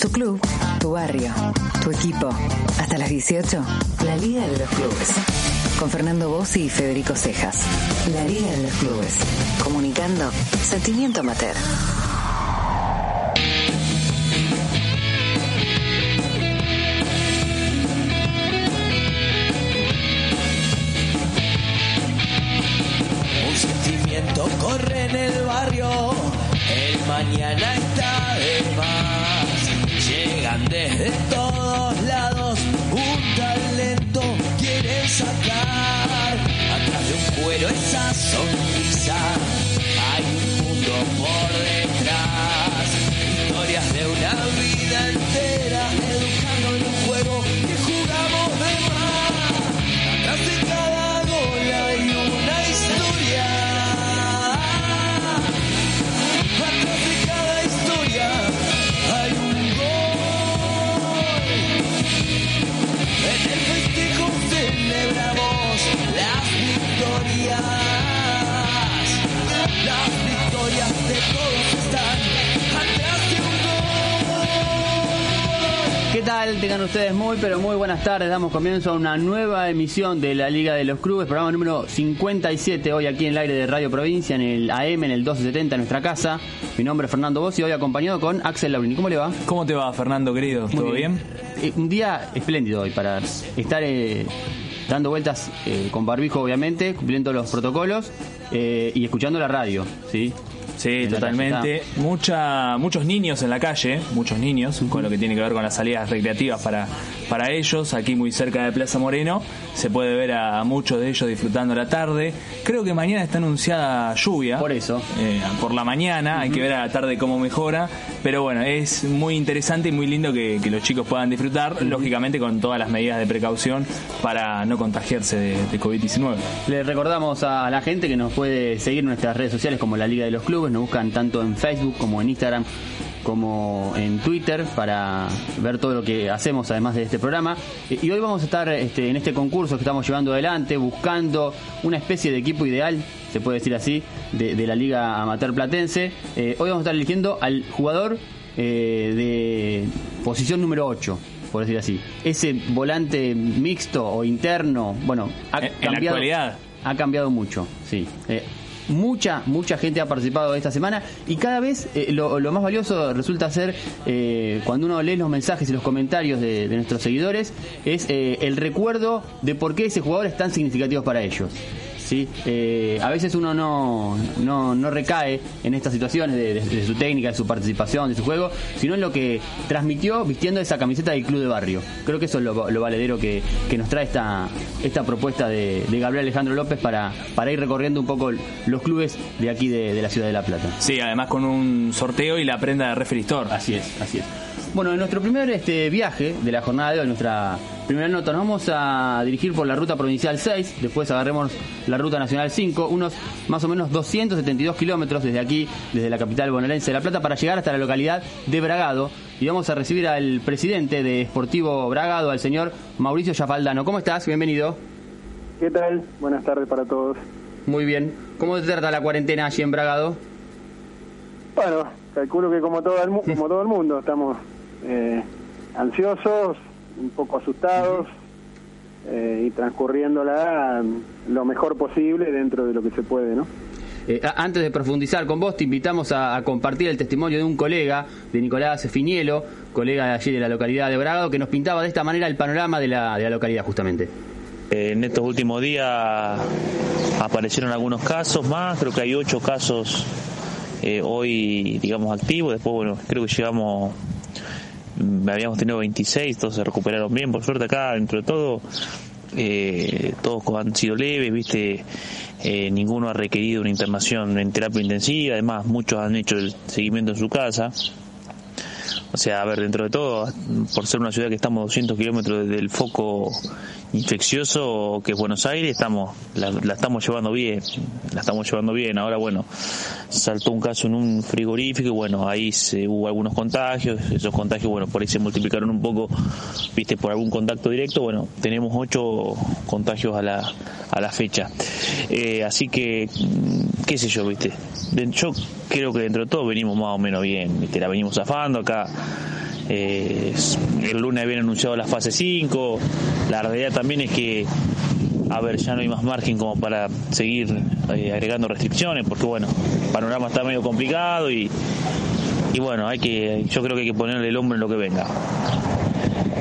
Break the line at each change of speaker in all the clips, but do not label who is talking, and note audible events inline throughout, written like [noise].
Tu club, tu barrio, tu equipo. Hasta las 18, la Liga de los Clubes. Con Fernando Bossi y Federico Cejas. La Liga de los Clubes. Comunicando sentimiento amateur.
Un sentimiento corre en el barrio, el mañana está de. Llegan desde todos lados, un talento quieren sacar. Atrás de un cuero esa sonrisa,
¿Qué tal? Tengan ustedes muy, pero muy buenas tardes. Damos comienzo a una nueva emisión de la Liga de los Clubes, programa número 57, hoy aquí en el aire de Radio Provincia, en el AM, en el 1270, en nuestra casa. Mi nombre es Fernando Bossi, hoy acompañado con Axel Laurini. ¿Cómo le va?
¿Cómo te va, Fernando, querido? ¿Todo bien?
Eh, un día espléndido hoy para estar eh, dando vueltas eh, con barbijo, obviamente, cumpliendo los protocolos eh, y escuchando la radio, ¿sí?
Sí, totalmente. Mucha, muchos niños en la calle, muchos niños, con lo que tiene que ver con las salidas recreativas para, para ellos, aquí muy cerca de Plaza Moreno. Se puede ver a muchos de ellos disfrutando la tarde. Creo que mañana está anunciada lluvia.
Por eso.
eh, por la mañana, hay que ver a la tarde cómo mejora. Pero bueno, es muy interesante y muy lindo que, que los chicos puedan disfrutar, lógicamente con todas las medidas de precaución para no contagiarse de, de COVID-19.
Le recordamos a la gente que nos puede seguir en nuestras redes sociales como la Liga de los Clubes, nos buscan tanto en Facebook como en Instagram como en Twitter para ver todo lo que hacemos además de este programa. Y hoy vamos a estar este, en este concurso que estamos llevando adelante buscando una especie de equipo ideal, se puede decir así, de, de la Liga Amateur Platense. Eh, hoy vamos a estar eligiendo al jugador eh, de posición número 8 por decir así. Ese volante mixto o interno, bueno, ha
En- en la actualidad.
ha cambiado mucho, sí. Eh, mucha, mucha gente ha participado esta semana y cada vez eh, lo, lo más valioso resulta ser, eh, cuando uno lee los mensajes y los comentarios de, de nuestros seguidores, es eh, el recuerdo de por qué ese jugador es tan significativo para ellos. ¿Sí? Eh, a veces uno no, no, no recae en estas situaciones de, de- de su técnica, de su participación, de su juego, sino en lo que transmitió vistiendo esa camiseta del club de barrio. Creo que eso es lo, lo valedero que, que nos trae esta, esta propuesta de, de Gabriel Alejandro López para, para ir recorriendo un poco los clubes de aquí de, la ciudad de La Plata.
Sí, además con un sorteo y la prenda de Referee Store.
Así es, así es. Bueno, en nuestro primer este, viaje de la jornada de hoy, nuestra primera nota, nos vamos a dirigir por la ruta provincial 6, después agarremos la ruta nacional 5, unos más o menos 272 kilómetros desde aquí, desde la capital bonaerense de La Plata, para llegar hasta la localidad de Bragado. Y vamos a recibir al presidente de Sportivo Bragado, al señor Mauricio Yafaldano. ¿Cómo estás? Bienvenido.
¿Qué tal? Buenas tardes para todos.
Muy bien. ¿Cómo te trata la cuarentena allí en Bragado?
Bueno, calculo que como todo el, mu- como todo el mundo estamos eh, ansiosos, un poco asustados eh, y transcurriéndola lo mejor posible dentro de lo que se puede, ¿no?
Eh, antes de profundizar con vos, te invitamos a, a compartir el testimonio de un colega, de Nicolás Finielo, colega de allí de la localidad de Bragado, que nos pintaba de esta manera el panorama de la, de la localidad justamente.
Eh, En estos últimos días aparecieron algunos casos más, creo que hay ocho casos eh, hoy, digamos, activos. Después, bueno, creo que llegamos, habíamos tenido 26, todos se recuperaron bien, por suerte acá, dentro de todo, eh, todos han sido leves, viste, eh, ninguno ha requerido una internación en terapia intensiva, además muchos han hecho el seguimiento en su casa. O sea, a ver, dentro de todo, por ser una ciudad que estamos a 200 kilómetros del foco infeccioso que es Buenos Aires, estamos la, estamos llevando bien, la estamos llevando bien. Ahora, bueno, saltó un caso en un frigorífico y bueno, ahí hubo algunos contagios, esos contagios, bueno, por ahí se multiplicaron un poco, viste, por algún contacto directo, bueno, tenemos ocho contagios a la, a la fecha. Eh, así que, qué sé yo, viste, yo creo que dentro de todo venimos más o menos bien, viste, la venimos zafando acá. Eh, el lunes habían anunciado la fase 5. La realidad también es que, a ver, ya no hay más margen como para seguir eh, agregando restricciones, porque bueno, el panorama está medio complicado y, bueno, hay que, yo creo que hay que ponerle el hombro en lo que venga.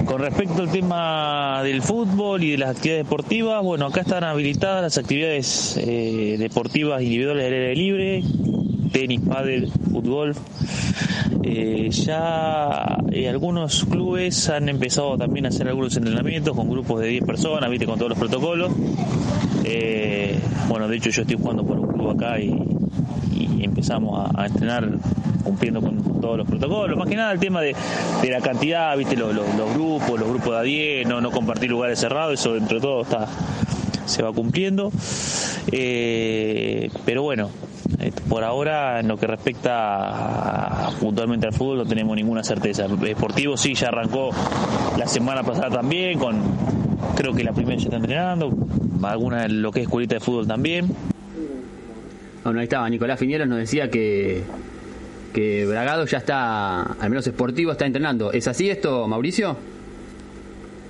Con respecto al tema del fútbol y de las actividades deportivas, bueno, acá están habilitadas las actividades eh, deportivas individuales del aire libre, tenis, pádel, fútbol. Eh, ya eh, algunos clubes han empezado también a hacer algunos entrenamientos con grupos de 10 personas, viste, con todos los protocolos. Eh, bueno, de hecho yo estoy jugando por un club acá y, empezamos a, entrenar cumpliendo con todos los protocolos. Más que nada el tema de, de la cantidad, viste, los, los, grupos, los grupos de a 10, no, no compartir lugares cerrados, eso entre todo está se va cumpliendo. Pero bueno, por ahora en lo que respecta a, puntualmente al fútbol no tenemos ninguna certeza. Deportivo sí ya arrancó la semana pasada también, con creo que la primera ya está entrenando, alguna en lo que es escuelita de fútbol también.
Bueno, ahí estaba, Nicolás Finieros nos decía que, que Bragado ya está, al menos esportivo, está entrenando. ¿Es así esto, Mauricio?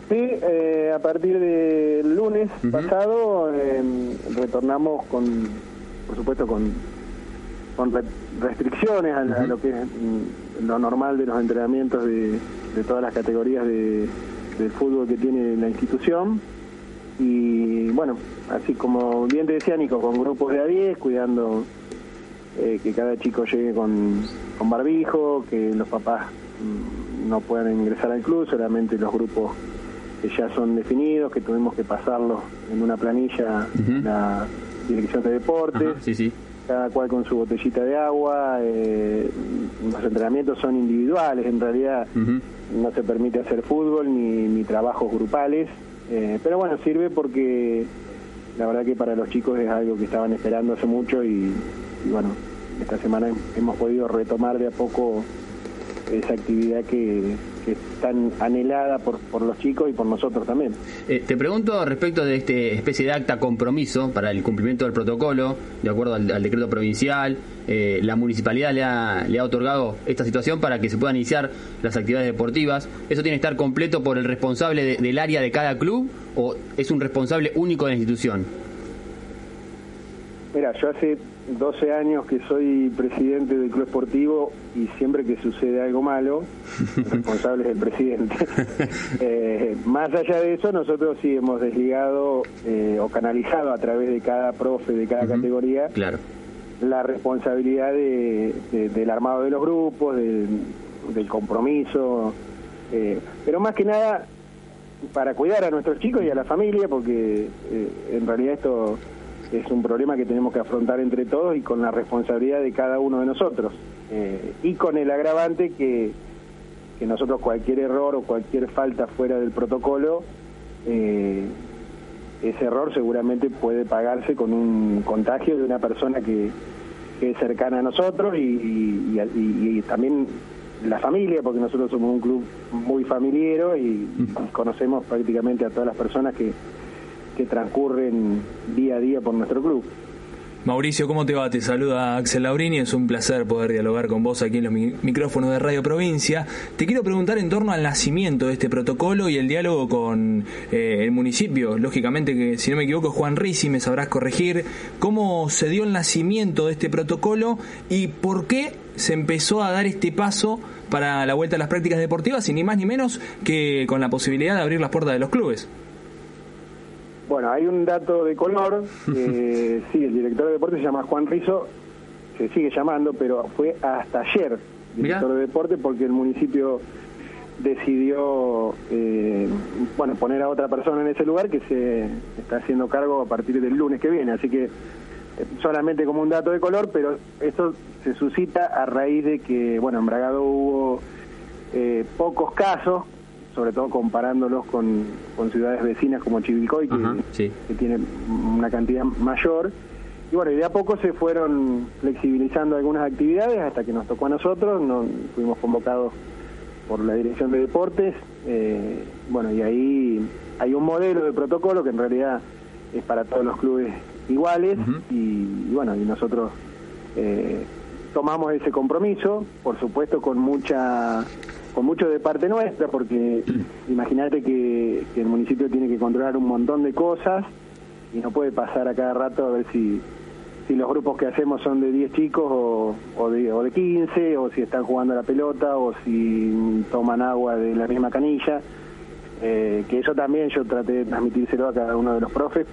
Sí, eh, a partir del lunes uh -huh. pasado eh, retornamos con, por supuesto, con, con restricciones a, uh -huh. a, lo que es lo normal de los entrenamientos de, de todas las categorías de, del fútbol que tiene la institución. Y bueno, así como bien te decía Nico, con grupos de a 10, cuidando eh, que cada chico llegue con, con barbijo, que los papás mm, no puedan ingresar al club, solamente los grupos que ya son definidos, que tuvimos que pasarlos en una planilla uh -huh. la dirección de deportes,
Ajá, sí, sí.
cada cual con su botellita de agua, eh, los entrenamientos son individuales, en realidad uh -huh. no se permite hacer fútbol ni, ni trabajos grupales, eh, pero bueno, sirve porque la verdad que para los chicos es algo que estaban esperando hace mucho y, y bueno, esta semana hemos podido retomar de a poco esa actividad que, que es tan anhelada por, por los chicos y por nosotros también.
Eh, te pregunto respecto de esta especie de acta compromiso para el cumplimiento del protocolo, de acuerdo al, al decreto provincial, eh, la municipalidad le ha, le ha otorgado esta situación para que se puedan iniciar las actividades deportivas. ¿Eso tiene que estar completo por el responsable de, del área de cada club o es un responsable único de la institución?
Mira, yo hace 12 años que soy presidente del club esportivo y siempre que sucede algo malo, [laughs] responsable es el presidente. [laughs] eh, más allá de eso, nosotros sí hemos desligado eh, o canalizado a través de cada profe, de cada uh -huh. categoría,
claro.
la responsabilidad de, de, del armado de los grupos, de, del compromiso, eh, pero más que nada para cuidar a nuestros chicos y a la familia, porque eh, en realidad esto es un problema que tenemos que afrontar entre todos y con la responsabilidad de cada uno de nosotros. Eh, y con el agravante que, que, nosotros cualquier error o cualquier falta fuera del protocolo, eh, ese error seguramente puede pagarse con un contagio de una persona que, es cercana a nosotros y, y, también la familia, porque nosotros somos un club muy familiero y conocemos prácticamente a todas las personas que que transcurren día a día por nuestro club.
Mauricio, ¿cómo te va? Te saluda Axel Laurini, es un placer poder dialogar con vos aquí en los micrófonos de Radio Provincia. Te quiero preguntar en torno al nacimiento de este protocolo y el diálogo con eh, el municipio. Lógicamente que, si no me equivoco, Juan Rizzi, me sabrás corregir, cómo se dio el nacimiento de este protocolo y por qué se empezó a dar este paso para la vuelta a las prácticas deportivas y ni más ni menos que con la posibilidad de abrir las puertas de los clubes.
Bueno, hay un dato de color. [laughs] Eh, sí, el director de deporte se llama Juan Rizo, se sigue llamando, pero fue hasta ayer director Mirá. de deporte porque el municipio decidió eh, bueno poner a otra persona en ese lugar que se está haciendo cargo a partir del lunes que viene. Así que eh, solamente como un dato de color, pero esto se suscita a raíz de que, bueno, en Bragado hubo eh, pocos casos sobre todo comparándolos con, con ciudades vecinas como Chivilcoy, que, -huh, sí. que tiene una cantidad mayor. Y bueno, y de a poco se fueron flexibilizando algunas actividades hasta que nos tocó a nosotros, nos, fuimos convocados por la Dirección de Deportes, eh, bueno, y ahí hay un modelo de protocolo que en realidad es para todos los clubes iguales, uh -huh. y, y, bueno, y nosotros eh, tomamos ese compromiso, por supuesto con mucha con mucho de parte nuestra, porque [clears throat] imagínate que, que el municipio tiene que controlar un montón de cosas y no puede pasar a cada rato a ver si, si los grupos que hacemos son de 10 chicos o, o, de, o de 15, o si están jugando a la pelota, o si toman agua de la misma canilla. Eh, que eso también yo traté de transmitírselo a cada uno de los profes,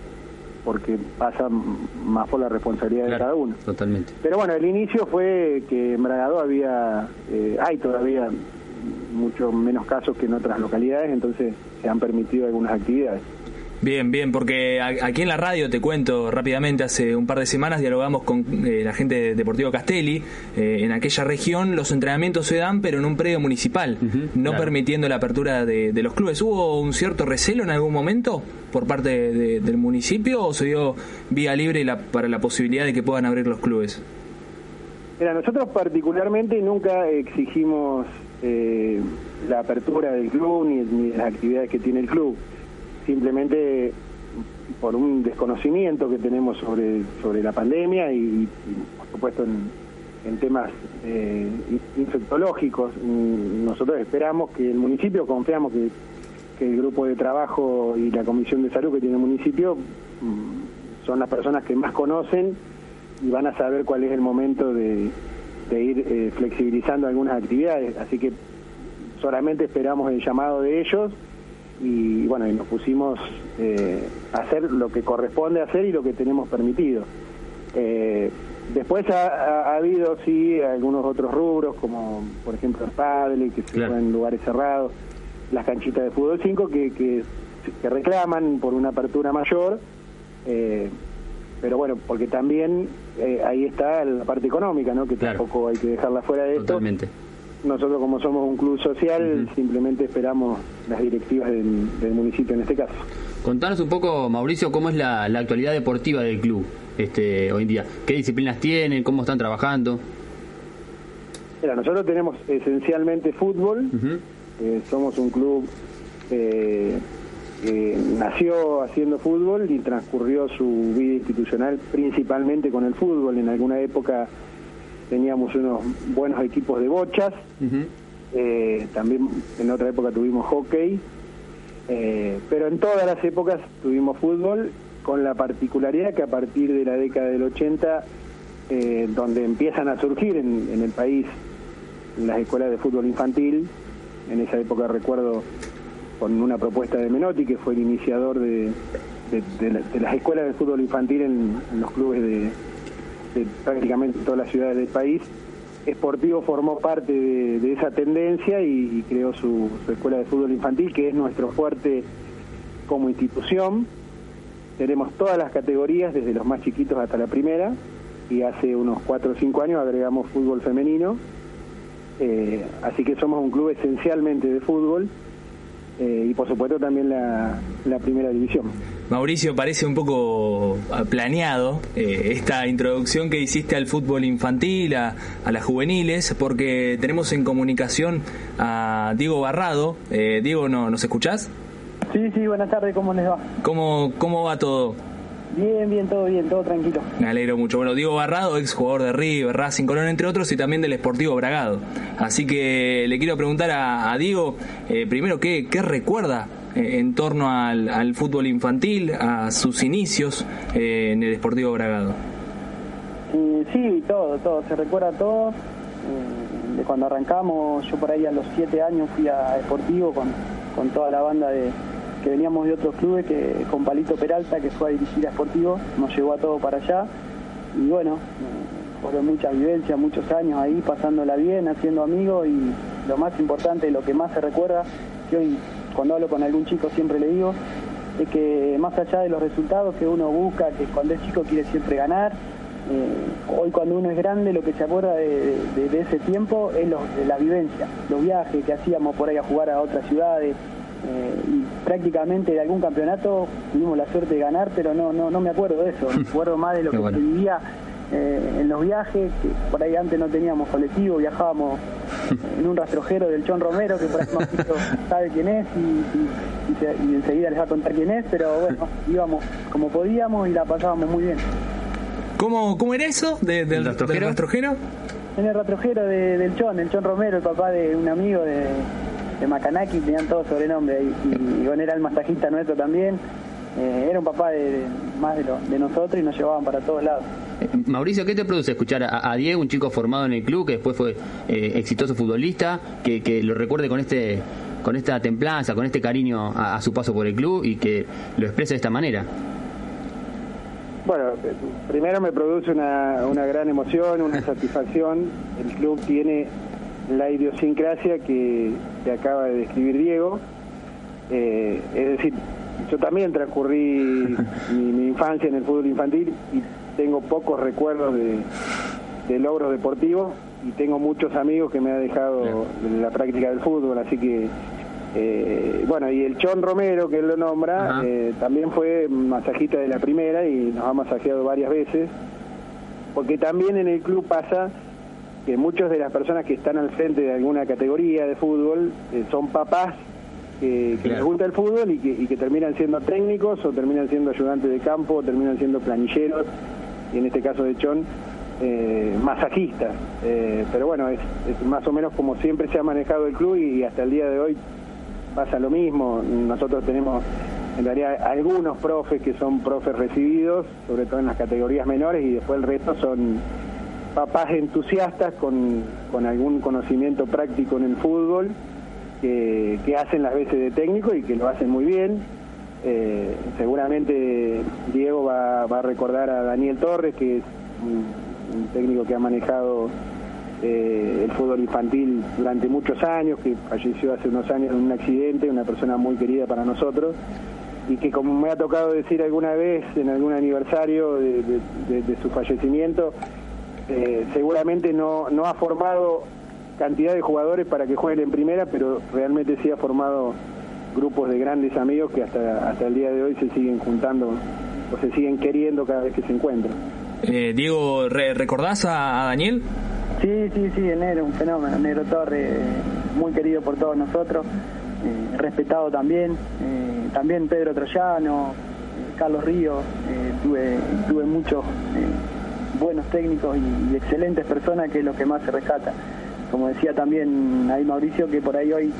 porque pasa más por la responsabilidad de cada uno.
Totalmente.
Pero bueno, el inicio fue que en Bragado había, eh, hay todavía mucho menos casos que en otras localidades, entonces se han permitido algunas actividades.
Bien, bien, porque aquí en la radio te cuento rápidamente, hace un par de semanas dialogamos con eh, la gente de Deportivo Castelli. Eh, en aquella región los entrenamientos se dan, pero en un predio municipal, no permitiendo la apertura de, los clubes. ¿Hubo un cierto recelo en algún momento por parte del municipio o se dio vía libre para la posibilidad de que puedan abrir los clubes?
Mira, nosotros particularmente nunca exigimos eh, la apertura del club ni las actividades que tiene el club simplemente por un desconocimiento que tenemos sobre, sobre la pandemia y, por supuesto en, temas eh, infectológicos. Nosotros esperamos que el municipio, confiamos que, el grupo de trabajo y la comisión de salud que tiene el municipio mm, son las personas que más conocen y van a saber cuál es el momento de, ir eh, flexibilizando algunas actividades. Así que solamente esperamos el llamado de ellos y bueno, y nos pusimos eh, a hacer lo que corresponde hacer y lo que tenemos permitido. Eh, después ha, habido, sí, algunos otros rubros, como por ejemplo el padre, que se en lugares cerrados, las canchitas de fútbol 5, que, que, reclaman por una apertura mayor, eh, pero bueno, porque también ahí está la parte económica, ¿no? que tampoco hay que dejarla fuera de
Totalmente.
esto nosotros como somos un club social, simplemente esperamos las directivas del, municipio en este caso.
Contanos un poco, Mauricio, cómo es la, actualidad deportiva del club este, hoy en día. ¿Qué disciplinas tienen? ¿Cómo están trabajando?
Mira, nosotros tenemos esencialmente fútbol. Eh, somos un club eh, que nació haciendo fútbol y transcurrió su vida institucional principalmente con el fútbol. En alguna época teníamos unos buenos equipos de bochas, eh, también en otra época tuvimos hockey, eh, pero en todas las épocas tuvimos fútbol, con la particularidad que a partir de la década del 80, eh, donde empiezan a surgir en, el país las escuelas de fútbol infantil, en esa época recuerdo con una propuesta de Menotti, que fue el iniciador de, las escuelas de fútbol infantil en los clubes de, prácticamente todas las ciudades del país. Sportivo formó parte de, esa tendencia y, creó su, escuela de fútbol infantil, que es nuestro fuerte como institución. Tenemos todas las categorías, desde los más chiquitos hasta la primera, y hace unos 4 o 5 años agregamos fútbol femenino. Eh, así que somos un club esencialmente de fútbol eh, y por supuesto también la, primera división.
Mauricio, parece un poco ah, planeado eh, esta introducción que hiciste al fútbol infantil, a, las juveniles, porque tenemos en comunicación a Diego Barrado. Eh, Diego, ¿no, ¿nos escuchás?
Sí, sí, buenas tardes, ¿cómo les va?
¿Cómo, cómo va todo?
Bien, bien, todo bien, todo tranquilo.
Me alegro mucho. Bueno, Diego Barrado, ex jugador de River, Racing Colón, entre otros, y también del Sportivo Bragado. Así que le quiero preguntar a, Diego, eh, primero, ¿qué, qué recuerda eh, en torno al, fútbol infantil, a sus inicios eh, en el Sportivo Bragado?
sí, todo, todo, se recuerda todo. de cuando arrancamos, yo por ahí a los siete años fui a Sportivo con, con toda la banda de que veníamos de otros clubes, que con Palito Peralta, que fue a dirigir a Sportivo, nos llevó a todo para allá. Y bueno, eh, fueron muchas vivencias, muchos años ahí, pasándola bien, haciendo amigos y lo más importante, lo que más se recuerda, que hoy cuando hablo con algún chico siempre le digo, es que más allá de los resultados que uno busca, que cuando es chico quiere siempre ganar, eh, hoy cuando uno es grande lo que se acuerda de, ese tiempo es la vivencia, los viajes que hacíamos por ahí a jugar a otras ciudades, eh, y prácticamente de algún campeonato tuvimos la suerte de ganar, pero no no no me acuerdo de eso, [laughs] me acuerdo más de lo que se vivía eh, en los viajes, que por ahí antes no teníamos colectivo, viajábamos [laughs] en un rastrojero del Chon Romero, que por ahí más [laughs] sabe quién es y, enseguida les va a contar quién es, pero bueno, íbamos como podíamos y la pasábamos muy bien.
¿Cómo, cómo era eso del, rastrojero?
en el ratrojero de, del Chon, el Chon Romero, el papá de un amigo de, de Macanaki, tenían todo sobrenombre ahí. Y, y bueno, era el masajista nuestro también. Eh, era un papá de, más de, lo, de nosotros y nos llevaban para todos lados.
Eh, Mauricio, ¿qué te produce escuchar a, a Diego, un chico formado en el club, que después fue eh, exitoso futbolista, que, que lo recuerde con este con esta templanza, con este cariño a, a su paso por el club y que lo exprese de esta manera?
Bueno, primero me produce una, una gran emoción, una [laughs] satisfacción. El club tiene la idiosincrasia que, que acaba de describir Diego. Eh, es decir, yo también transcurrí [laughs] mi, mi infancia en el fútbol infantil y tengo pocos recuerdos de, de logros deportivos y tengo muchos amigos que me ha dejado la práctica del fútbol, así que eh, bueno, y el Chon Romero, que él lo nombra, eh, también fue masajista de la primera y nos ha masajeado varias veces, porque también en el club pasa que muchas de las personas que están al frente de alguna categoría de fútbol eh, son papás que, que les gusta el fútbol y que, y que terminan siendo técnicos o terminan siendo ayudantes de campo o terminan siendo planilleros, y en este caso de Chon, eh, masajistas. Eh, pero bueno, es, es más o menos como siempre se ha manejado el club y hasta el día de hoy pasa lo mismo. Nosotros tenemos en realidad algunos profes que son profes recibidos, sobre todo en las categorías menores, y después el resto son papás entusiastas con, con algún conocimiento práctico en el fútbol, que, que hacen las veces de técnico y que lo hacen muy bien. Eh, seguramente Diego va, va a recordar a Daniel Torres, que es un, técnico que ha manejado eh, el fútbol infantil durante muchos años, que falleció hace unos años en un accidente, una persona muy querida para nosotros, y que como me ha tocado decir alguna vez en algún aniversario de- de su fallecimiento, eh, seguramente no, no ha formado cantidad de jugadores para que jueguen en primera, pero realmente sí ha formado grupos de grandes amigos que hasta, hasta el día de hoy se siguen juntando o se siguen queriendo cada vez que se encuentran.
Eh, Diego, re- ¿recordás a, a Daniel?
Sí, sí, sí, el negro, un fenómeno. Negro Torre, eh, muy querido por todos nosotros, eh, respetado también. eh, también Pedro Troyano, eh, Carlos Ríos, eh, tuve, tuve muchos eh, buenos técnicos y, y excelentes personas, que es lo que más se rescata. Como decía también ahí Mauricio, que por ahí hoy eh,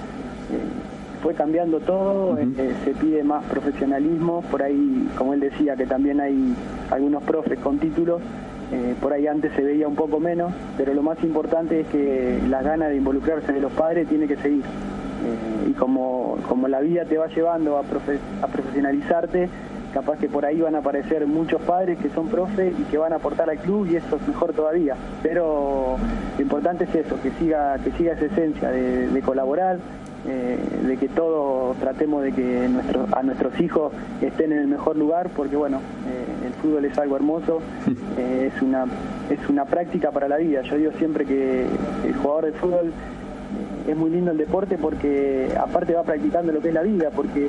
fue cambiando todo, eh, se pide más profesionalismo, por ahí, como él decía, que también hay algunos profes con títulos, eh, por ahí antes se veía un poco menos, pero lo más importante es que la gana de involucrarse de los padres tiene que seguir. Eh, y como, como la vida te va llevando a, profe- a profesionalizarte, capaz que por ahí van a aparecer muchos padres que son profes y que van a aportar al club y eso es mejor todavía. Pero lo importante es eso, que siga, que siga esa esencia de, de colaborar, eh, de que todos tratemos de que nuestro- a nuestros hijos estén en el mejor lugar, porque bueno, eh, el fútbol es algo hermoso, [laughs] eh, es una es una práctica para la vida. Yo digo siempre que el jugador de fútbol es muy lindo el deporte porque aparte va practicando lo que es la vida, porque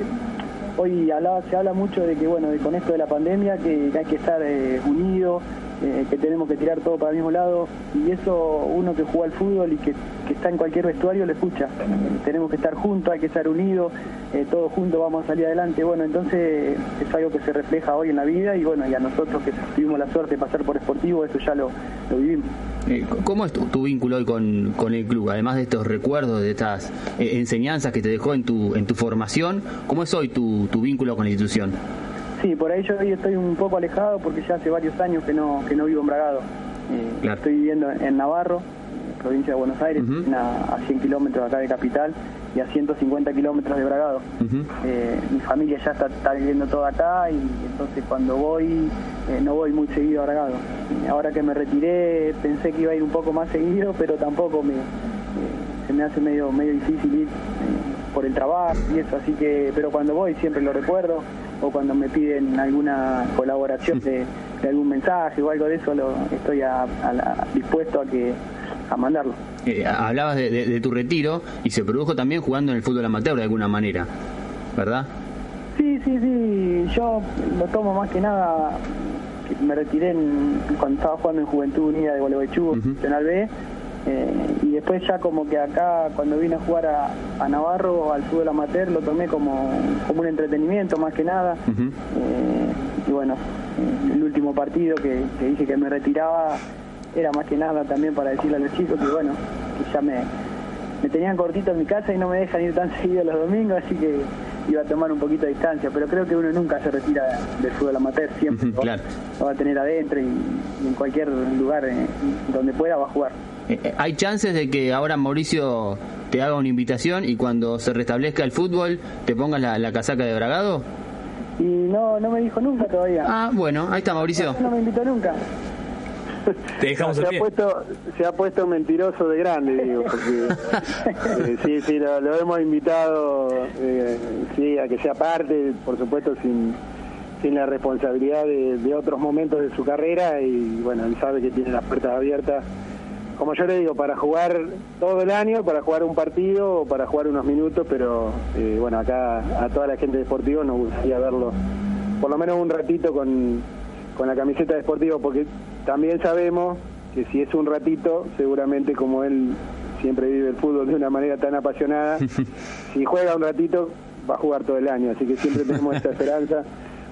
hoy se habla mucho de que bueno, con esto de la pandemia que, hay que estar eh, unidos, eh, que tenemos que tirar todo para el mismo lado y eso uno que juega al fútbol y que, que está en cualquier vestuario lo escucha. Tenemos que estar juntos, hay que estar unidos, eh, todos juntos vamos a salir adelante. Bueno, entonces es algo que se refleja hoy en la vida y bueno, y a nosotros que tuvimos la suerte de pasar por Sportivo, eso ya lo, vivimos.
Eh, ¿Cómo es tu, tu vínculo hoy con, con el club? Además de estos recuerdos, de estas eh, enseñanzas que te dejó en tu, en tu formación, ¿cómo es hoy tu, tu vínculo con la institución?
Sí, por ahí yo hoy estoy un poco alejado porque ya hace varios años que no, que no vivo en Bragado. Eh,
Claro.
Estoy viviendo en Navarro, provincia de Buenos Aires, a, a 100 kilómetros acá de capital y a 150 kilómetros de Bragado. Eh, mi familia ya está, está viviendo toda acá y entonces cuando voy eh, no voy muy seguido a Bragado. Eh, Ahora que me retiré pensé que iba a ir un poco más seguido, pero tampoco me, eh, se me hace medio medio difícil ir por el trabajo y eso, así que pero cuando voy siempre lo recuerdo o cuando me piden alguna colaboración de, de algún mensaje o algo de eso, lo, estoy a- a la- dispuesto a que a mandarlo.
Eh, hablabas de, de- de tu retiro y se produjo también jugando en el fútbol amateur de alguna manera, ¿verdad?
Sí, sí, sí. Yo lo tomo más que nada. Me retiré en- cuando estaba jugando en Juventud Unida de Gualeguaychú. Nacional B. eh, y después ya como que acá, cuando vine a jugar a, a Navarro, al fútbol amateur, lo tomé como, como un entretenimiento más que nada. Eh, y bueno, eh, el último partido que, que dije que me retiraba, era más que nada también para decirle a los chicos que bueno, que ya me, me tenían cortito en mi casa y no me dejan ir tan [laughs] seguido los domingos, así que iba a tomar un poquito de distancia, pero creo que uno nunca se retira del fútbol amateur, siempre lo-
Claro.
lo va a tener adentro y, y en cualquier lugar eh, donde pueda va a jugar. [laughs]
¿Hay chances de que ahora Mauricio te haga una invitación y cuando se restablezca el fútbol te pongas la, la casaca de Bragado?
Y no, no me dijo nunca todavía.
Ah, bueno, ahí está Mauricio.
No me invitó nunca.
Te dejamos
se
el
ha
pie.
puesto se ha puesto mentiroso de grande digo porque [laughs] eh, sí sí lo, lo hemos invitado eh, sí a que sea parte por supuesto sin sin la responsabilidad de, de otros momentos de su carrera y bueno él sabe que tiene las puertas abiertas como yo le digo para jugar todo el año para jugar un partido o para jugar unos minutos pero eh, bueno acá a toda la gente de Sportivo nos gustaría verlo por lo menos un ratito con, con la camiseta de Sportivo, porque también sabemos que si es un ratito, seguramente como él siempre vive el fútbol de una manera tan apasionada, [laughs] si juega un ratito, va a jugar todo el año, así que siempre tenemos esa esperanza.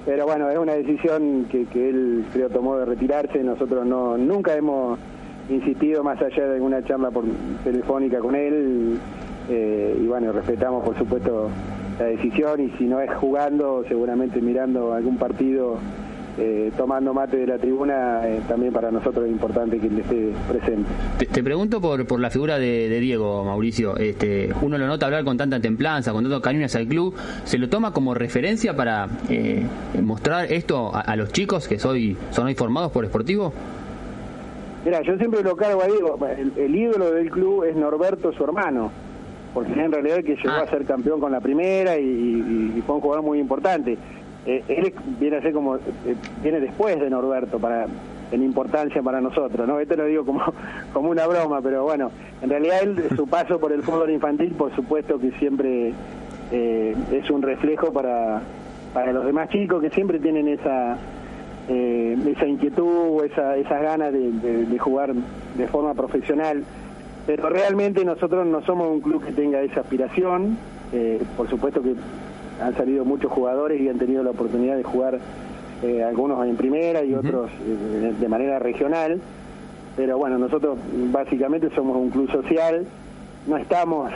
Pero bueno, es una decisión que, que él creo tomó de retirarse, nosotros no nunca hemos insistido más allá de alguna charla por telefónica con él, eh, y bueno, respetamos por supuesto la decisión y si no es jugando, seguramente mirando algún partido, eh, tomando mate de la tribuna, eh, también para nosotros es importante que él esté presente.
Te, pregunto por, por la figura de, Diego, Mauricio. Este, uno lo nota hablar con tanta templanza, con tanto cariño hacia el club. ¿Se lo toma como referencia para mostrar esto a, a los chicos que soy, son hoy formados por Sportivo?
Mira, yo siempre lo cargo a Diego, el, el ídolo del club es Norberto, su hermano, porque en realidad el que llegó
Ah.
a ser campeón con la primera y, y- y fue un jugador muy importante. Eh, él viene a ser como, eh, viene después de Norberto para en importancia para nosotros, ¿no? Esto lo digo como, [laughs] como una broma, pero bueno, en realidad él, su [laughs] paso por el fútbol infantil, por supuesto que siempre eh, es un reflejo para, para los demás chicos que siempre tienen esa eh, esa inquietud o esa, esas ganas de, de- de jugar de forma profesional. Pero realmente nosotros no somos un club que tenga esa aspiración. Eh, por supuesto que han salido muchos jugadores y han tenido la oportunidad de jugar eh, algunos en primera y otros de manera regional. Pero bueno, nosotros básicamente somos un club social. No estamos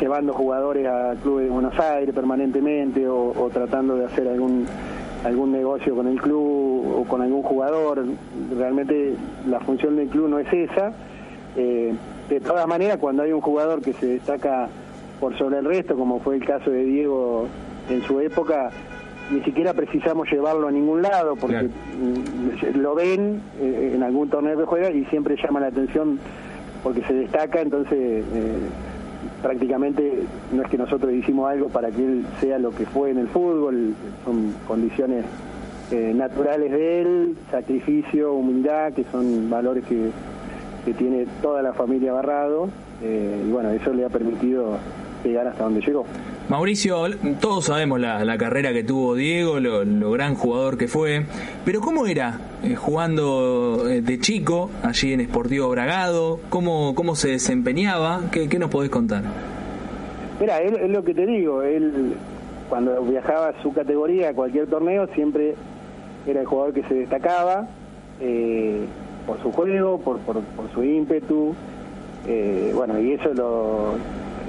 llevando jugadores a clubes de Buenos Aires permanentemente o, o tratando de hacer algún algún negocio con el club o con algún jugador. Realmente la función del club no es esa. Eh, de todas maneras, cuando hay un jugador que se destaca por sobre el resto, como fue el caso de Diego en su época, ni siquiera precisamos llevarlo a ningún lado porque
Claro.
mm, lo ven eh, en algún torneo que juega y siempre llama la atención porque se destaca, entonces eh, prácticamente no es que nosotros hicimos algo para que él sea lo que fue en el fútbol, son condiciones eh, naturales de él, sacrificio, humildad, que son valores que, que tiene toda la familia Barrado, eh, y bueno, eso le ha permitido llegar hasta donde llegó.
Mauricio, todos sabemos la, la carrera que tuvo Diego, lo, lo gran jugador que fue, pero ¿cómo era eh, jugando eh, de chico allí en Sportivo Bragado? ¿Cómo, cómo se desempeñaba? ¿Qué, qué nos podés contar?
Mira, es lo que te digo, él cuando viajaba a su categoría a cualquier torneo siempre era el jugador que se destacaba eh, por su juego, por, por, por su ímpetu, eh, bueno, y eso lo,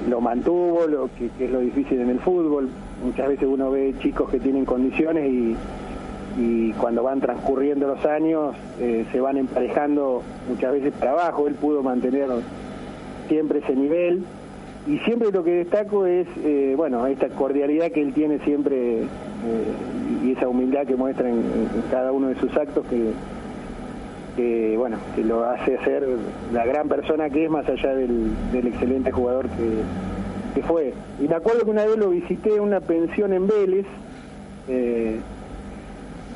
lo mantuvo, lo que, es lo difícil en el fútbol. Muchas veces uno ve chicos que tienen condiciones y, y cuando van transcurriendo los años eh, se van emparejando muchas veces para abajo. Él pudo mantener siempre ese nivel y siempre lo que destaco es eh, bueno esta cordialidad que él tiene siempre eh, y esa humildad que muestra en, en cada uno de sus actos que, que, bueno que lo hace ser la gran persona que es más allá del, del excelente jugador que, que fue. Y me acuerdo que una vez lo visité en una pensión en Vélez eh,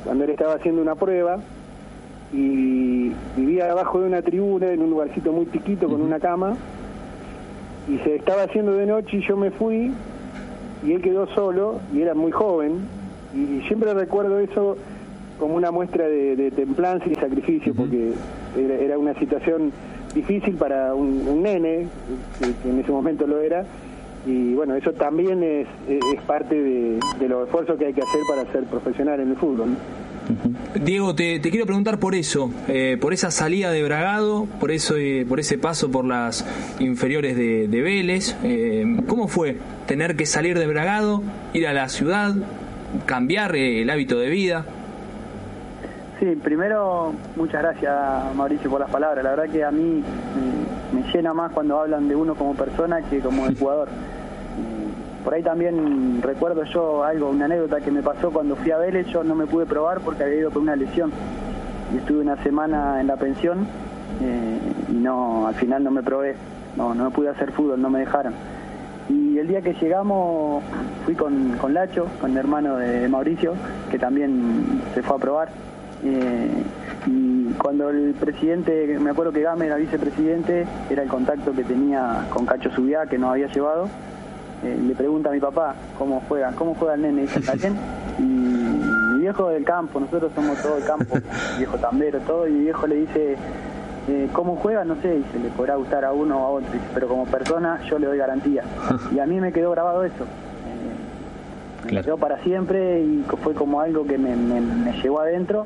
cuando él estaba haciendo una prueba y vivía abajo de una tribuna en un lugarcito muy chiquito con una cama y se estaba haciendo de noche y yo me fui y él quedó solo y era muy joven y siempre recuerdo eso como una muestra de, de templanza y sacrificio porque era, era una situación difícil para un, un nene que, que en ese momento lo era y bueno eso también es, es parte de, de los esfuerzos que hay que hacer para ser profesional en el fútbol ¿no?
Diego, te, quiero preguntar por eso, eh, por esa salida de Bragado, por eso, eh, por ese paso por las inferiores de, Vélez. Eh, ¿Cómo fue tener que salir de Bragado, ir a la ciudad, cambiar el hábito de vida?
Sí, primero, muchas gracias Mauricio por las palabras. La verdad que a mí me llena más cuando hablan de uno como persona que como jugador. Por ahí también recuerdo yo algo, una anécdota que me pasó cuando fui a Vélez, yo no me pude probar porque había ido con una lesión. Y estuve una semana en la pensión eh, y no, al final no me probé, no, no pude hacer fútbol, no me dejaron. Y el día que llegamos fui con, con Lacho, con el hermano de Mauricio, que también se fue a probar. Eh, y cuando el presidente, me acuerdo que Game era vicepresidente, era el contacto que tenía con Cacho Subiá, que nos había llevado, eh, le pregunta a mi papá cómo juega, cómo juega el nene, dice? [laughs] Y mi viejo del campo, nosotros somos todo el campo, [laughs] viejo tambero, todo, y mi viejo le dice, eh, ¿cómo juega? No sé, dice, le podrá gustar a uno o a otro, pero como persona yo le doy garantía. [laughs] Y a mí me quedó grabado eso. Me quedó para siempre y fue como algo que me, me, llevó adentro.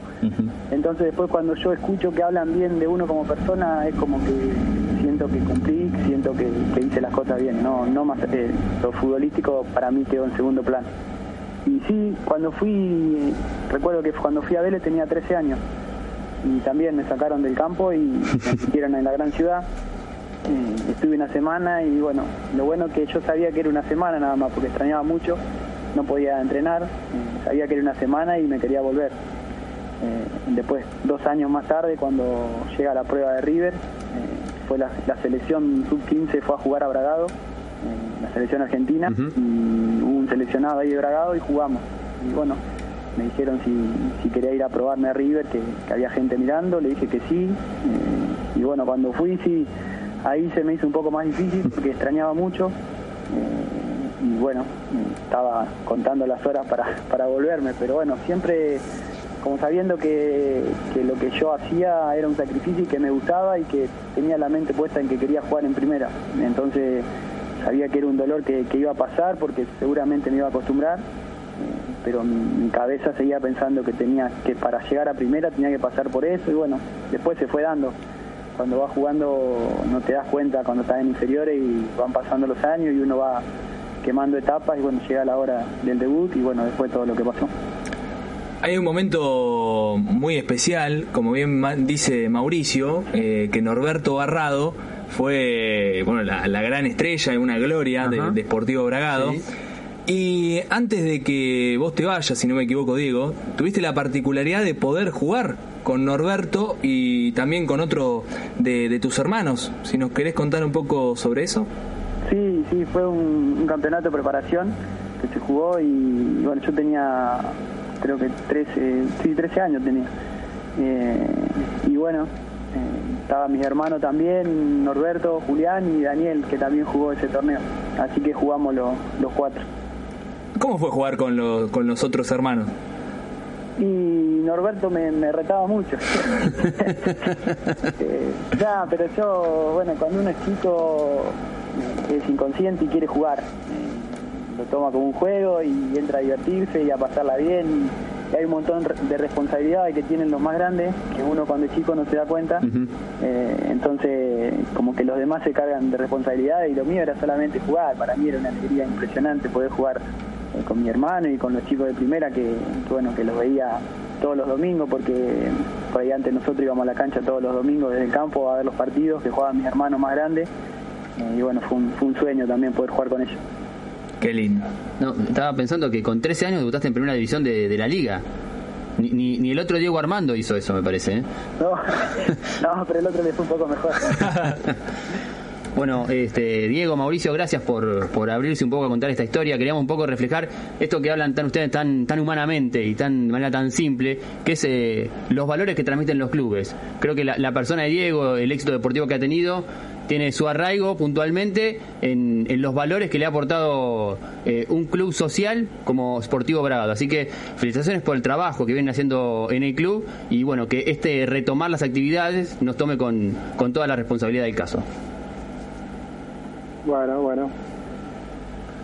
Entonces después cuando yo escucho que hablan bien de uno como persona, es como que siento que cumplí, siento que, hice las cosas bien, no, no más eh, lo futbolístico para mí quedó en segundo plano. Y sí, cuando fui, recuerdo que cuando fui a Vélez tenía 13 años y también me sacaron del campo y me [laughs] metieron en la gran ciudad. Eh, estuve una semana y bueno, lo bueno que yo sabía que era una semana nada más porque extrañaba mucho, no podía entrenar, eh, sabía que era una semana y me quería volver. después, dos años más tarde, cuando llega la prueba de River, fue la, selección sub-15 fue a jugar a Bragado, la selección argentina, y hubo un seleccionado ahí de Bragado y jugamos. Y bueno, me dijeron si, quería ir a probarme a River, que, había gente mirando, le dije que sí. Eh, y bueno, cuando fui, sí, ahí se me hizo un poco más difícil porque extrañaba mucho. Eh, y bueno, estaba contando las horas para, para volverme, pero bueno, siempre como sabiendo que, lo que yo hacía era un sacrificio y que me gustaba y que tenía la mente puesta en que quería jugar en primera. Entonces sabía que era un dolor que, iba a pasar porque seguramente me iba a acostumbrar, pero mi, cabeza seguía pensando que tenía que para llegar a primera tenía que pasar por eso y bueno, después se fue dando. Cuando vas jugando no te das cuenta cuando estás en inferiores y van pasando los años y uno va quemando etapas y bueno, llega la hora del debut y bueno, después todo lo que pasó.
Hay un momento muy especial, como bien dice Mauricio, eh, que Norberto Barrado fue bueno, la, gran estrella y una gloria de, Sportivo Bragado. Y antes de que vos te vayas, si no me equivoco, Diego, tuviste la particularidad de poder jugar con Norberto y también con otro de, tus hermanos. Si nos querés contar un poco sobre eso.
Sí, sí, fue un, campeonato de preparación que se jugó y bueno, yo tenía creo que 13, sí, 13 años tenía. Eh, y bueno, eh, estaba mi hermano también, Norberto, Julián y Daniel, que también jugó ese torneo. Así que jugamos los, los cuatro.
¿Cómo fue jugar con los, con los otros hermanos?
Y Norberto me, retaba mucho. [laughs] [laughs] eh, pero yo, bueno, cuando uno es chico es inconsciente y quiere jugar lo toma como un juego y entra a divertirse y a pasarla bien. Y hay un montón de responsabilidades que tienen los más grandes, que uno cuando es chico no se da cuenta. Eh, entonces, como que los demás se cargan de responsabilidades y lo mío era solamente jugar. Para mí era una alegría impresionante poder jugar eh, con mi hermano y con los chicos de primera, que, bueno, que los veía todos los domingos, porque por ahí antes nosotros íbamos a la cancha todos los domingos desde el campo a ver los partidos que jugaban mis hermanos más grandes. Eh, y bueno, fue un, fue un sueño también poder jugar con ellos.
Qué lindo.
No, estaba pensando que con 13 años debutaste en primera división de, la liga. Ni, ni, el otro Diego Armando hizo eso, me parece. ¿eh?
No, [laughs] no, pero el otro le fue un poco mejor. [laughs]
Bueno, este, Diego, Mauricio, gracias por, por abrirse un poco a contar esta historia. Queríamos un poco reflejar esto que hablan tan ustedes tan, tan humanamente y tan, de manera tan simple, que es eh, los valores que transmiten los clubes. Creo que la, la persona de Diego, el éxito deportivo que ha tenido, tiene su arraigo puntualmente en, los valores que le ha aportado eh, un club social como Sportivo Bragado. Así que felicitaciones por el trabajo que vienen haciendo en el club y bueno, que este retomar las actividades nos tome con, con toda la responsabilidad del caso.
Bueno, bueno.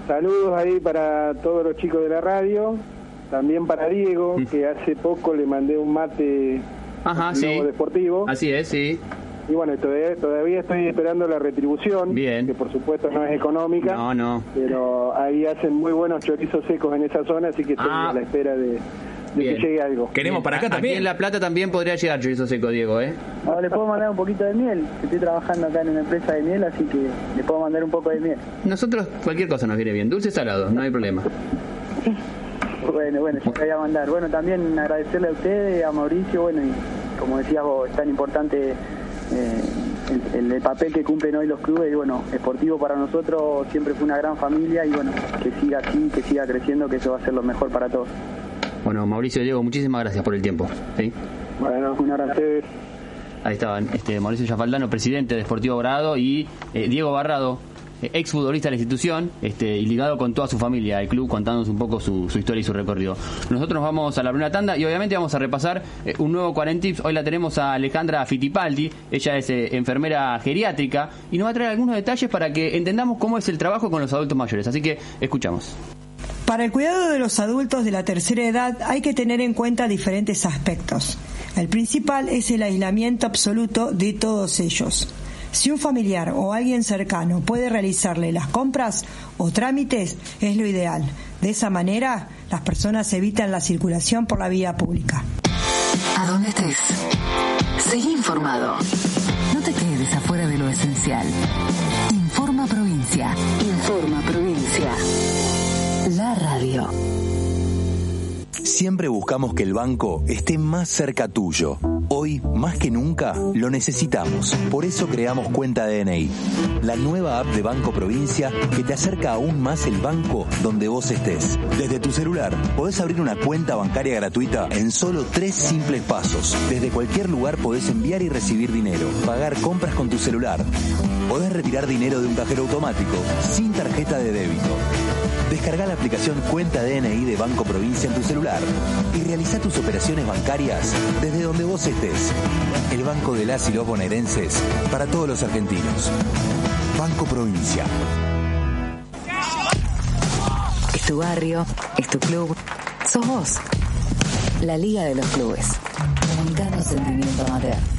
Saludos ahí para todos los chicos de la radio también para Diego,
Mm.
que hace poco le mandé un mate
Ajá, sí.
Deportivo.
Así es, sí.
Y bueno, todavía, todavía estoy esperando la retribución,
Bien.
que por supuesto no es económica,
No, no.
pero ahí hacen muy buenos chorizos secos en esa zona, así que estoy
Ah.
a la espera de, de
Bien.
que llegue algo.
Queremos para acá
Aquí
también.
en La Plata también podría llegar chorizo seco, Diego, ¿eh?
Ahora le puedo mandar un poquito de miel. Estoy trabajando acá en una empresa de miel, así que le puedo mandar un poco de miel.
Nosotros cualquier cosa nos viene bien. Dulce salado, no hay problema.
Bueno, bueno, yo te voy a mandar. Bueno, también agradecerle a ustedes, a Mauricio, bueno, y como decías vos, es tan importante eh, el, el papel que cumplen hoy los clubes, y bueno, Esportivo para nosotros siempre fue una gran familia y bueno, que siga así, que siga creciendo, que eso va a ser lo mejor para todos.
Bueno, Mauricio Diego, muchísimas gracias por el tiempo. ¿sí?
Bueno,
Un abrazo.
ustedes
Ahí estaban este, Mauricio Yafaldano, presidente de Deportivo Grado, y eh, Diego Barrado, eh, exfutbolista de la institución, este, y ligado con toda su familia al club, contándonos un poco su, su historia y su recorrido. Nosotros nos vamos a la primera tanda y obviamente vamos a repasar eh, un nuevo Cuarentips. Hoy la tenemos a Alejandra Fittipaldi, ella es eh, enfermera geriátrica y nos va a traer algunos detalles para que entendamos cómo es el trabajo con los adultos mayores. Así que escuchamos.
Para el cuidado de los adultos de la tercera edad hay que tener en cuenta diferentes aspectos. El principal es el aislamiento absoluto de todos ellos. Si un familiar o alguien cercano puede realizarle las compras o trámites, es lo ideal. De esa manera, las personas evitan la circulación por la vía pública.
A donde estés. Seguí informado. No te quedes afuera de lo esencial. Informa Provincia. Informa Provincia. La radio.
Siempre buscamos que el banco esté más cerca tuyo. Hoy, más que nunca, lo necesitamos. Por eso creamos Cuenta DNI, la nueva app de Banco Provincia que te acerca aún más el banco donde vos estés. Desde tu celular, podés abrir una cuenta bancaria gratuita en solo tres simples pasos. Desde cualquier lugar podés enviar y recibir dinero, pagar compras con tu celular. Podés retirar dinero de un cajero automático sin tarjeta de débito. Descarga la aplicación Cuenta DNI de Banco Provincia en tu celular y realiza tus operaciones bancarias desde donde vos estés. El Banco de las y los bonaerenses para todos los argentinos. Banco Provincia.
Es tu barrio, es tu club, sos vos. La Liga de los Clubes. Sentimiento amateur.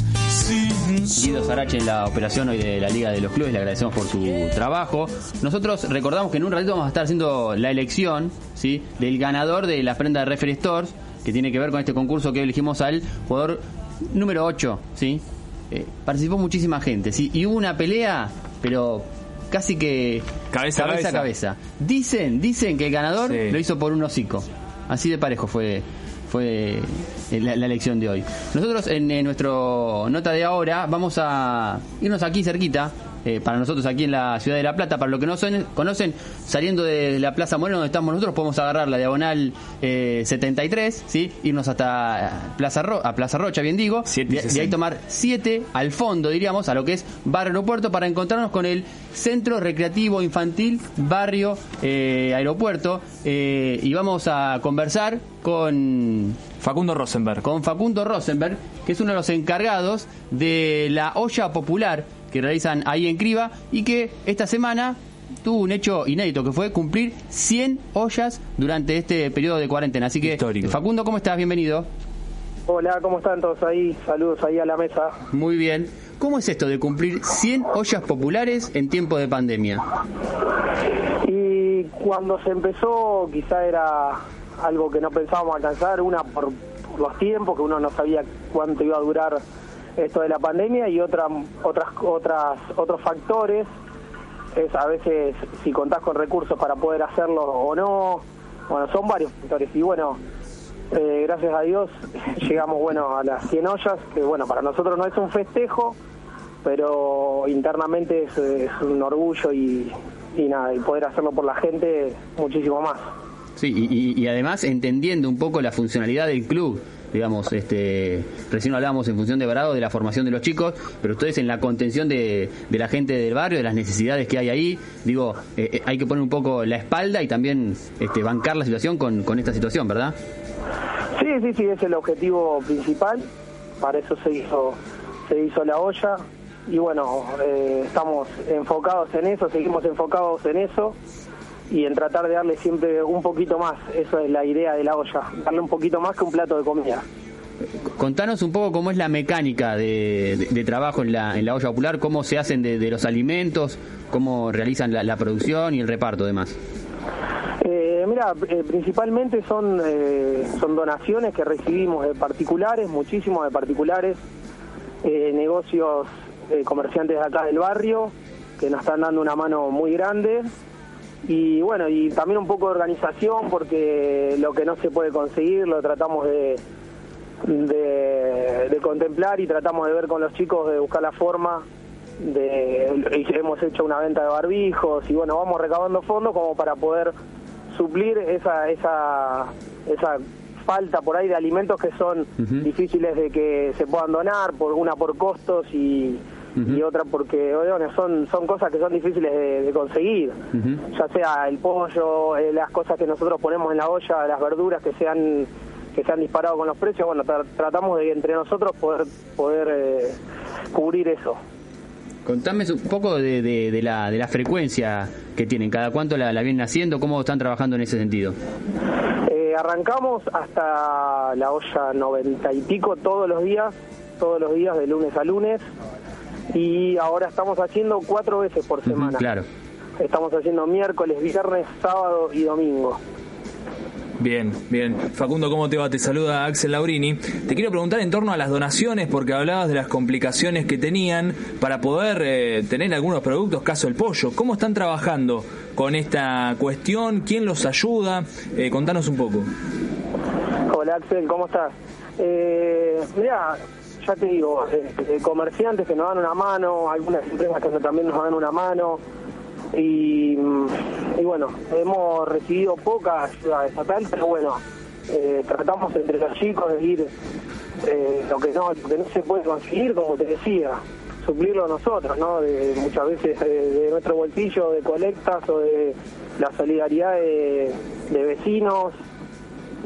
Guido Sarache en la operación hoy de la Liga de los Clubes, le agradecemos por su trabajo. Nosotros recordamos que en un ratito vamos a estar haciendo la elección ¿sí? del ganador de la prenda de Referee Stores, que tiene que ver con este concurso que elegimos al jugador número 8. ¿sí? Eh, participó muchísima gente, ¿sí? y hubo una pelea, pero casi que
Cabeza a
cabeza. a
cabeza.
cabeza. Dicen, dicen que el ganador
Sí.
lo hizo por un hocico. Así de parejo fue fue la, la elección de hoy. Nosotros en, eh, nuestro nota de ahora vamos a irnos aquí cerquita, eh, para nosotros aquí en la ciudad de La Plata, para los que no son- conocen, saliendo de la Plaza Moreno donde estamos nosotros, podemos agarrar la diagonal eh, 73, ¿sí? irnos hasta Plaza, Ro- a Plaza Rocha, bien digo, de, de ahí tomar 7 al fondo, diríamos, a lo que es Barrio Aeropuerto, para encontrarnos con el Centro Recreativo Infantil Barrio eh, Aeropuerto, eh, y vamos a conversar con
Facundo Rosenberg.
con Facundo Rosenberg, que es uno de los encargados de la olla popular que realizan ahí en Criba y que esta semana tuvo un hecho inédito que fue cumplir 100 ollas durante este periodo de cuarentena. Así que,
Histórico.
Facundo, ¿cómo estás? Bienvenido.
Hola, ¿cómo están todos ahí? Saludos ahí a la mesa.
Muy bien. ¿Cómo es esto de cumplir 100 ollas populares en tiempo de pandemia?
Y cuando se empezó, quizá era algo que no pensábamos alcanzar, una por, por los tiempos, que uno no sabía cuánto iba a durar esto de la pandemia, y otra, otras, otras, otros factores, es a veces si contás con recursos para poder hacerlo o no,
bueno, son varios factores. Y bueno, eh, gracias a Dios [laughs] llegamos bueno a las 100 ollas, que bueno, para nosotros no es un festejo, pero internamente es, un orgullo y nada, y poder hacerlo por la gente muchísimo más.
Sí, y, además entendiendo un poco la funcionalidad del club. Digamos, este, recién hablábamos en función de Bravo de la formación de los chicos, pero ustedes en la contención de, de la gente del barrio, de las necesidades que hay ahí, digo, eh, eh, hay que poner un poco la espalda y también este, bancar la situación con, con esta situación, ¿verdad?
Sí, sí, sí, es el objetivo principal. Para eso se hizo, se hizo la olla. Y bueno, eh, estamos enfocados en eso, seguimos enfocados en eso y en tratar de darle siempre un poquito más. Eso es la idea de la olla, darle un poquito más que un plato de comida.
Contanos un poco cómo es la mecánica de, de- de trabajo en la, en la olla popular, cómo se hacen de, de los alimentos, cómo realizan la, la producción y el reparto, además.
Eh, mira, eh, principalmente son, eh, son donaciones que recibimos de particulares, muchísimos de particulares, eh, negocios, eh, comerciantes de acá del barrio, que nos están dando una mano muy grande. Y bueno, y también un poco de organización, porque lo que no se puede conseguir lo tratamos de, de, de contemplar y tratamos de ver con los chicos, de buscar la forma de hemos hecho una venta de barbijos y bueno vamos recabando fondos como para poder suplir esa esa esa falta por ahí de alimentos que son difíciles de que se puedan donar por una por costos y, y otra porque bueno, son son cosas que son difíciles de, de conseguir. Ya sea el pollo eh, las cosas que nosotros ponemos en la olla las verduras que se han que se han disparado con los precios bueno tra- tratamos de entre nosotros poder poder eh, cubrir eso.
Contame un poco de, de- de la, de la frecuencia que tienen, cada cuánto la, la vienen haciendo, cómo están trabajando en ese sentido.
Eh, arrancamos hasta la olla noventa y pico todos los días, todos los días de lunes a lunes y ahora estamos haciendo cuatro veces por semana.
Claro.
Estamos haciendo miércoles, viernes, sábado y domingo.
Bien, bien. Facundo, ¿cómo te va? Te saluda Axel Laurini. Te quiero preguntar en torno a las donaciones, porque hablabas de las complicaciones que tenían para poder eh, tener algunos productos, caso el pollo. ¿Cómo están trabajando con esta cuestión? ¿Quién los ayuda? Eh, contanos un poco.
Hola Axel, ¿cómo estás? Eh, mira, ya te digo, eh, eh, comerciantes que nos dan una mano, algunas empresas que también nos dan una mano. Y, mm, bueno, hemos recibido poca ayuda estatal, pero bueno, eh, tratamos entre los chicos de ir lo que no que no se puede conseguir, como te decía, suplirlo nosotros, ¿no? Muchas veces de nuestro bolsillo, de colectas o de la solidaridad de, de vecinos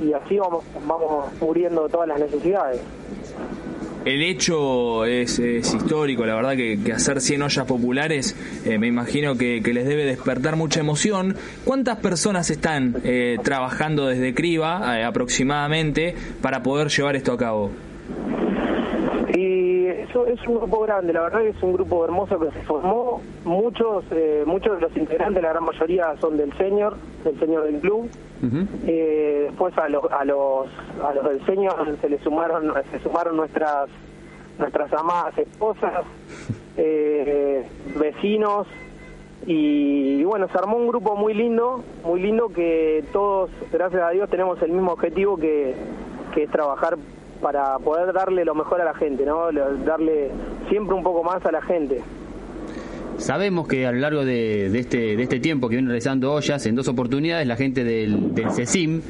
y así vamos vamos cubriendo todas las necesidades.
El hecho es, es histórico, la verdad que, hacer 100 ollas populares eh, me imagino que, les debe despertar mucha emoción. ¿Cuántas personas están eh, trabajando desde Criba eh, aproximadamente para poder llevar esto a cabo?
Eso es un grupo grande, la verdad que es un grupo hermoso que se formó. Muchos eh, muchos de los integrantes, la gran mayoría son del senior, del senior del club. Eh, después a los, a los a los del senior se le sumaron se sumaron nuestras nuestras amadas esposas, [laughs] eh, vecinos y, bueno se armó un grupo muy lindo, muy lindo que todos gracias a Dios tenemos el mismo objetivo que, que es trabajar para poder darle lo mejor a la gente, no darle siempre un poco más a la gente.
Sabemos que a lo largo de, de este, de este tiempo que viene realizando ollas, en dos oportunidades, la gente del, del CECIM,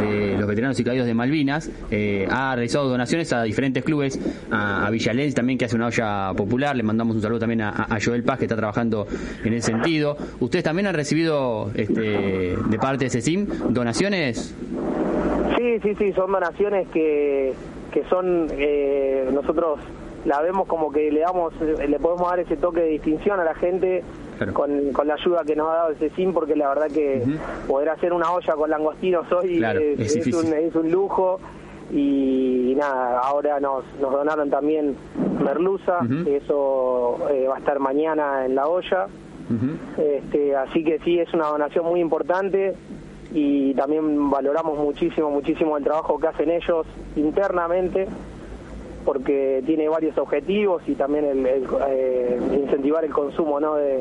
de los veteranos y caídos de Malvinas, eh, ha realizado donaciones a diferentes clubes, a, a Villalens también, que hace una olla popular. Le mandamos un saludo también a, a Joel Paz, que está trabajando en ese sentido. ¿Ustedes también han recibido este, de parte de CECIM donaciones?
Sí, sí, sí, son donaciones que, que son, eh, nosotros la vemos como que le damos, le podemos dar ese toque de distinción a la gente con, con la ayuda que nos ha dado el CECIM, porque la verdad que poder hacer una olla con langostinos hoy
Claro,
es,
es
es
difícil.
un, es un lujo. Y, nada, ahora nos, nos donaron también merluza, eso eh, va a estar mañana en la olla. Este, así que sí, es una donación muy importante y también valoramos muchísimo, muchísimo el trabajo que hacen ellos internamente porque tiene varios objetivos y también el, el, eh, incentivar el consumo ¿no? de,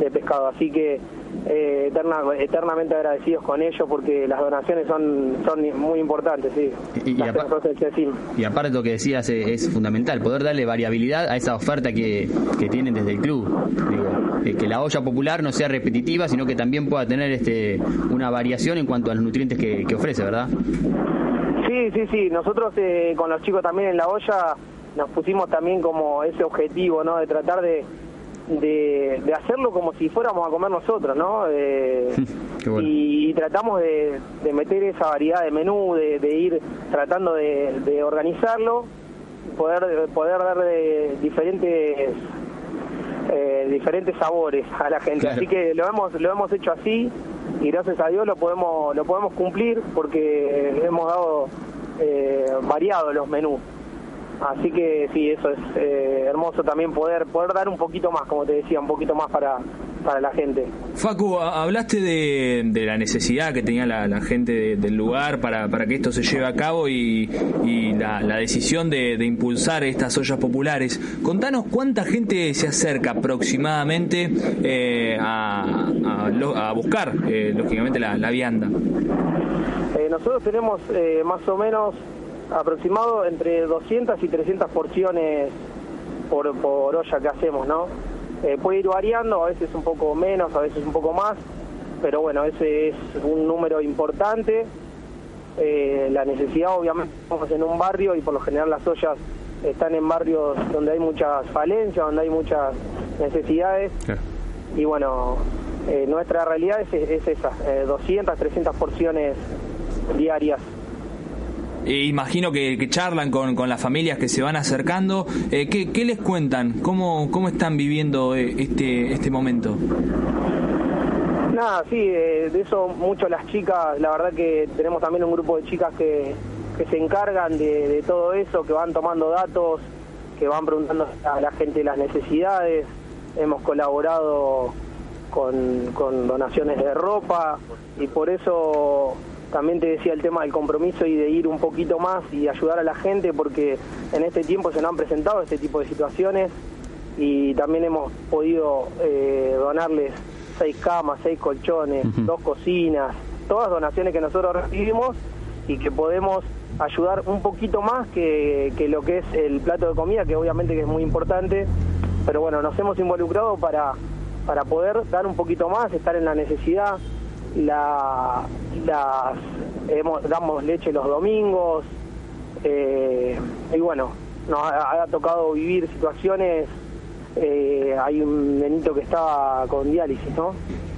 de pescado. Así que eh, eterna, eternamente agradecidos con ellos porque las donaciones son son muy importantes, sí.
Y, y,
Las
apar-
cosas que decimos.
y aparte lo que decías es, es fundamental, poder darle variabilidad a esa oferta que, que tienen desde el club. Digo, eh, que la olla popular no sea repetitiva, sino que también pueda tener este una variación en cuanto a los nutrientes que, que ofrece, ¿verdad?
Sí, sí, sí. Nosotros eh, con los chicos también en la olla nos pusimos también como ese objetivo, ¿no? De tratar de, de, de hacerlo como si fuéramos a comer nosotros, ¿no? Eh,
bueno.
y, y tratamos de, de meter esa variedad de menú, de, de ir tratando de, de organizarlo, poder poder dar de diferentes eh, diferentes sabores a la gente.
Claro.
Así que lo hemos lo hemos hecho así y gracias a Dios lo podemos lo podemos cumplir porque hemos dado eh, variado los menús. Así que sí, eso es eh, hermoso también poder poder dar un poquito más, como te decía, un poquito más para para la gente.
Facu, hablaste de, de la necesidad que tenía la, la gente de- del lugar para, para que esto se lleve a cabo y, y la, la decisión de, de impulsar estas ollas populares. Contanos cuánta gente se acerca aproximadamente eh, a, a a buscar, eh, lógicamente, la, la vianda.
Eh, nosotros tenemos eh, más o menos aproximado entre 200 y 300 porciones por, por olla que hacemos, ¿no? Eh, puede ir variando, a veces un poco menos, a veces un poco más, pero bueno, ese es un número importante. Eh, la necesidad, obviamente, estamos en un barrio y por lo general las ollas están en barrios donde hay muchas falencias, donde hay muchas necesidades y bueno, eh, nuestra realidad es, es esa, eh, 200, 300 porciones diarias.
Eh, imagino que, que charlan con, con las familias que se van acercando. Eh, ¿qué, qué les cuentan? ¿Cómo, cómo están viviendo eh, este, este momento?
Nada, sí, eh, de eso mucho las chicas, la verdad que tenemos también un grupo de chicas que, que se encargan de, de todo eso, que van tomando datos, que van preguntando a la gente las necesidades, hemos colaborado con, con donaciones de ropa y por eso también te decía el tema del compromiso y de ir un poquito más y ayudar a la gente porque en este tiempo se nos han presentado este tipo de situaciones y también hemos podido eh, donarles seis camas, seis colchones, dos cocinas, todas donaciones que nosotros recibimos y que podemos ayudar un poquito más que, que lo que es el plato de comida, que obviamente que es muy importante, pero bueno, nos hemos involucrado para, para poder dar un poquito más, estar en la necesidad, la, las, damos leche los domingos, eh, y bueno, nos ha, ha tocado vivir situaciones, eh, hay un nenito que estaba con diálisis, ¿no?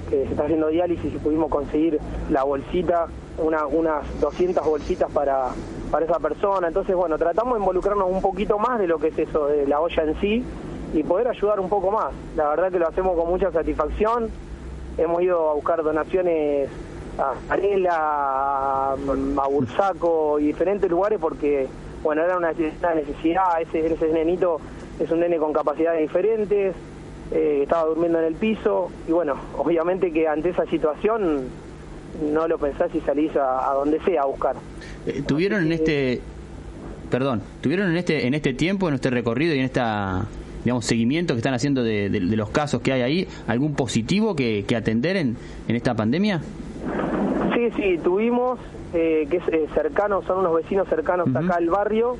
Que se está haciendo diálisis y pudimos conseguir la bolsita, una- unas 200 bolsitas para, para esa persona. Entonces, bueno, tratamos de involucrarnos un poquito más de lo que es eso, de la olla en sí, y poder ayudar un poco más. La verdad que lo hacemos con mucha satisfacción. Hemos ido a buscar donaciones a Arela, a, a Bursaco y diferentes lugares porque, bueno, era una una necesidad. Ese, ese nenito es un nene con capacidades diferentes, eh, estaba durmiendo en el piso y, bueno, obviamente que ante esa situación no lo pensás y salís a, a donde sea a buscar.
Eh, ¿Tuvieron en este, perdón, tuvieron en este en este tiempo, en este recorrido y en esta digamos seguimiento que están haciendo de, de- de los casos que hay ahí, algún positivo que, que atender en, en esta pandemia?
Sí, sí, tuvimos, eh, que es eh, cercano, son unos vecinos cercanos acá al barrio,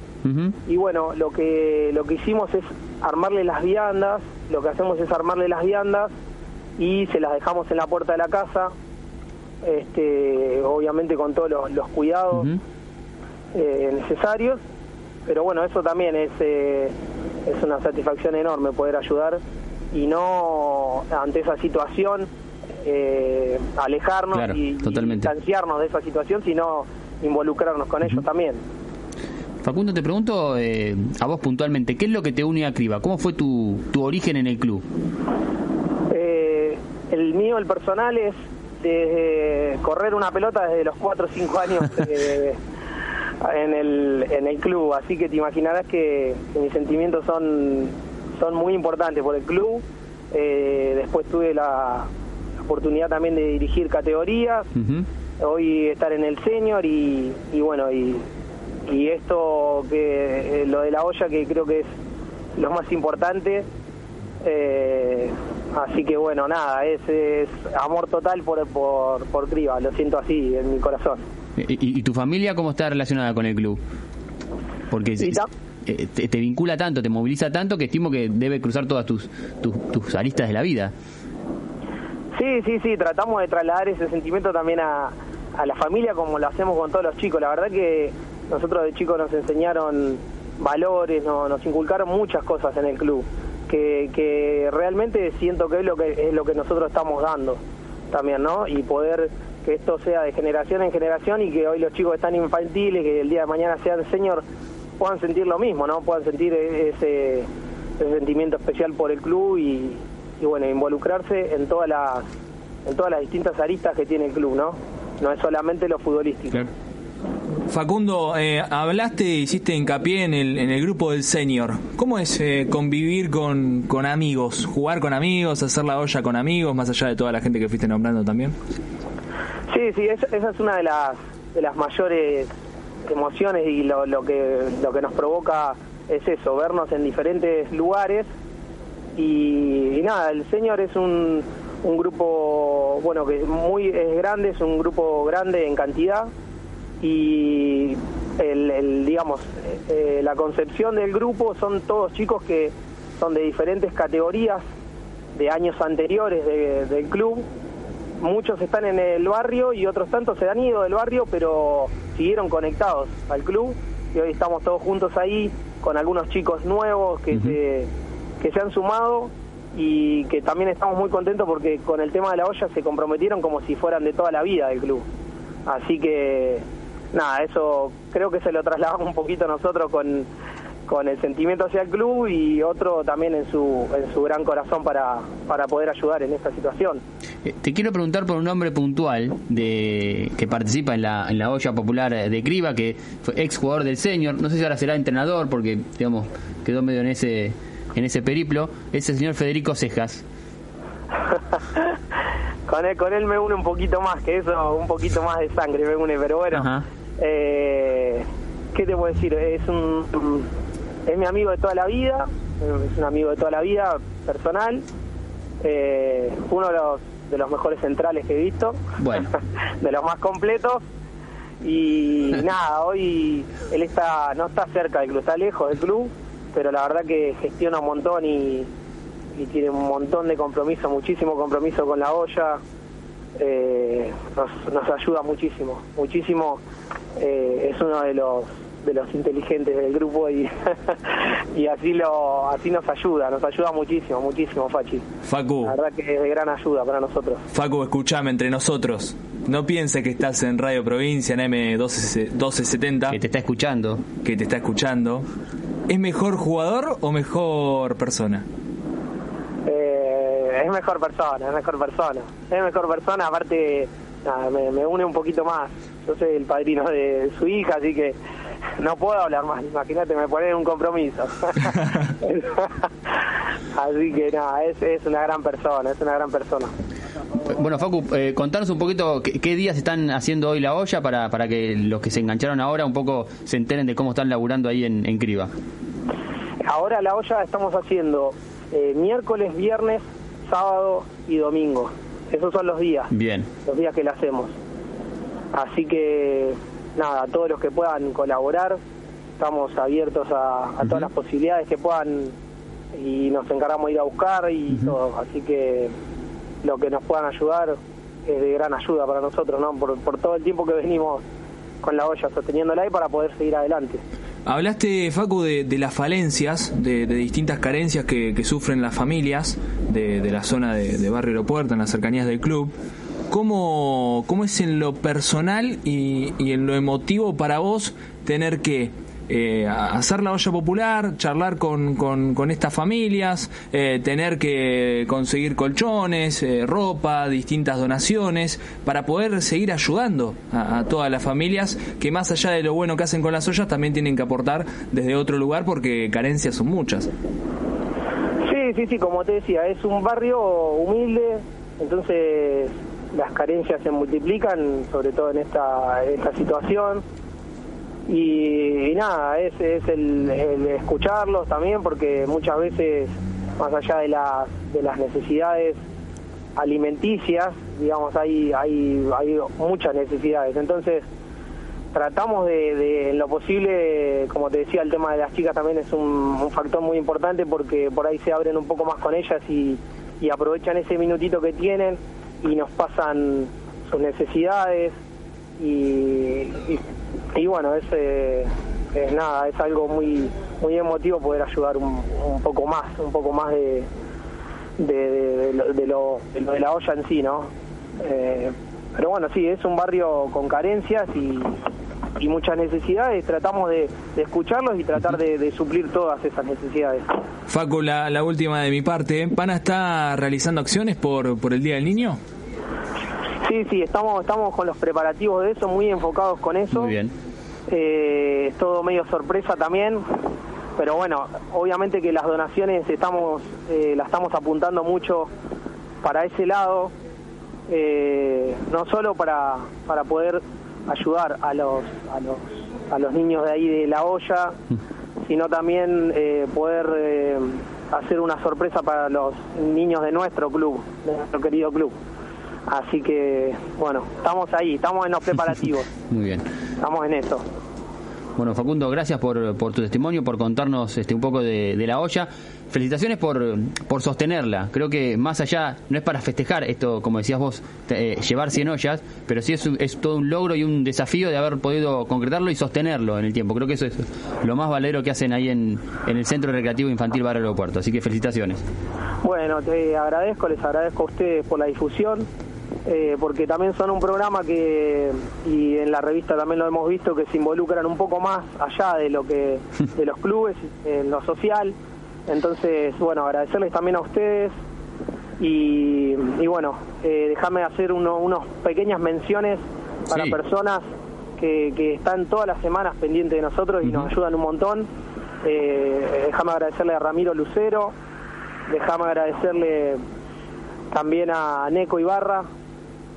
y bueno, lo que lo que hicimos es armarle las viandas, lo que hacemos es armarle las viandas y se las dejamos en la puerta de la casa, este, obviamente con todos los, los cuidados eh, necesarios, pero bueno, eso también es, eh, es una satisfacción enorme poder ayudar y no ante esa situación eh, alejarnos
Claro,
y, y
totalmente.
distanciarnos de esa situación, sino involucrarnos con ellos también.
Facundo, te pregunto eh, a vos puntualmente, ¿qué es lo que te une a Criba? ¿Cómo fue tu, tu origen en el club?
Eh, el mío, el personal, es de correr una pelota desde los 4 o 5 años [laughs] en, el, en el club, así que te imaginarás que, mis sentimientos son, son muy importantes por el club. Eh, después tuve la, oportunidad también de dirigir categorías, hoy estar en el senior y, y bueno, y, y esto que eh, lo de la olla que creo que es lo más importante, eh, Así que bueno, nada, es, es amor total por, por, por Criba, lo siento así en mi corazón.
¿Y, y tu familia cómo está relacionada con el club? Porque eh, te, te vincula tanto, te moviliza tanto que estimo que debe cruzar todas tus, tus, tus aristas de la vida.
Sí, sí, sí, tratamos de trasladar ese sentimiento también a, a la familia como lo hacemos con todos los chicos. La verdad que nosotros de chicos nos enseñaron valores, no- nos inculcaron muchas cosas en el club, que, que realmente siento que es lo que es lo que nosotros estamos dando también, ¿no? Y poder que esto sea de generación en generación y que hoy los chicos están infantiles, que el día de mañana sean señor, puedan sentir lo mismo, ¿no? Puedan sentir ese, ese sentimiento especial por el club y, y bueno, involucrarse en todas las en todas las distintas aristas que tiene el club, ¿no? No es solamente lo futbolístico.
Facundo, eh, hablaste, hiciste hincapié en el, en el grupo del senior. ¿Cómo es eh, convivir con, con amigos? ¿Jugar con amigos? ¿Hacer la olla con amigos? Más allá de toda la gente que fuiste nombrando también.
Sí, sí, esa, es una de las de las mayores emociones y lo, lo que lo que nos provoca es eso, vernos en diferentes lugares. Y, nada, el señor es un, un grupo bueno que es muy es grande, es un grupo grande en cantidad. Y el, digamos eh, la concepción del grupo son todos chicos que son de diferentes categorías de años anteriores de- del club muchos están en el barrio y otros tantos se han ido del barrio, pero siguieron conectados al club y hoy estamos todos juntos ahí con algunos chicos nuevos que, se, que se han sumado y que también estamos muy contentos porque con el tema de la olla se comprometieron como si fueran de toda la vida del club. Así que nada, eso creo que se lo trasladamos un poquito nosotros con, con el sentimiento hacia el club y otro también en su, en su gran corazón para, para poder ayudar en esta situación.
Eh, Te quiero preguntar por un hombre puntual de que participa en la, en la olla popular de Criba, que fue ex jugador del senior, no sé si ahora será entrenador porque digamos quedó medio en ese en ese periplo, es el señor Federico Cejas. [laughs]
con él, con él me une un poquito más que eso, un poquito más de sangre me une, pero bueno, eh, ¿qué te puedo decir? Es un es mi amigo de toda la vida, es un amigo de toda la vida personal, eh, uno de los de los mejores centrales que he visto,
Bueno. [laughs]
de los más completos. Y [laughs] nada, hoy él está no está cerca del club, está lejos del club, pero la verdad que gestiona un montón y, y tiene un montón de compromiso, muchísimo compromiso con la olla, eh, nos, nos ayuda muchísimo, muchísimo, eh, es uno de los de los inteligentes del grupo y, [laughs] y así lo así nos ayuda, nos ayuda muchísimo, muchísimo Fachi.
Facu,
La verdad que es de gran ayuda para nosotros.
Facu, escuchame entre nosotros. No piense que estás en Radio Provincia, en M1270. Que
te está escuchando.
Que te está escuchando. ¿Es mejor jugador o mejor persona?
Eh, es mejor persona, es mejor persona. Es mejor persona, aparte nada, me, me une un poquito más. Yo soy el padrino de su hija, así que no puedo hablar más. Imagínate, me ponen un compromiso. [laughs] así que nada, es, es una gran persona, es una gran persona.
Bueno, Facu, eh, contanos un poquito qué, qué días están haciendo hoy la olla para, para que los que se engancharon ahora un poco se enteren de cómo están laburando ahí en, en Criba.
Ahora la olla estamos haciendo eh, miércoles, viernes, sábado y domingo. Esos son los días.
Bien.
los días que la hacemos. Así que, nada, todos los que puedan colaborar, estamos abiertos a, a todas las posibilidades que puedan y nos encargamos de ir a buscar y todo. Así que lo que nos puedan ayudar es de gran ayuda para nosotros, ¿no? Por, por todo el tiempo que venimos con la olla sosteniéndola y para poder seguir adelante.
Hablaste, Facu, de, de las falencias, de, de distintas carencias que, que sufren las familias de, de la zona de Barrio Aeropuerto, en las cercanías del club. ¿Cómo, cómo es en lo personal y, y en lo emotivo para vos tener que eh, hacer la olla popular, charlar con, con, estas familias, eh, tener que conseguir colchones, eh, ropa, distintas donaciones, para poder seguir ayudando a todas las familias que más allá de lo bueno que hacen con las ollas, también tienen que aportar desde otro lugar porque carencias son muchas.
Sí, sí, sí, como te decía, es un barrio humilde, entonces las carencias se multiplican, sobre todo en esta, esta situación. Y, nada, es, es el, el escucharlos también, porque muchas veces más allá de las, de las necesidades alimenticias, digamos, hay, hay, hay muchas necesidades. Entonces, tratamos de, en lo posible, como te decía, el tema de las chicas también es un, factor muy importante porque por ahí se abren un poco más con ellas y, aprovechan ese minutito que tienen y nos pasan sus necesidades y, y, bueno, es, eh, es nada, es algo muy muy emotivo poder ayudar un, un poco más, un poco más de, de, de, lo, de, la olla en sí, ¿no? Eh, pero bueno, sí, es un barrio con carencias y, y muchas necesidades. Tratamos de, escucharlos y tratar de, suplir todas esas necesidades.
Facu, la, la, última de mi parte. ¿Pana está realizando acciones por, por el Día del Niño?
Sí, sí, estamos, estamos con los preparativos de eso, muy enfocados con eso.
Muy bien.
Eh, es todo medio sorpresa también pero bueno, obviamente que las donaciones estamos, eh, las estamos apuntando mucho para ese lado, eh, no solo para, para poder ayudar a los, a los, a los niños de ahí de la olla, sino también eh, poder hacer una sorpresa para los niños de nuestro club, de nuestro querido club. Así que, bueno, estamos ahí, estamos en los preparativos. [laughs]
Muy bien.
Estamos en eso.
Bueno, Facundo, gracias por, por tu testimonio, por contarnos este, un poco de, la olla. Felicitaciones por, por sostenerla. Creo que más allá, no es para festejar esto, como decías vos, eh, llevar 100 ollas, pero sí es, es, todo un logro y un desafío de haber podido concretarlo y sostenerlo en el tiempo. Creo que eso es lo más valero que hacen ahí en, en el Centro Recreativo Infantil Barrio Aeropuerto. Así que felicitaciones.
Bueno, te agradezco, les agradezco a ustedes por la difusión. Eh, porque también son un programa que, y en la revista también lo hemos visto, que se involucran un poco más allá de lo que [laughs] de los clubes, en lo social. Entonces, bueno, agradecerles también a ustedes y, bueno, eh, déjame hacer uno, unas pequeñas menciones para personas que, que, están todas las semanas pendientes de nosotros y nos ayudan un montón. Eh, déjame agradecerle a Ramiro Lucero, déjame agradecerle también a Neco Ibarra,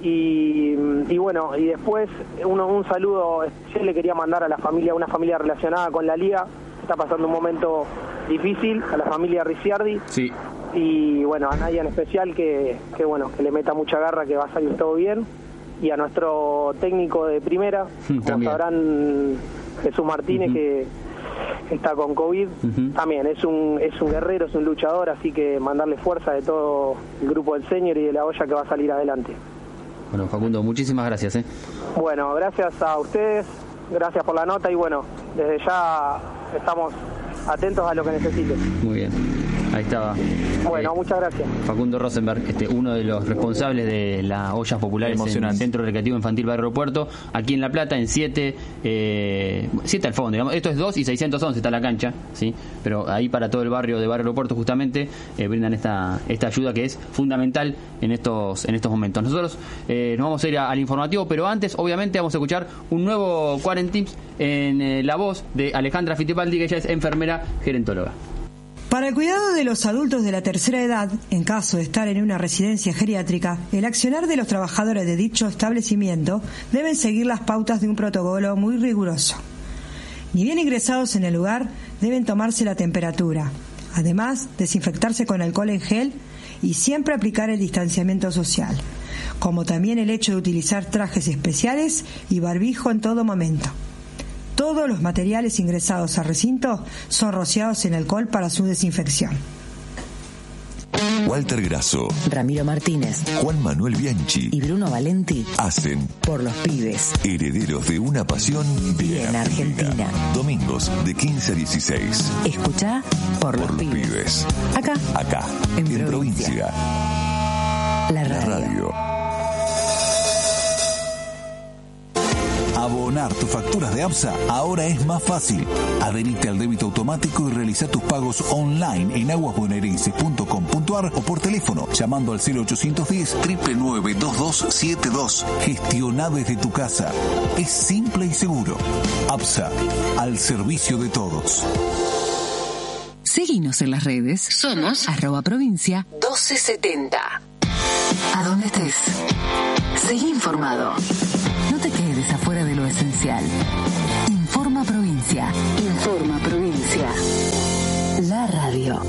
y, bueno, y después uno, un saludo especial le quería mandar a la familia, una familia relacionada con la liga, está pasando un momento difícil, a la familia Ricciardi.
Sí.
Y bueno, a nadie en especial que, que bueno, que le meta mucha garra, que va a salir todo bien. Y a nuestro técnico de primera, [laughs] como sabrán, Jesús Martínez, que está con COVID, también es un, es un guerrero, es un luchador, así que mandarle fuerza de todo el grupo del Señor y de la olla que va a salir adelante.
Bueno, Facundo, muchísimas gracias. ¿eh?
Bueno, gracias a ustedes, gracias por la nota y bueno, desde ya estamos atentos a lo que necesiten.
Muy bien. Ahí estaba.
Bueno, eh, muchas gracias.
Facundo Rosenberg, este, uno de los responsables de las ollas populares en el Centro Recreativo Infantil Barrio Aeropuerto, aquí en La Plata, en 7, eh, 7 al fondo, digamos. Esto es 2 y 611 está la cancha, ¿sí? Pero ahí para todo el barrio de Barrio Aeropuerto justamente eh, brindan esta, esta ayuda que es fundamental en estos, en estos momentos. Nosotros eh, nos vamos a ir al informativo, pero antes, obviamente, vamos a escuchar un nuevo Quarentips en la voz de Alejandra Fittipaldi, que ella es enfermera gerentóloga.
Para el cuidado de los adultos de la tercera edad, en caso de estar en una residencia geriátrica, el accionar de los trabajadores de dicho establecimiento deben seguir las pautas de un protocolo muy riguroso. Ni bien ingresados en el lugar, deben tomarse la temperatura. Además, desinfectarse con alcohol en gel y siempre aplicar el distanciamiento social, como también el hecho de utilizar trajes especiales y barbijo en todo momento. Todos los materiales ingresados al recinto son rociados en alcohol para su desinfección.
Walter Grasso,
Ramiro Martínez,
Juan Manuel Bianchi
y Bruno Valenti
hacen
por los pibes.
Herederos de una pasión bien, argentina. Domingos de 15 a 16.
Escucha por, los, pibes. Acá.
Acá. En, provincia.
La radio.
Abonar tus facturas de APSA ahora es más fácil. Adherite al débito automático y realiza tus pagos online en aguasbonaerenses.com.ar o por teléfono llamando al 0810 999 Gestiona desde tu casa. Es simple y seguro. APSA, al servicio de todos.
Seguinos en las redes. Somos arroba provincia 1270. ¿A dónde estés? Seguí informado afuera de lo esencial. Informa Provincia. Informa Provincia. La radio.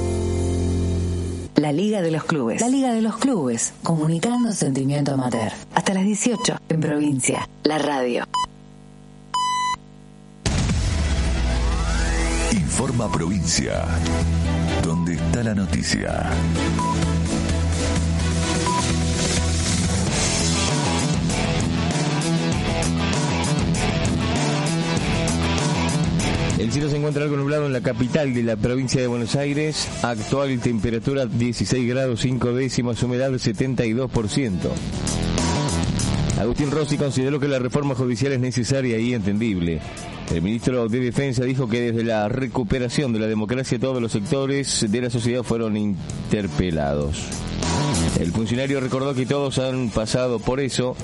La Liga de los Clubes. La Liga de los Clubes. Comunicando sentimiento amateur. Hasta las 18 en provincia. La radio.
Informa Provincia. Donde está la noticia.
El cielo se encuentra algo nublado en la capital de la provincia de Buenos Aires. Actual temperatura 16 grados 5 décimas, humedad 72%. Agustín Rossi consideró que la reforma judicial es necesaria y entendible. El ministro de Defensa dijo que desde la recuperación de la democracia todos los sectores de la sociedad fueron interpelados. El funcionario recordó que todos han pasado por eso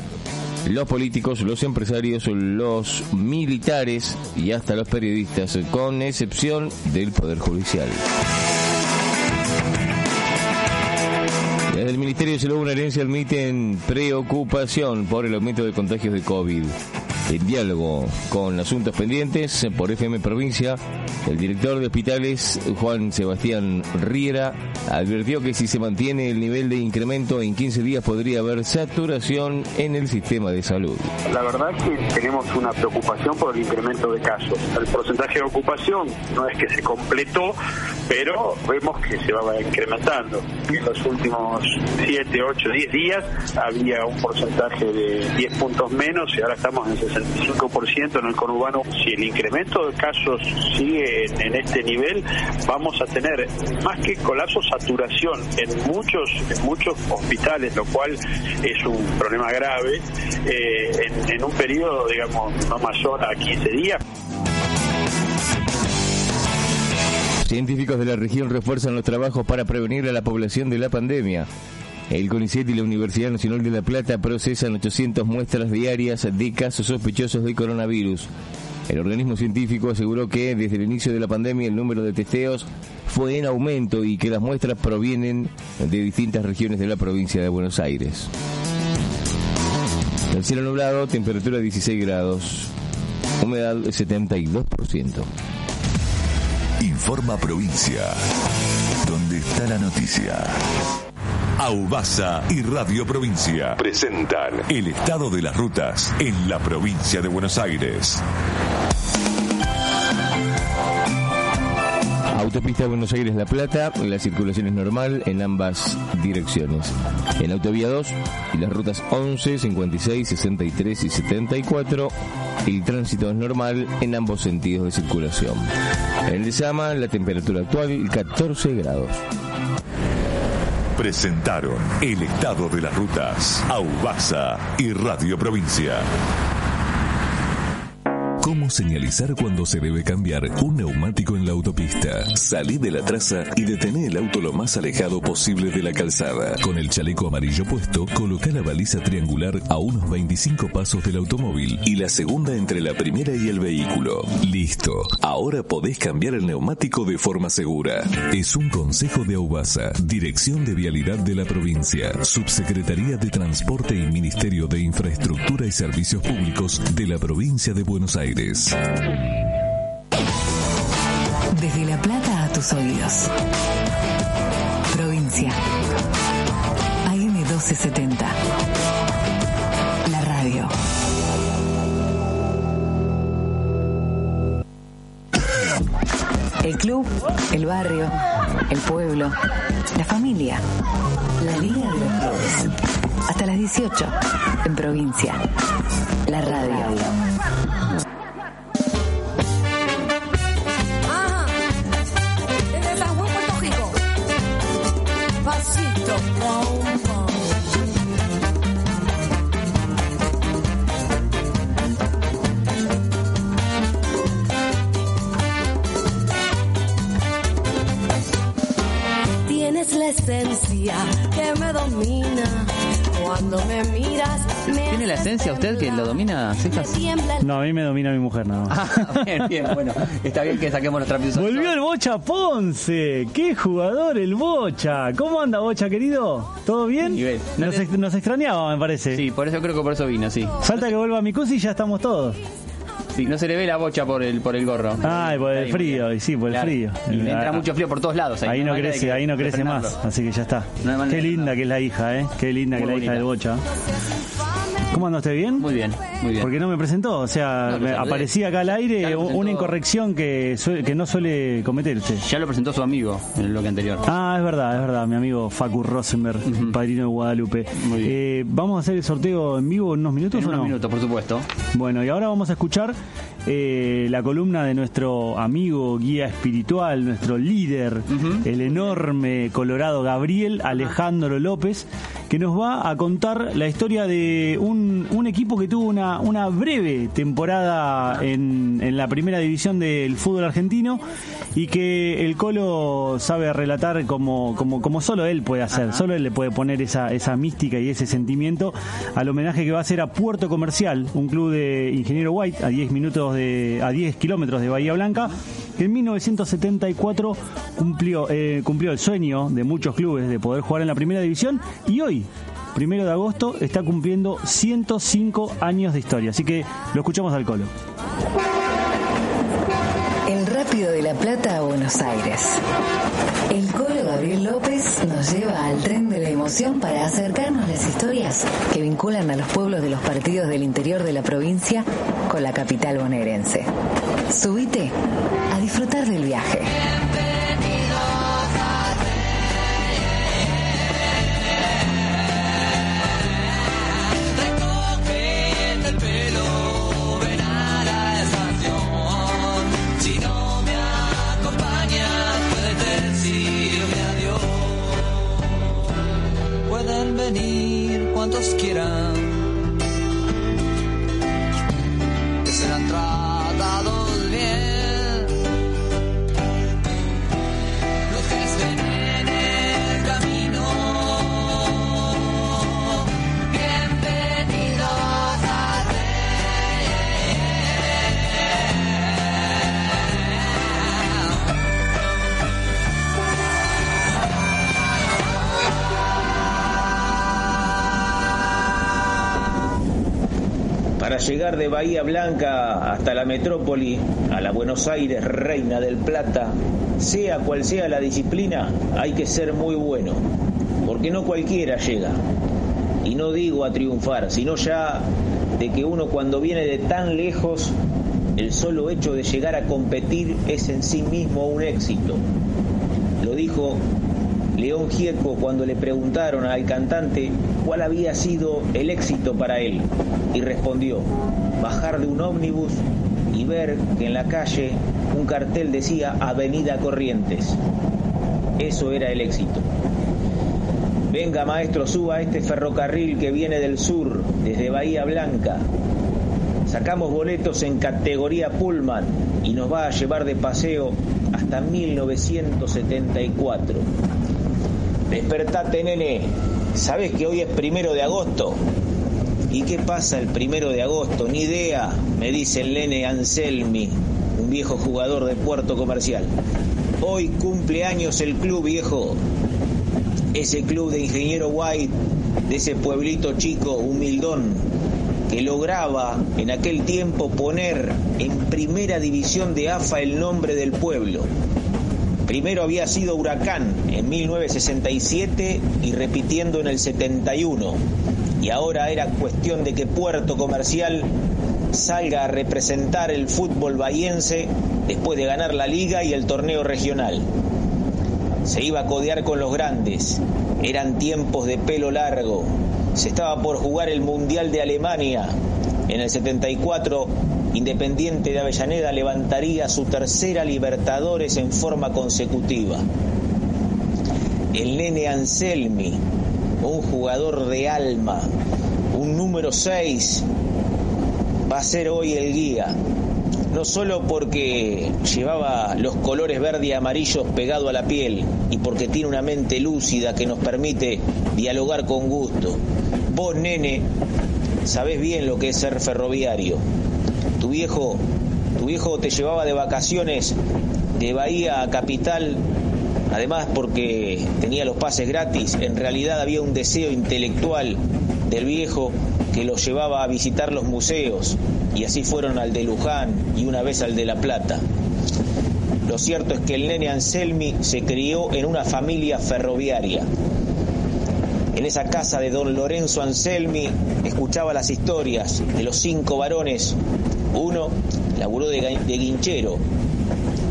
los políticos, los empresarios, los militares y hasta los periodistas, con excepción del Poder Judicial. Desde el Ministerio de Salud una herencia admiten preocupación por el aumento de contagios de COVID. En diálogo con asuntos pendientes por FM Provincia, el director de hospitales, Juan Sebastián Riera, advirtió que si se mantiene el nivel de incremento en 15 días podría haber saturación en el sistema de salud.
La verdad es que tenemos una preocupación por el incremento de casos. El porcentaje de ocupación no es que se completó, pero vemos que se va incrementando. En los últimos 7, 8, 10 días había un porcentaje de 10 puntos menos y ahora estamos en 65% en el conurbano. Si el incremento de casos sigue en, este nivel, vamos a tener más que colapso, saturación en muchos, muchos hospitales, lo cual es un problema grave eh, en, en un periodo, digamos, no mayor a 15 días.
Científicos de la región refuerzan los trabajos para prevenir a la población de la pandemia. El CONICET y la Universidad Nacional de La Plata procesan 800 muestras diarias de casos sospechosos de coronavirus. El organismo científico aseguró que desde el inicio de la pandemia el número de testeos fue en aumento y que las muestras provienen de distintas regiones de la provincia de Buenos Aires. El cielo nublado, temperatura 16 grados, humedad 72%.
Informa Provincia. Donde está la noticia. Aubasa y Radio Provincia presentan el estado de las rutas en la provincia de Buenos Aires.
Autopista Buenos Aires-La Plata, la circulación es normal en ambas direcciones. En Autovía 2 y las rutas 11, 56, 63 y 74, el tránsito es normal en ambos sentidos de circulación. En el Sama, la temperatura actual 14 grados.
Presentaron el estado de las rutas. Aubasa y Radio Provincia. ¿Cómo señalizar cuando se debe cambiar un neumático en la autopista? Salí de la traza y detené el auto lo más alejado posible de la calzada. Con el chaleco amarillo puesto, coloca la baliza triangular a unos 25 pasos del automóvil y la segunda entre la primera y el vehículo. Listo. Ahora podés cambiar el neumático de forma segura. Es un consejo de Aubasa, Dirección de Vialidad de la Provincia, Subsecretaría de Transporte y Ministerio de Infraestructura y Servicios Públicos de la Provincia de Buenos Aires.
Desde La Plata a tus oídos. Provincia. AM 1270. La radio. El club, el barrio, el pueblo, la familia. La Liga de los Clubes. Hasta las 18. En provincia. La radio.
Tienes la esencia que me domina. Cuando me miras, me
¿Tiene la esencia usted que lo domina, Cejas?
No, a mí me domina mi mujer nada más.
Ah, [laughs] bien, bien, bueno. Está bien que saquemos los trapitos. al
Volvió el Bocha Ponce. ¡Qué jugador el Bocha! ¿Cómo anda Bocha, querido? ¿Todo bien?
Nivel.
Nos, ex- nos extrañaba, me parece.
Sí, por eso creo que por eso vino, sí.
Falta que vuelva a mi y ya estamos todos.
Sí, no se le ve la bocha por el por el gorro.
Ah, por el frío, y sí, por el
Claro.
frío.
Y le entra
Ah,
mucho frío por todos lados.
Ahí no crece, ahí no crece más, así que ya está.
No.
Qué linda que es la hija, ¿eh? Qué linda que es la hija del. Bocha. ¿Cómo anda usted bien?
Muy bien, muy bien.
Porque no me presentó, o sea,
No,
aparecía acá al aire
presentó.
una incorrección que, suele- que no suele cometerse.
Ya lo presentó su amigo en el bloque anterior.
Ah, es verdad, es verdad, mi amigo Facu Rosenberg, padrino de Guadalupe. Eh, ¿Vamos a hacer el sorteo en vivo en unos minutos
En
o
unos
no?
minutos, por supuesto.
Bueno, y ahora vamos a escuchar eh, la columna de nuestro amigo guía espiritual, nuestro líder, el enorme Colorado Gabriel Alejandro López, que nos va a contar la historia de un, un equipo que tuvo una, una breve temporada en, en la primera división del fútbol argentino y que el Colo sabe relatar como, como, como solo él puede hacer, solo él le puede poner esa, esa mística y ese sentimiento al homenaje que va a hacer a Puerto Comercial, un club de Ingeniero White a 10 minutos de, a 10 kilómetros de Bahía Blanca, en 1974 cumplió, eh, cumplió el sueño de muchos clubes de poder jugar en la primera división y hoy Primero de agosto está cumpliendo 105 años de historia, así que lo escuchamos al colo.
Rápido de La Plata a Buenos Aires. El colo Gabriel López nos lleva al tren de la emoción para acercarnos las historias que vinculan a los pueblos de los partidos del interior de la provincia con la capital bonaerense. Subite a disfrutar del viaje.
Venir cuantos quieran.
Llegar de Bahía Blanca hasta la metrópoli, a la Buenos Aires, reina del Plata, sea cual sea la disciplina, hay que ser muy bueno, porque no cualquiera llega. Y no digo a triunfar, sino ya de que uno cuando viene de tan lejos, el solo hecho de llegar a competir es en sí mismo un éxito. Lo dijo León Gieco cuando le preguntaron al cantante cuál había sido el éxito para él y respondió, bajar de un ómnibus y ver que en la calle un cartel decía Avenida Corrientes. Eso era el éxito. Venga maestro, suba este ferrocarril que viene del sur, desde Bahía Blanca. Sacamos boletos en categoría Pullman y nos va a llevar de paseo hasta 1974. Despertate, nene. ¿Sabes que hoy es primero de agosto? ¿Y qué pasa el primero de agosto? Ni idea, me dice el nene Anselmi, un viejo jugador de Puerto Comercial. Hoy cumple años el club viejo. Ese club de Ingeniero White, de ese pueblito chico, humildón, que lograba en aquel tiempo poner en primera división de AFA el nombre del pueblo. Primero había sido Huracán en 1967 y repitiendo en el 71. Y ahora era cuestión de que Puerto Comercial salga a representar el fútbol bahiense después de ganar la liga y el torneo regional. Se iba a codear con los grandes. Eran tiempos de pelo largo. Se estaba por jugar el Mundial de Alemania. En el 74 Independiente de Avellaneda levantaría su tercera Libertadores en forma consecutiva. El nene Anselmi, un jugador de alma, un número 6, va a ser hoy el guía. No solo porque llevaba los colores verde y amarillos pegado a la piel y porque tiene una mente lúcida que nos permite dialogar con gusto. Vos, nene, sabés bien lo que es ser ferroviario. Tu viejo, tu viejo te llevaba de vacaciones de Bahía a Capital, además porque tenía los pases gratis. En realidad había un deseo intelectual del viejo que los llevaba a visitar los museos y así fueron al de Luján y una vez al de La Plata. Lo cierto es que el nene Anselmi se crió en una familia ferroviaria. En esa casa de don Lorenzo Anselmi escuchaba las historias de los cinco varones. Uno laburó de, de guinchero,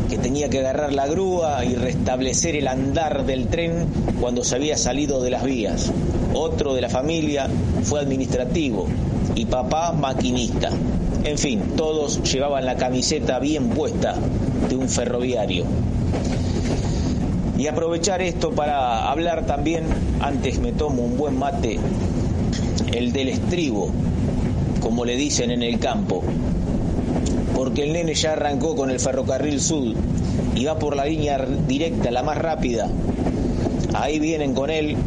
que tenía que agarrar la grúa y restablecer el andar del tren cuando se había salido de las vías. Otro de la familia fue administrativo y papá maquinista. En fin, todos llevaban la camiseta bien puesta de un ferroviario. Y aprovechar esto para hablar también, antes me tomo un buen mate, el del estribo, como le dicen en el campo. Porque el nene ya arrancó con el ferrocarril sur y va por la línea directa, la más rápida. Ahí vienen con él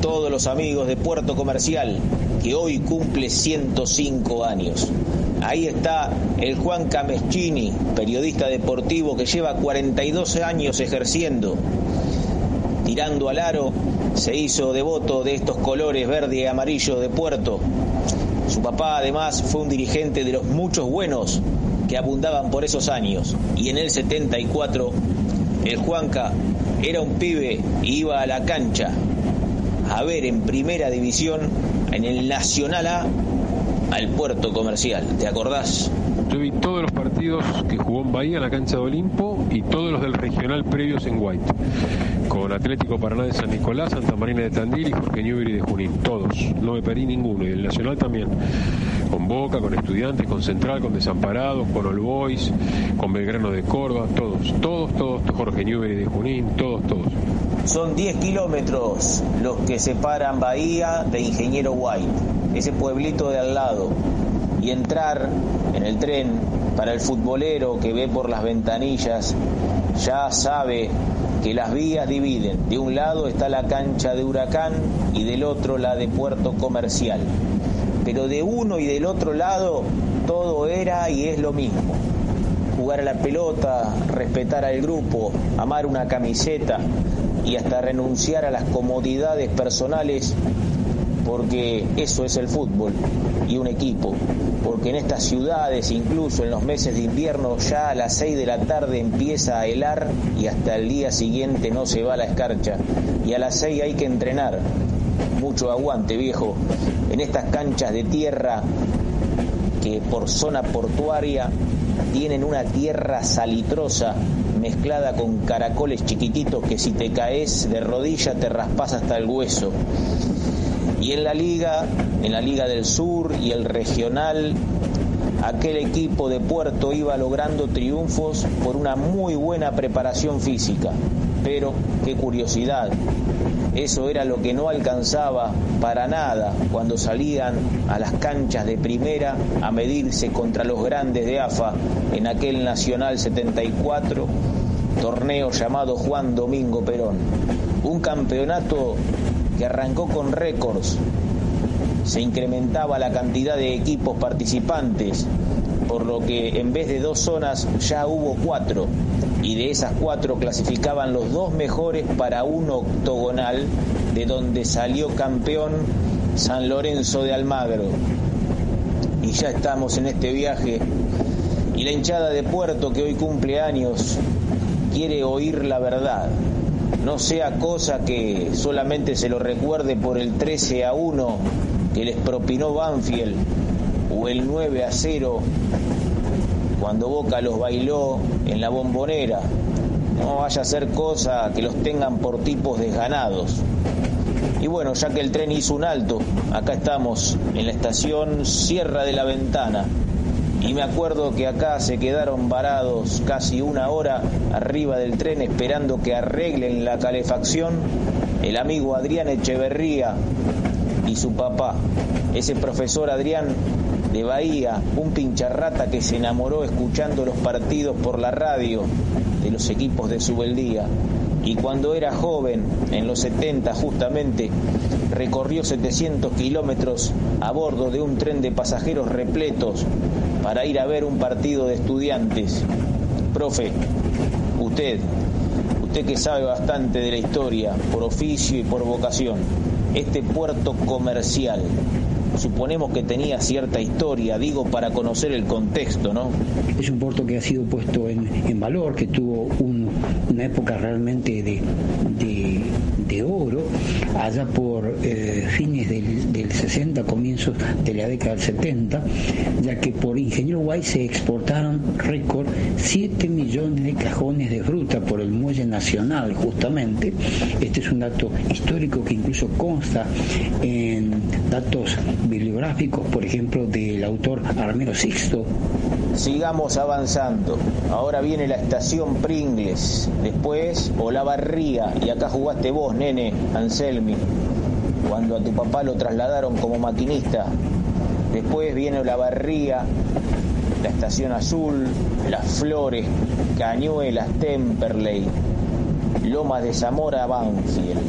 todos los amigos de Puerto Comercial, que hoy cumple 105 años. Ahí está el Juan Cameschini, periodista deportivo que lleva 42 años ejerciendo. Tirando al aro, se hizo devoto de estos colores verde y amarillo de Puerto. Su papá además fue un dirigente de los muchos buenos que abundaban por esos años. Y en el 74, el Juanca era un pibe y iba a la cancha a ver en primera división, en el Nacional A, al puerto comercial. ¿Te acordás?
Yo vi todos los partidos que jugó en Bahía, en la cancha de Olimpo, y todos los del regional previos en White. Con Atlético Paraná de San Nicolás, Santa Marina de Tandil y Jorge Newbery de Junín. Todos. No me perdí ninguno. Y el Nacional también. Con Boca, con Estudiantes, con Central, con Desamparados, con All Boys, con Belgrano de Córdoba. Todos, todos, todos. Jorge Newbery de Junín. Todos, todos.
Son 10 kilómetros los que separan Bahía de Ingeniero White, ese pueblito de al lado. Y entrar en el tren para el futbolero que ve por las ventanillas ya sabe que las vías dividen. De un lado está la cancha de Huracán y del otro la de Puerto Comercial. Pero de uno y del otro lado todo era y es lo mismo. Jugar a la pelota, respetar al grupo, amar una camiseta y hasta renunciar a las comodidades personales porque eso es el fútbol y un equipo. Porque en estas ciudades, incluso en los meses de invierno, ya a las 6 de la tarde empieza a helar y hasta el día siguiente no se va la escarcha. Y a las 6 hay que entrenar. Mucho aguante, viejo. En estas canchas de tierra que por zona portuaria tienen una tierra salitrosa mezclada con caracoles chiquititos que si te caes de rodilla te raspas hasta el hueso. Y en la liga, en la liga del sur y el regional, aquel equipo de Puerto iba logrando triunfos por una muy buena preparación física. Pero, qué curiosidad, eso era lo que no alcanzaba para nada cuando salían a las canchas de primera a medirse contra los grandes de AFA en aquel Nacional 74, torneo llamado Juan Domingo Perón. Un campeonato que arrancó con récords. Se incrementaba la cantidad de equipos participantes, por lo que en vez de dos zonas ya hubo cuatro, y de esas cuatro clasificaban los dos mejores para un octogonal, de donde salió campeón San Lorenzo de Almagro. Y ya estamos en este viaje, y la hinchada de Puerto que hoy cumple años quiere oír la verdad no sea cosa que solamente se lo recuerde por el 13 a 1 que les propinó Banfield o el 9 a 0 cuando Boca los bailó en la bombonera. No vaya a ser cosa que los tengan por tipos desganados. Y bueno, ya que el tren hizo un alto, acá estamos en la estación Sierra de la Ventana y me acuerdo que acá se quedaron varados casi una hora arriba del tren esperando que arreglen la calefacción el amigo Adrián Echeverría y su papá, ese profesor Adrián de Bahía, un pincharrata que se enamoró escuchando los partidos por la radio de los equipos de Subeldía. Y cuando era joven, en los 70 justamente, recorrió 700 kilómetros a bordo de un tren de pasajeros repletos para ir a ver un partido de estudiantes. Profe, usted, usted que sabe bastante de la historia, por oficio y por vocación, este puerto comercial, suponemos que tenía cierta historia, digo, para conocer el contexto, ¿no?
Es un puerto que ha sido puesto en, valor, que tuvo un- una época realmente de, de- oro, allá por eh, fines del 60, comienzos de la década del 70, ya que por Ingeniero Guay se exportaron récord 7 millones de cajones de fruta por el muelle nacional, justamente. Este es un dato histórico que incluso consta en datos bibliográficos, por ejemplo, del autor Armero Sixto,
Sigamos avanzando. Ahora viene la estación Pringles, después Olavarría, y acá jugaste vos, nene, Anselmi, cuando a tu papá lo trasladaron como maquinista. Después viene Olavarría, la estación Azul, Las Flores, Cañuelas, Temperley, Lomas de Zamora, Banfield.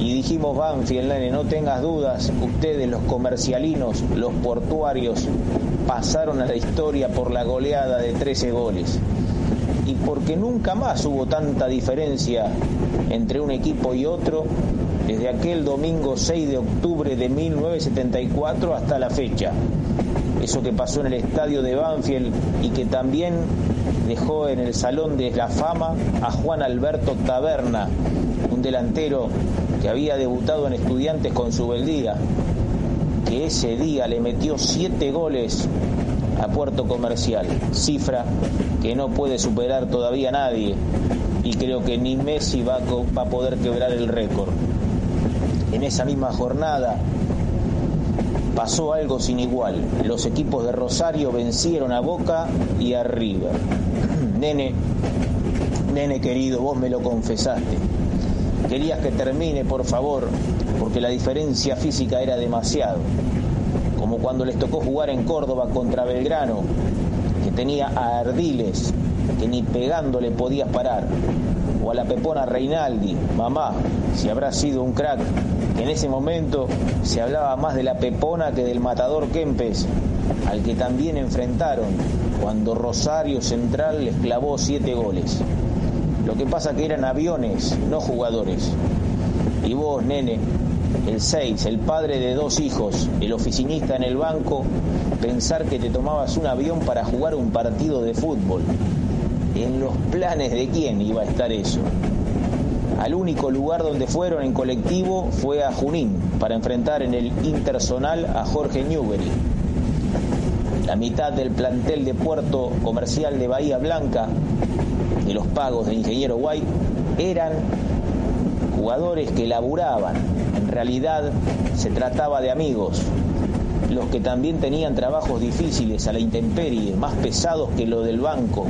Y dijimos Banfield, nene, no tengas dudas, ustedes los comercialinos, los portuarios, pasaron a la historia por la goleada de 13 goles. Y porque nunca más hubo tanta diferencia entre un equipo y otro desde aquel domingo 6 de octubre de 1974 hasta la fecha. Eso que pasó en el estadio de Banfield y que también dejó en el Salón de la Fama a Juan Alberto Taberna, un delantero que había debutado en Estudiantes con su Beldía, que ese día le metió siete goles a Puerto Comercial, cifra que no puede superar todavía nadie y creo que ni Messi va va a poder quebrar el récord. En esa misma jornada pasó algo sin igual. Los equipos de Rosario vencieron a Boca y a River. [clears throat] Nene, nene querido, vos me lo confesaste. Querías que termine, por favor, porque la diferencia física era demasiado. Como cuando les tocó jugar en Córdoba contra Belgrano, que tenía a Ardiles, que ni pegándole podías parar. O a la Pepona Reinaldi, mamá, si habrá sido un crack, que en ese momento se hablaba más de la Pepona que del matador Kempes, al que también enfrentaron cuando Rosario Central les clavó siete goles. Lo que pasa que eran aviones, no jugadores. Y vos, nene, el 6, el padre de dos hijos, el oficinista en el banco, pensar que te tomabas un avión para jugar un partido de fútbol. ¿En los planes de quién iba a estar eso? Al único lugar donde fueron en colectivo fue a Junín, para enfrentar en el Intersonal a Jorge Newbery. La mitad del plantel de Puerto Comercial de Bahía Blanca, de los pagos de Ingeniero White, eran jugadores que laburaban. En realidad se trataba de amigos, los que también tenían trabajos difíciles a la intemperie, más pesados que lo del banco.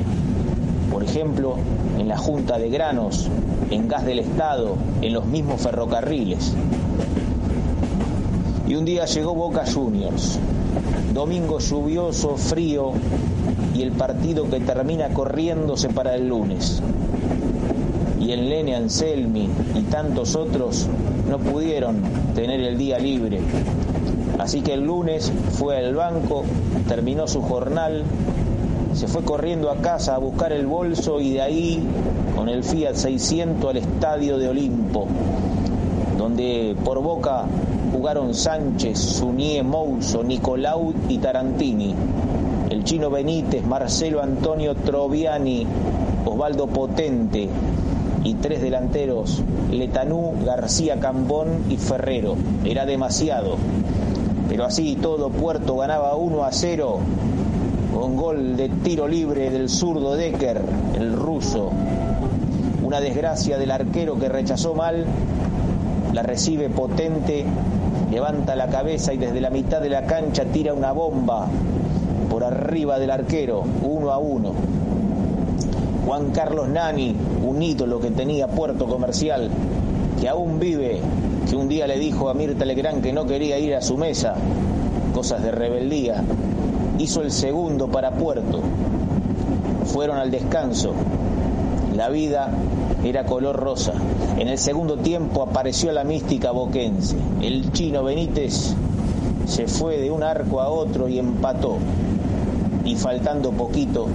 Por ejemplo, en la Junta de Granos, en Gas del Estado, en los mismos ferrocarriles. Y un día llegó Boca Juniors. Domingo lluvioso, frío y el partido que termina corriéndose para el lunes. Y el Nene Anselmi y tantos otros no pudieron tener el día libre. Así que el lunes fue al banco, terminó su jornal, se fue corriendo a casa a buscar el bolso y de ahí con el Fiat 600 al estadio de Olimpo, donde por boca jugaron Sánchez, Sunie, Mouso, Nicolau y Tarantini, el chino Benítez, Marcelo Antonio Troviani, Osvaldo Potente y tres delanteros, Letanú, García Cambón y Ferrero. Era demasiado. Pero así todo, Puerto ganaba 1 a 0 con gol de tiro libre del zurdo Decker, el ruso. Una desgracia del arquero que rechazó mal, la recibe potente, levanta la cabeza y desde la mitad de la cancha tira una bomba por arriba del arquero, uno a uno. Juan Carlos Nani, un ídolo que tenía Puerto Comercial, que aún vive, que un día le dijo a Mirta Legrand que no quería ir a su mesa, cosas de rebeldía, hizo el segundo para Puerto. Fueron al descanso. La vida era color rosa. En el segundo tiempo apareció la mística boquense. El chino Benítez se fue de un arco a otro y empató. Y faltando poquito,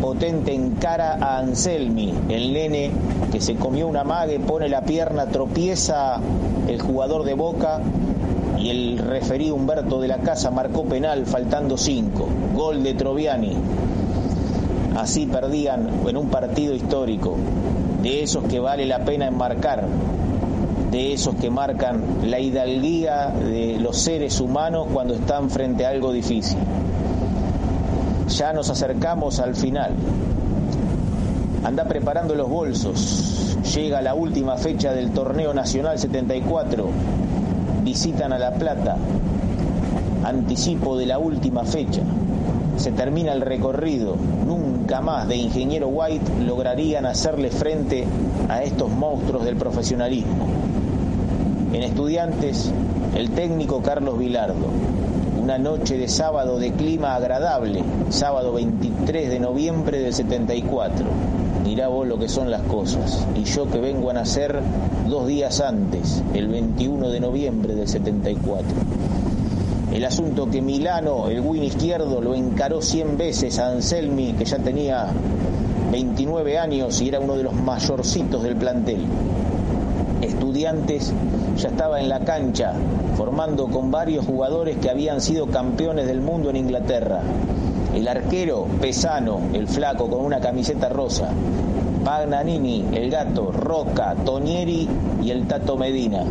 potente encara a Anselmi, el nene que se comió una mague, pone la pierna, tropieza el jugador de Boca y el referí Humberto de la Casa marcó penal faltando 5. Gol de Troviani. Así perdían en un partido histórico, de esos que vale la pena enmarcar, de esos que marcan la hidalguía de los seres humanos cuando están frente a algo difícil. Ya nos acercamos al final. Anda preparando los bolsos. Llega la última fecha del torneo nacional 74. Visitan a La Plata. Anticipo de la última fecha. Se termina el recorrido. Nunca más de Ingeniero White lograrían hacerle frente a estos monstruos del profesionalismo. En estudiantes, el técnico Carlos Vilardo. Una noche de sábado de clima agradable, sábado 23 de noviembre del 74. Mirá vos lo que son las cosas. Y yo que vengo a nacer dos días antes, el 21 de noviembre del 74. El asunto que Milano, el win izquierdo, lo encaró 100 veces a Anselmi, que ya tenía 29 años y era uno de los mayorcitos del plantel. Estudiantes ya estaba en la cancha, formando con varios jugadores que habían sido campeones del mundo en Inglaterra. El arquero Pesano, el flaco con una camiseta rosa. Pagnanini, el gato, Roca, Tonieri y el Tato Medina.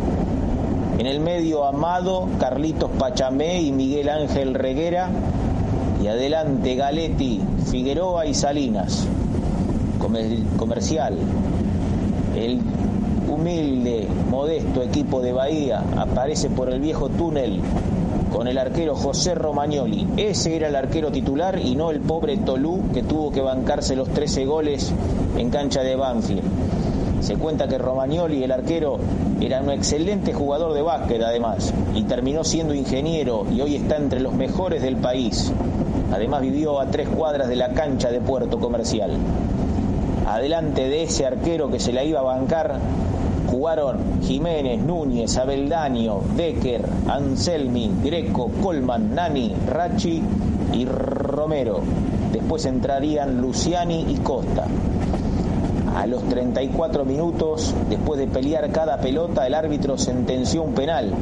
En el medio Amado, Carlitos Pachamé y Miguel Ángel Reguera. Y adelante Galetti, Figueroa y Salinas. comercial. El humilde, modesto equipo de Bahía aparece por el viejo túnel con el arquero José Romagnoli. Ese era el arquero titular y no el pobre Tolú que tuvo que bancarse los 13 goles en cancha de Banfield. Se cuenta que Romagnoli, el arquero, era un excelente jugador de básquet además y terminó siendo ingeniero y hoy está entre los mejores del país. Además vivió a tres cuadras de la cancha de Puerto Comercial. Adelante de ese arquero que se la iba a bancar jugaron Jiménez, Núñez, Abeldaño, Decker, Anselmi, Greco, Colman, Nani, Rachi y Romero. Después entrarían Luciani y Costa. A los 34 minutos, después de pelear cada pelota, el árbitro sentenció un penal.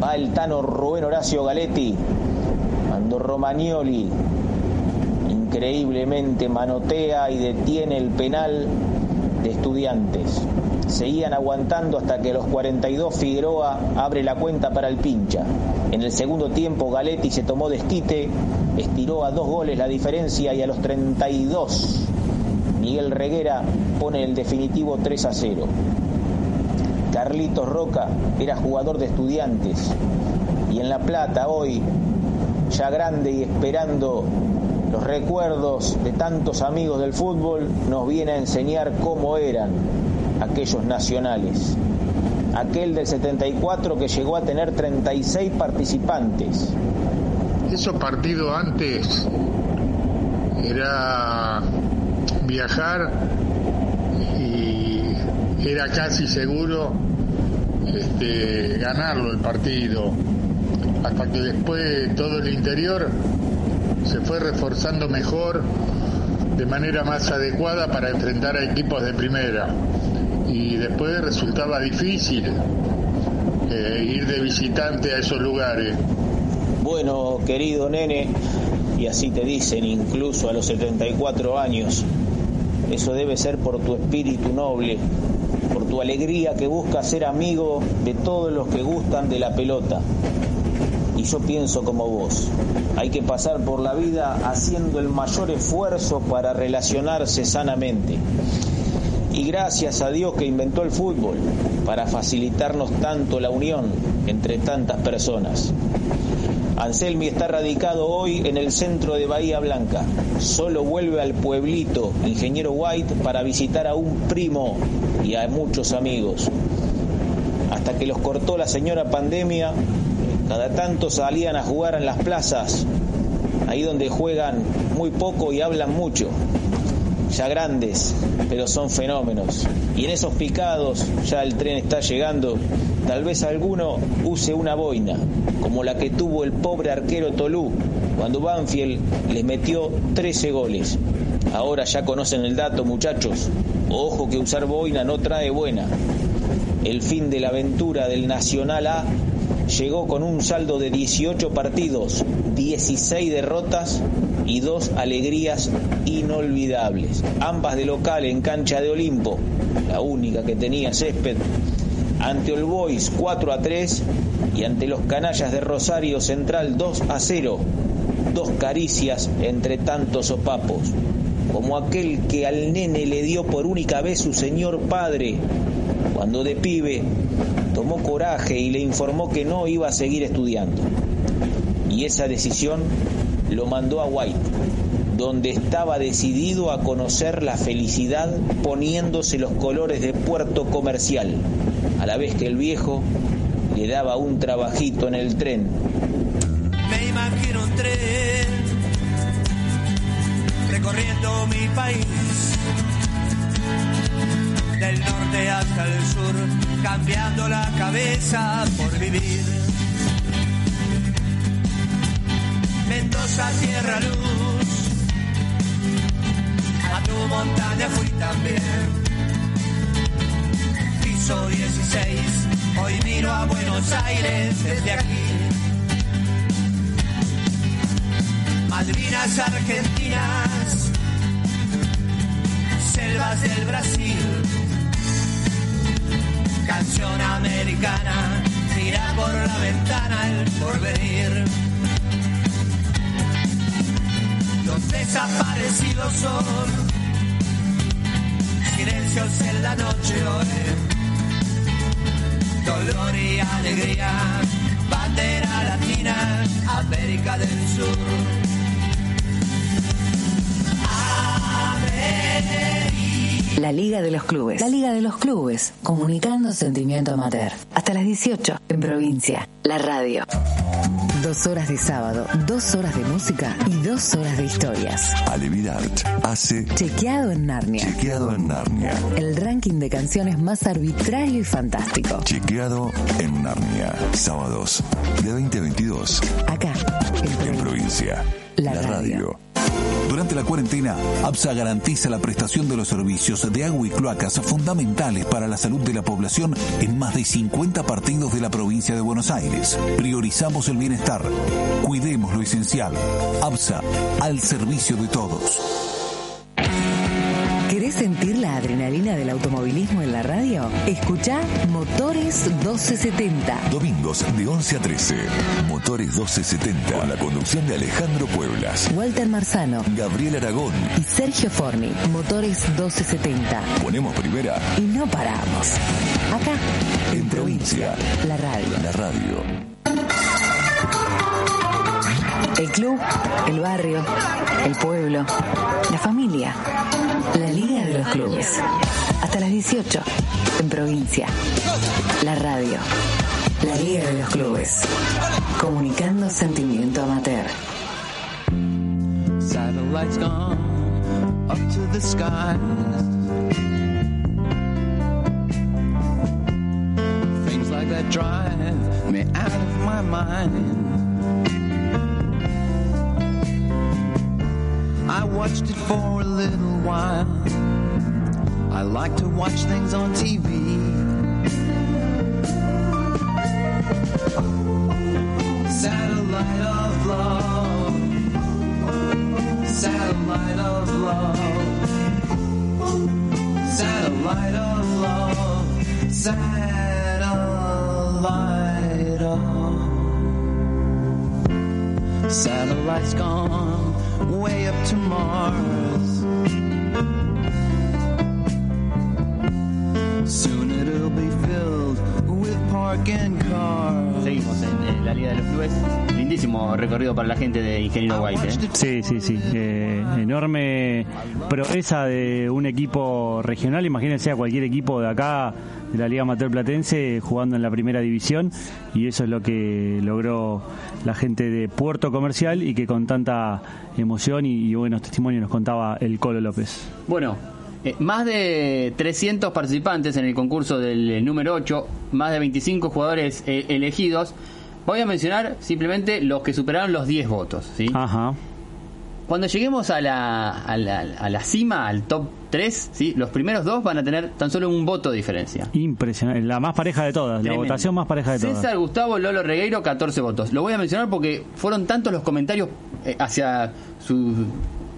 Va el tano Rubén Horacio Galetti, Mando Romagnoli, increíblemente manotea y detiene el penal de estudiantes. Seguían aguantando hasta que a los 42 Figueroa abre la cuenta para el pincha. En el segundo tiempo Galetti se tomó desquite, estiró a dos goles la diferencia y a los 32 Miguel Reguera pone el definitivo 3 a 0. Carlitos Roca era jugador de estudiantes y en La Plata hoy, ya grande y esperando los recuerdos de tantos amigos del fútbol, nos viene a enseñar cómo eran aquellos nacionales. Aquel del 74 que llegó a tener 36 participantes.
Esos partidos antes era viajar y era casi seguro este, ganarlo el partido, hasta que después todo el interior se fue reforzando mejor de manera más adecuada para enfrentar a equipos de primera y después resultaba difícil eh, ir de visitante a esos lugares.
Bueno, querido nene, y así te dicen incluso a los 74 años, eso debe ser por tu espíritu noble, por tu alegría que busca ser amigo de todos los que gustan de la pelota. Y yo pienso como vos, hay que pasar por la vida haciendo el mayor esfuerzo para relacionarse sanamente. Y gracias a Dios que inventó el fútbol para facilitarnos tanto la unión entre tantas personas. Anselmi está radicado hoy en el centro de Bahía Blanca. Solo vuelve al pueblito Ingeniero White para visitar a un primo y a muchos amigos. Hasta que los cortó la señora pandemia, cada tanto salían a jugar en las plazas, ahí donde juegan muy poco y hablan mucho ya grandes, pero son fenómenos. Y en esos picados, ya el tren está llegando, tal vez alguno use una boina, como la que tuvo el pobre arquero Tolú, cuando Banfield les metió 13 goles. Ahora ya conocen el dato, muchachos. Ojo que usar boina no trae buena. El fin de la aventura del Nacional A llegó con un saldo de 18 partidos, 16 derrotas y dos alegrías inolvidables. Ambas de local en cancha de Olimpo, la única que tenía césped, ante All Boys 4 a 3 y ante los canallas de Rosario Central 2 a 0. Dos caricias entre tantos sopapos, como aquel que al nene le dio por única vez su señor padre, cuando de pibe tomó coraje y le informó que no iba a seguir estudiando. Y esa decisión lo mandó a White, donde estaba decidido a conocer la felicidad poniéndose los colores de puerto comercial, a la vez que el viejo le daba un trabajito en el tren.
Me imagino un tren recorriendo mi país, del norte hasta el sur, cambiando la cabeza por vivir. Mendoza, tierra luz, a tu montaña fui también. Piso 16, hoy miro a Buenos Aires desde aquí. Malvinas argentinas, selvas del Brasil, canción americana, mira por la ventana el porvenir. Los desaparecidos son silencios en la noche hoy, dolor y alegría, bandera latina, América del Sur.
La Liga de los Clubes. La Liga de los Clubes. Comunicando sentimiento amateur. Hasta las 18 en provincia. La radio. Dos horas de sábado, dos horas de música y dos horas de historias.
Alevidart hace
Chequeado en Narnia.
Chequeado en Narnia.
El ranking de canciones más arbitrario y fantástico.
Chequeado en Narnia. Sábados de 20 a 22.
Acá,
en provincia.
La radio.
Durante la cuarentena, APSA garantiza la prestación de los servicios de agua y cloacas fundamentales para la salud de la población en más de 50 partidos de la provincia de Buenos Aires. Priorizamos el bienestar. Cuidemos lo esencial. APSA, al servicio de todos.
¿Querés sentir la adrenalina del automovilismo en la radio? Escucha Motores 1270.
Domingos de 11 a 13. Motores 1270. Con la conducción de Alejandro Pueblas.
Walter Marzano
Gabriel Aragón.
y Sergio Forni. Motores 1270.
Ponemos primera
Y no paramos. Acá,
en provincia.
la radio.
La radio.
El club, el barrio, el pueblo, la familia. La Liga los Clubes. Hasta las 18 en provincia. La radio. La Liga de los Clubes. Comunicando sentimiento amateur.
Satellites gone up to the skies. Things like that drive me out of my mind. I watched it for a little while. I like to watch things on TV.
Recorrido para la gente de Ingeniero White. ¿eh?
Sí, sí, sí. Eh, enorme proeza de un equipo regional. Imagínense a cualquier equipo de acá, de la Liga Amateur Platense, jugando en la primera división. Y eso es lo que logró la gente de Puerto Comercial y que con tanta emoción y, y buenos testimonios nos contaba el Colo López.
Bueno, eh, más de 300 participantes en el concurso del eh, número 8, más de 25 jugadores eh, elegidos. Voy a mencionar simplemente los que superaron los 10 votos. ¿sí?
Ajá.
cuando lleguemos a la, a la, a la cima, al top 3, ¿sí? los primeros dos van a tener tan solo un voto de diferencia.
Impresionante, la más pareja de todas,
Tremendo.
la votación más pareja de todas.
César Gustavo Lolo Regueiro, 14 votos. Lo voy a mencionar porque fueron tantos los comentarios eh, hacia su,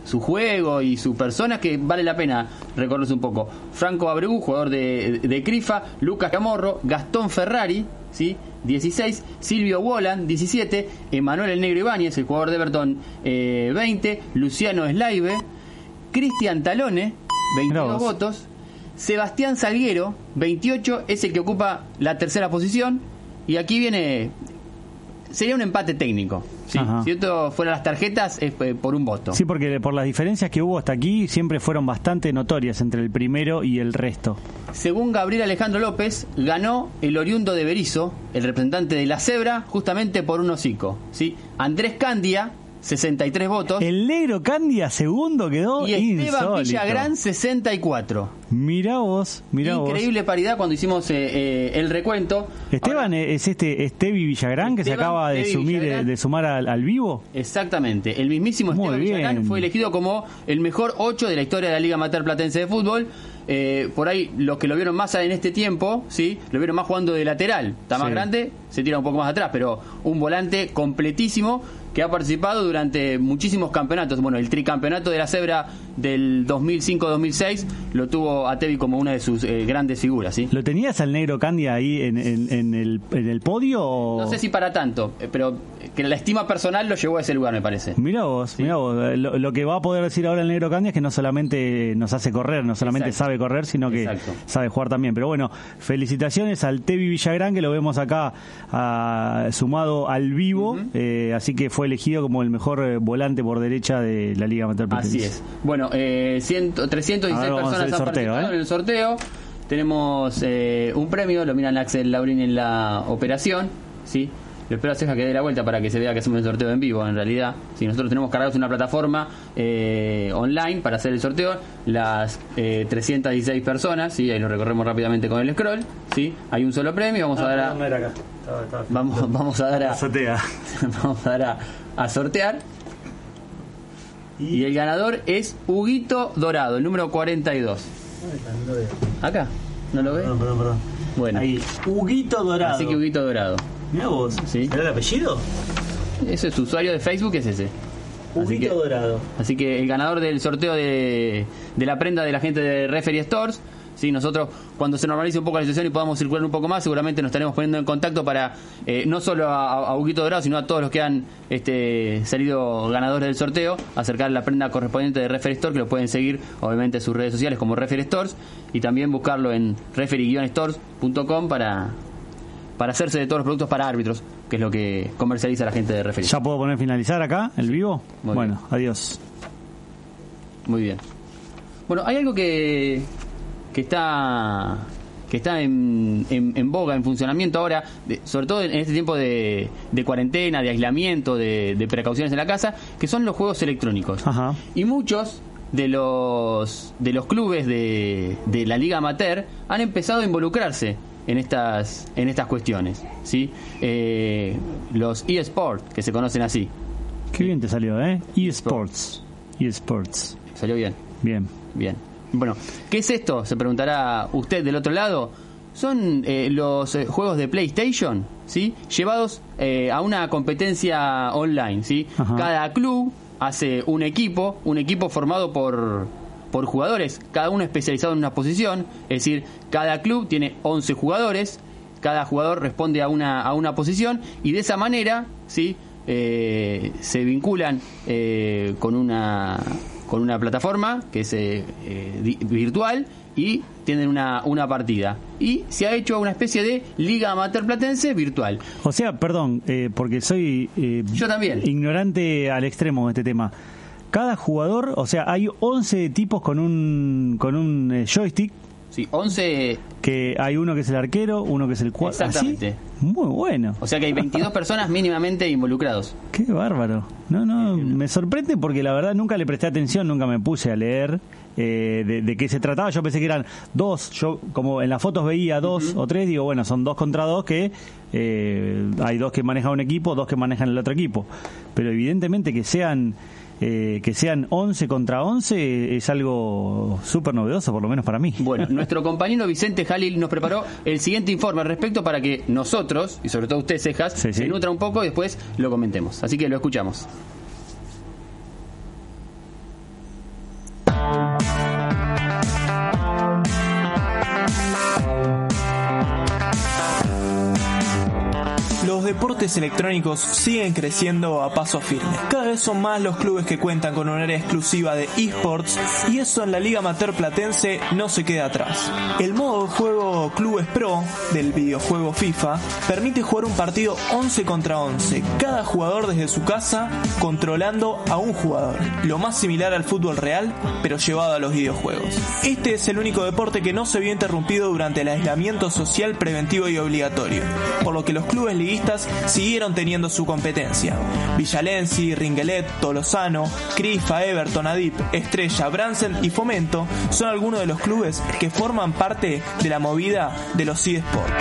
su juego y su persona que vale la pena recordarse un poco. Franco Abreu, jugador de, de Crifa, Lucas Camorro, Gastón Ferrari, ¿sí? 16, Silvio Wolan, 17, Emanuel El Negro Ibáñez, el jugador de Everton, eh, 20, Luciano Slaive, Cristian Talone, 22 votos, Sebastián Salguero, 28, es el que ocupa la tercera posición, y aquí viene, sería un empate técnico. Si esto fuera las tarjetas, es eh, por un voto.
Sí, porque por las diferencias que hubo hasta aquí siempre fueron bastante notorias entre el primero y el resto.
Según Gabriel Alejandro López, ganó el oriundo de Berizo, el representante de la cebra, justamente por un hocico. ¿sí? Andrés Candia, 63 votos.
El negro Candia segundo quedó
y Esteban
insólito.
Villagrán, 64.
Mirá vos, mirá vos.
Increíble paridad cuando hicimos eh, eh, el recuento.
Esteban es este Estevi Villagrán que se acaba de, sumir,
Villagrán.
de sumar al, al vivo.
Exactamente. El mismísimo
Muy
Esteban Villagrán fue elegido como el mejor 8 de la historia de la Liga Amateur Platense de Fútbol. Eh, por ahí, los que lo vieron más en este tiempo, ¿sí? Lo vieron más jugando de lateral. Está más
Sí.
grande, se tira un poco más atrás, pero un volante completísimo que ha participado durante muchísimos campeonatos. Bueno, el tricampeonato de la Cebra del 2005-2006 lo tuvo a Tevi como una de sus eh, grandes figuras, ¿sí?
¿Lo tenías al negro Candia ahí en, en- en el, en el podio? O...
No sé si para tanto, eh, pero que la estima personal lo llevó a ese lugar, me parece.
Mirá vos, mirá vos. Eh, Lo, lo que va a poder decir ahora el negro Candia es que no solamente nos hace correr, no solamente
Exacto.
sabe correr, sino que
Exacto.
sabe jugar también. Pero bueno, felicitaciones al Tevi Villagrán, que lo vemos acá ah, sumado al vivo. eh, así que fue elegido como el mejor volante por derecha de la Liga Amateur
Así es. Bueno, eh, ciento- 316
A ver, vamos a hacer
personas han
sorteo,
participado
¿eh?
en el sorteo. Tenemos eh, un premio, lo miran Axel Laurín en la operación, ¿sí? Lo espero a Ceja que dé la vuelta para que se vea que hacemos el sorteo en vivo, en realidad. Si nosotros tenemos cargados una plataforma eh, online para hacer el sorteo, las eh, 316 personas, ¿sí? Ahí lo recorremos rápidamente con el scroll, ¿sí? Hay un solo premio, vamos a dar a... Vamos, vamos a dar a... [laughs] vamos a dar a, a sortear. Y el ganador es Huguito Dorado, el número 42. ¿Acá? ¿No lo ve?
Perdón, perdón, perdón.
Bueno.
Ahí, Huguito Dorado.
Así que Huguito Dorado.
Mirá vos.
¿Sí?
¿Era el apellido?
Ese es su usuario de Facebook, es ese. Así
Huguito
que,
Dorado.
así que el ganador del sorteo de, de la prenda de la gente de Referee Stores. Sí, nosotros cuando se normalice un poco la situación y podamos circular un poco más, seguramente nos estaremos poniendo en contacto para eh, no solo a, a Huguito Dorado, sino a todos los que han este, salido ganadores del sorteo, acercar la prenda correspondiente de Referee Store, que lo pueden seguir obviamente en sus redes sociales como Referee Stores y también buscarlo en referee-stores.com para, para hacerse de todos los productos para árbitros, que es lo que comercializa la gente de Referee.
¿Ya puedo poner finalizar acá el vivo?
Muy
bueno, adiós.
Muy bien. Bueno, hay algo que, que está que está en, en, en boga, en funcionamiento ahora, de- sobre todo en este tiempo de, de cuarentena, de aislamiento, de, de precauciones en la casa, que son los juegos electrónicos. Y muchos de los de los clubes de, de la liga amateur han empezado a involucrarse en estas en estas cuestiones, ¿sí? Eh, los eSports, que se conocen así.
Qué bien te salió, ¿eh? eSports. eSports.
Salió bien.
Bien.
Bien. Bueno, ¿qué es esto? Se preguntará usted del otro lado. Son eh, los eh, juegos de PlayStation, ¿sí? Llevados eh, a una competencia online, ¿sí? Cada club hace un equipo, un equipo formado por, por jugadores, cada uno especializado en una posición, es decir, cada club tiene 11 jugadores, cada jugador responde a una, a una posición y de esa manera, ¿sí? Eh, se vinculan eh, con una con una plataforma que es eh, eh, virtual y tienen una, una partida. Y se ha hecho una especie de Liga Amateur Platense virtual.
O sea, perdón, eh, porque soy eh,
Yo también.
ignorante al extremo de este tema. Cada jugador, o sea, hay 11 tipos con un con un eh, joystick.
Sí, 11
que hay uno que es el arquero, uno que es el cuadro.
Exactamente.
Muy bueno.
O sea que hay 22 personas mínimamente involucrados. [laughs]
Qué bárbaro. No, no, me sorprende porque la verdad nunca le presté atención, nunca me puse a leer eh, de, de qué se trataba. Yo pensé que eran dos, yo como en las fotos veía dos o tres, digo, bueno, son dos contra dos que eh, hay dos que manejan un equipo, dos que manejan el otro equipo. Pero evidentemente que sean eh, que sean 11 contra 11 es algo súper novedoso, por lo menos para mí.
Bueno, [laughs] nuestro compañero Vicente Jalil nos preparó el siguiente informe al respecto para que nosotros, y sobre todo usted, Cejas, se nutra un poco y después lo comentemos. Así que lo escuchamos.
Deportes electrónicos siguen creciendo a paso firme. Cada vez son más los clubes que cuentan con un área exclusiva de esports y eso en la Liga Amateur Platense no se queda atrás. El modo de juego Clubes Pro del videojuego FIFA permite jugar un partido 11 contra 11, cada jugador desde su casa controlando a un jugador. Lo más similar al fútbol real, pero llevado a los videojuegos. Este es el único deporte que no se vio interrumpido durante el aislamiento social preventivo y obligatorio, por lo que los clubes liguistas siguieron teniendo su competencia. Villalensi, Ringelet, Tolosano, Crifa, Everton, Adip, Estrella, Bransen y Fomento son algunos de los clubes que forman parte de la movida de los eSports.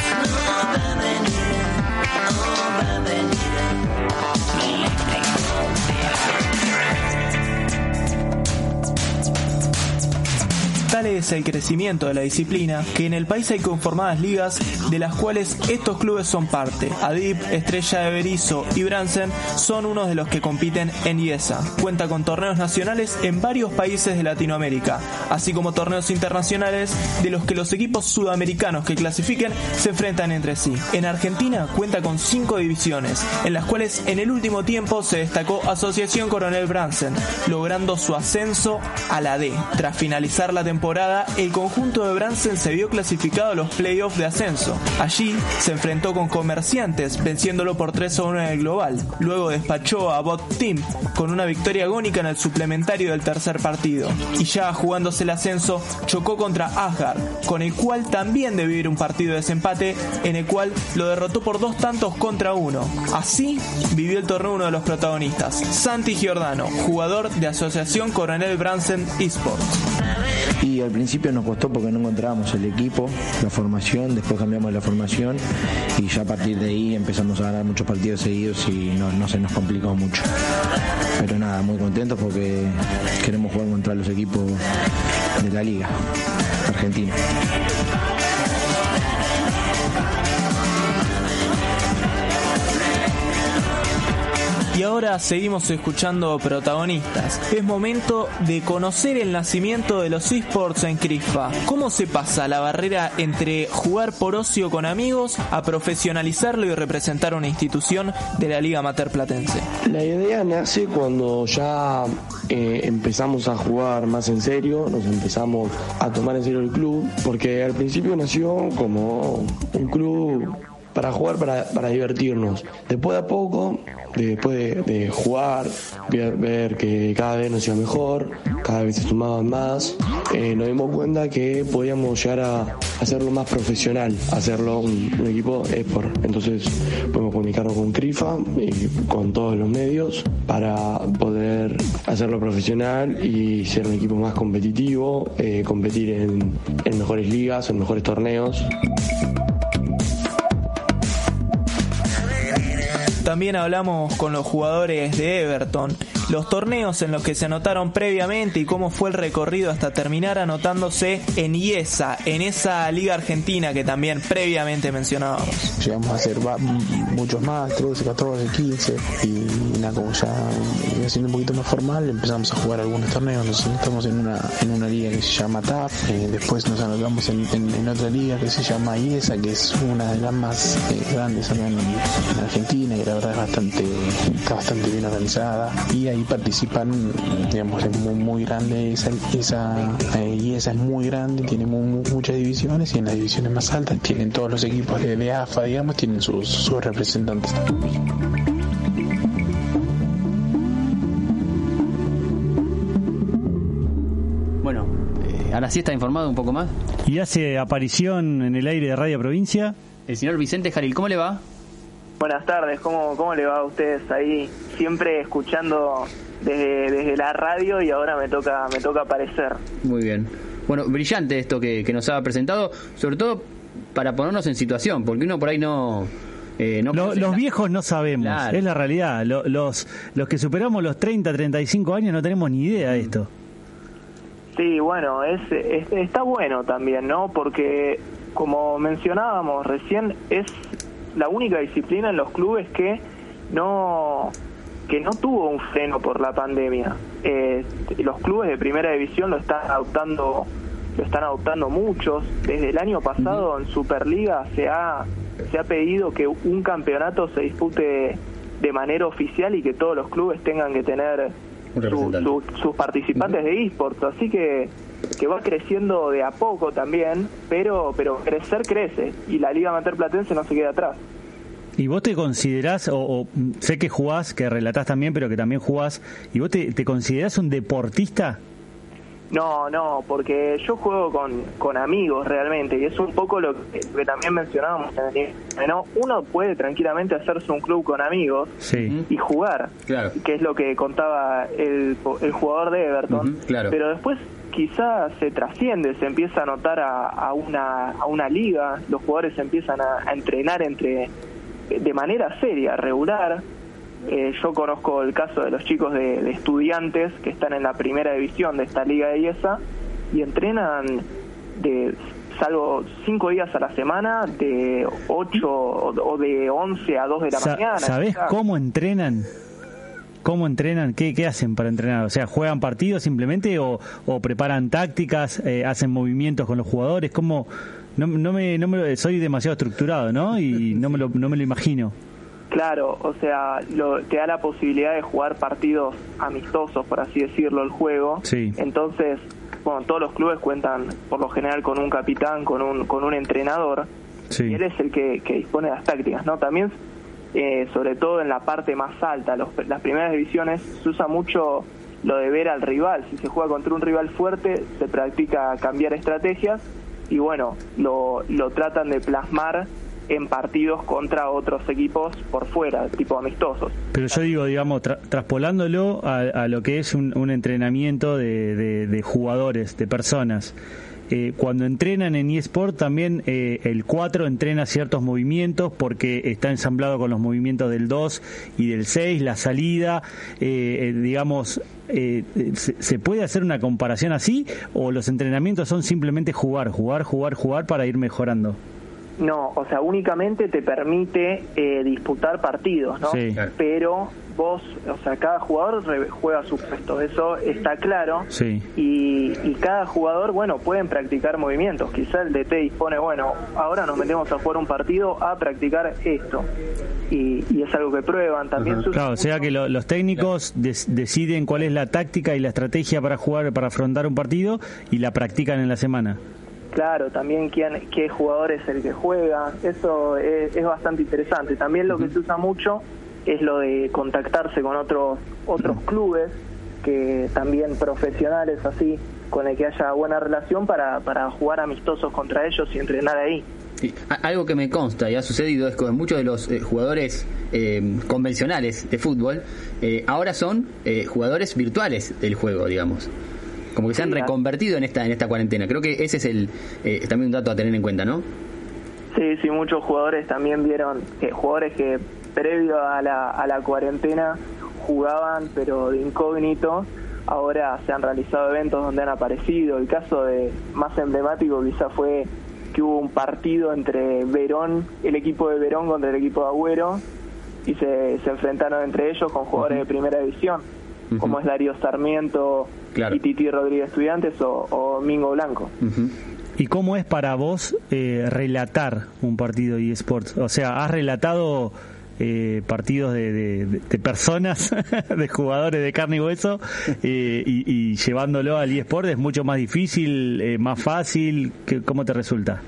Es el crecimiento de la disciplina que en el país hay conformadas ligas de las cuales estos clubes son parte. Adip, Estrella de Berizo y Bransen son unos de los que compiten en IESA. Cuenta con torneos nacionales en varios países de Latinoamérica, así como torneos internacionales de los que los equipos sudamericanos que clasifiquen se enfrentan entre sí. En Argentina cuenta con cinco divisiones, en las cuales en el último tiempo se destacó Asociación Coronel Bransen, logrando su ascenso a la D. Tras finalizar la temporada el conjunto de Bransen se vio clasificado a los playoffs de ascenso. Allí se enfrentó con Comerciantes, venciéndolo por 3 a 1 en el global. Luego despachó a Bot Team con una victoria agónica en el suplementario del tercer partido. Y ya jugándose el ascenso, chocó contra Asgard, con el cual también debió ir un partido de desempate, en el cual lo derrotó por dos tantos contra uno. Así vivió el torneo uno de los protagonistas, Santi Giordano, jugador de Asociación Coronel Bransen Esports.
Al principio nos costó porque no encontrábamos el equipo, la formación, después cambiamos la formación y ya a partir de ahí empezamos a ganar muchos partidos seguidos y no, no se nos complicó mucho. Pero nada, muy contentos porque queremos jugar contra los equipos de la liga argentina.
Y ahora seguimos escuchando protagonistas. Es momento de conocer el nacimiento de los esports en CRISPA. ¿Cómo se pasa la barrera entre jugar por ocio con amigos a profesionalizarlo y representar una institución de la Liga Amateur Platense?
La idea nace cuando ya eh, empezamos a jugar más en serio, nos empezamos a tomar en serio el club, porque al principio nació como un club para jugar, para, para divertirnos. Después de a poco, después de, de jugar, ver, que cada vez nos iba mejor, cada vez se sumaban más, eh, nos dimos cuenta que podíamos llegar a hacerlo más profesional, hacerlo un, equipo esport. Entonces podemos comunicarnos con CRIFA y con todos los medios para poder hacerlo profesional y ser un equipo más competitivo, eh, competir en mejores ligas, en mejores torneos.
También hablamos con los jugadores de Everton, los torneos en los que se anotaron previamente y cómo fue el recorrido hasta terminar anotándose en IESA, en esa liga argentina que también previamente mencionábamos.
Llegamos a hacer muchos más, 13, 14, 15 y nada, como ya iba siendo un poquito más formal empezamos a jugar algunos torneos, nos estamos en una, en una liga que se llama TAP, eh, después nos anotamos en, en, otra liga que se llama IESA, que es una de las más eh, grandes en, en Argentina y la verdad es bastante, está bastante bien organizada y ahí participan, digamos, es muy, muy grande esa, esa eh, y esa es muy grande, tiene muy, muchas divisiones y en las divisiones más altas tienen todos los equipos de, de AFA, digamos, tienen sus, sus representantes.
Bueno, eh, ahora sí está informado un poco más.
Y hace aparición en el aire de Radio Provincia.
El señor Vicente Jaril, ¿cómo le va?
Buenas tardes, ¿cómo, cómo le va a ustedes ahí? Siempre escuchando desde, desde la radio y ahora me toca, me toca aparecer.
Muy bien. Bueno, brillante esto que, que nos ha presentado, sobre todo para ponernos en situación, porque uno por ahí no, eh, no
Lo- los
la-
viejos no sabemos,
Claro.
es la realidad. Lo- los, los que superamos los 30, 35 años no tenemos ni idea de esto.
Sí, bueno, es, es- está bueno también, ¿no? Porque, como mencionábamos recién, es la única disciplina en los clubes que no que no tuvo un freno por la pandemia. Eh, los clubes de primera división lo están adoptando lo están adoptando muchos. Desde el año pasado en Superliga se ha se ha pedido que un campeonato se dispute de manera oficial y que todos los clubes tengan que tener su- sus participantes de esports, así que que va creciendo de a poco también, pero pero crecer crece y la Liga Amateur Platense no se queda atrás.
¿Y vos te considerás, o, o, sé que jugás, que relatás también, pero que también jugás, ¿y vos te, te considerás un deportista?
No, no, porque yo juego con, con amigos realmente y es un poco lo que, lo que también mencionábamos en el inicio, ¿no? Uno puede tranquilamente hacerse un club con amigos
Sí.
y jugar,
Claro.
que es lo que contaba el, el jugador de Everton.
Claro.
Pero después quizás se trasciende, se empieza a notar a, a una, a una liga, los jugadores empiezan a, a entrenar entre de manera seria, regular. Eh, yo conozco el caso de los chicos de, de estudiantes que están en la primera división de esta liga de IESA y entrenan de salvo cinco días a la semana de 8 o de 11 a 2 de la
Sa-
mañana.
¿Sabés
quizás.
cómo entrenan? ¿Cómo entrenan? ¿Qué, ¿Qué hacen para entrenar? O sea, ¿juegan partidos simplemente o, o preparan tácticas, eh, hacen movimientos con los jugadores? ¿Cómo? No, no me, no me, soy demasiado estructurado, ¿no? Y [laughs] no me lo, no me lo imagino.
Claro, o sea, lo- te da la posibilidad de jugar partidos amistosos, por así decirlo, el juego.
Sí.
Entonces, bueno, todos los clubes cuentan por lo general con un capitán, con un, con un entrenador.
Sí.
Y él es el que, que dispone de las tácticas, ¿no? También, eh, sobre todo en la parte más alta, los- las primeras divisiones, se usa mucho lo de ver al rival. Si se juega contra un rival fuerte, se practica cambiar estrategias y bueno, lo, lo tratan de plasmar en partidos contra otros equipos por fuera, tipo amistosos.
Pero yo digo, digamos, tra- traspolándolo a, a lo que es un, un entrenamiento de, de- de jugadores, de personas. Eh, cuando entrenan en eSport también eh, el 4 entrena ciertos movimientos porque está ensamblado con los movimientos del 2 y del 6, la salida, eh, eh, digamos, eh, eh, ¿se, se puede hacer una comparación así o los entrenamientos son simplemente jugar, jugar, jugar, jugar para ir mejorando?
No, o sea, únicamente te permite eh, disputar partidos, ¿no?
Sí.
Pero vos, o sea, cada jugador re- juega su puesto, eso está claro.
Sí.
Y, y cada jugador, bueno, pueden practicar movimientos. Quizá el DT dispone, bueno, ahora nos metemos a jugar un partido a practicar esto. Y, y es algo que prueban. También se usa
Claro, o sea que lo- los técnicos des- deciden cuál es la táctica y la estrategia para jugar, para afrontar un partido y la practican en la semana.
Claro, también quién, qué jugador es el que juega, eso es, es bastante interesante. También lo que se usa mucho es lo de contactarse con otros otros clubes, que también profesionales así, con el que haya buena relación para, para jugar amistosos contra ellos y entrenar ahí.
Sí, Algo que me consta y ha sucedido es que muchos de los eh, jugadores eh, convencionales de fútbol eh, ahora son eh, jugadores virtuales del juego, digamos. Como que se han
a-
reconvertido en esta en esta cuarentena. Creo que ese es el eh, también un dato a tener en cuenta, ¿no?
Sí, sí, muchos jugadores también vieron que jugadores que previo a la, a la cuarentena jugaban pero de incógnito, ahora se han realizado eventos donde han aparecido. El caso de más emblemático quizá fue que hubo un partido entre Verón, el equipo de Verón contra el equipo de Agüero y se, se enfrentaron entre ellos con jugadores de primera división, como es Darío Sarmiento
Claro.
y Titi Rodríguez Estudiantes o, o Mingo Blanco.
¿Y cómo es para vos eh, relatar un partido de eSports? O sea, ¿has relatado eh, partidos de, de- personas, [laughs] de jugadores de carne y hueso, eh, y, y llevándolo al eSport es mucho más difícil, eh, más fácil? ¿Qué- ¿Cómo te resulta?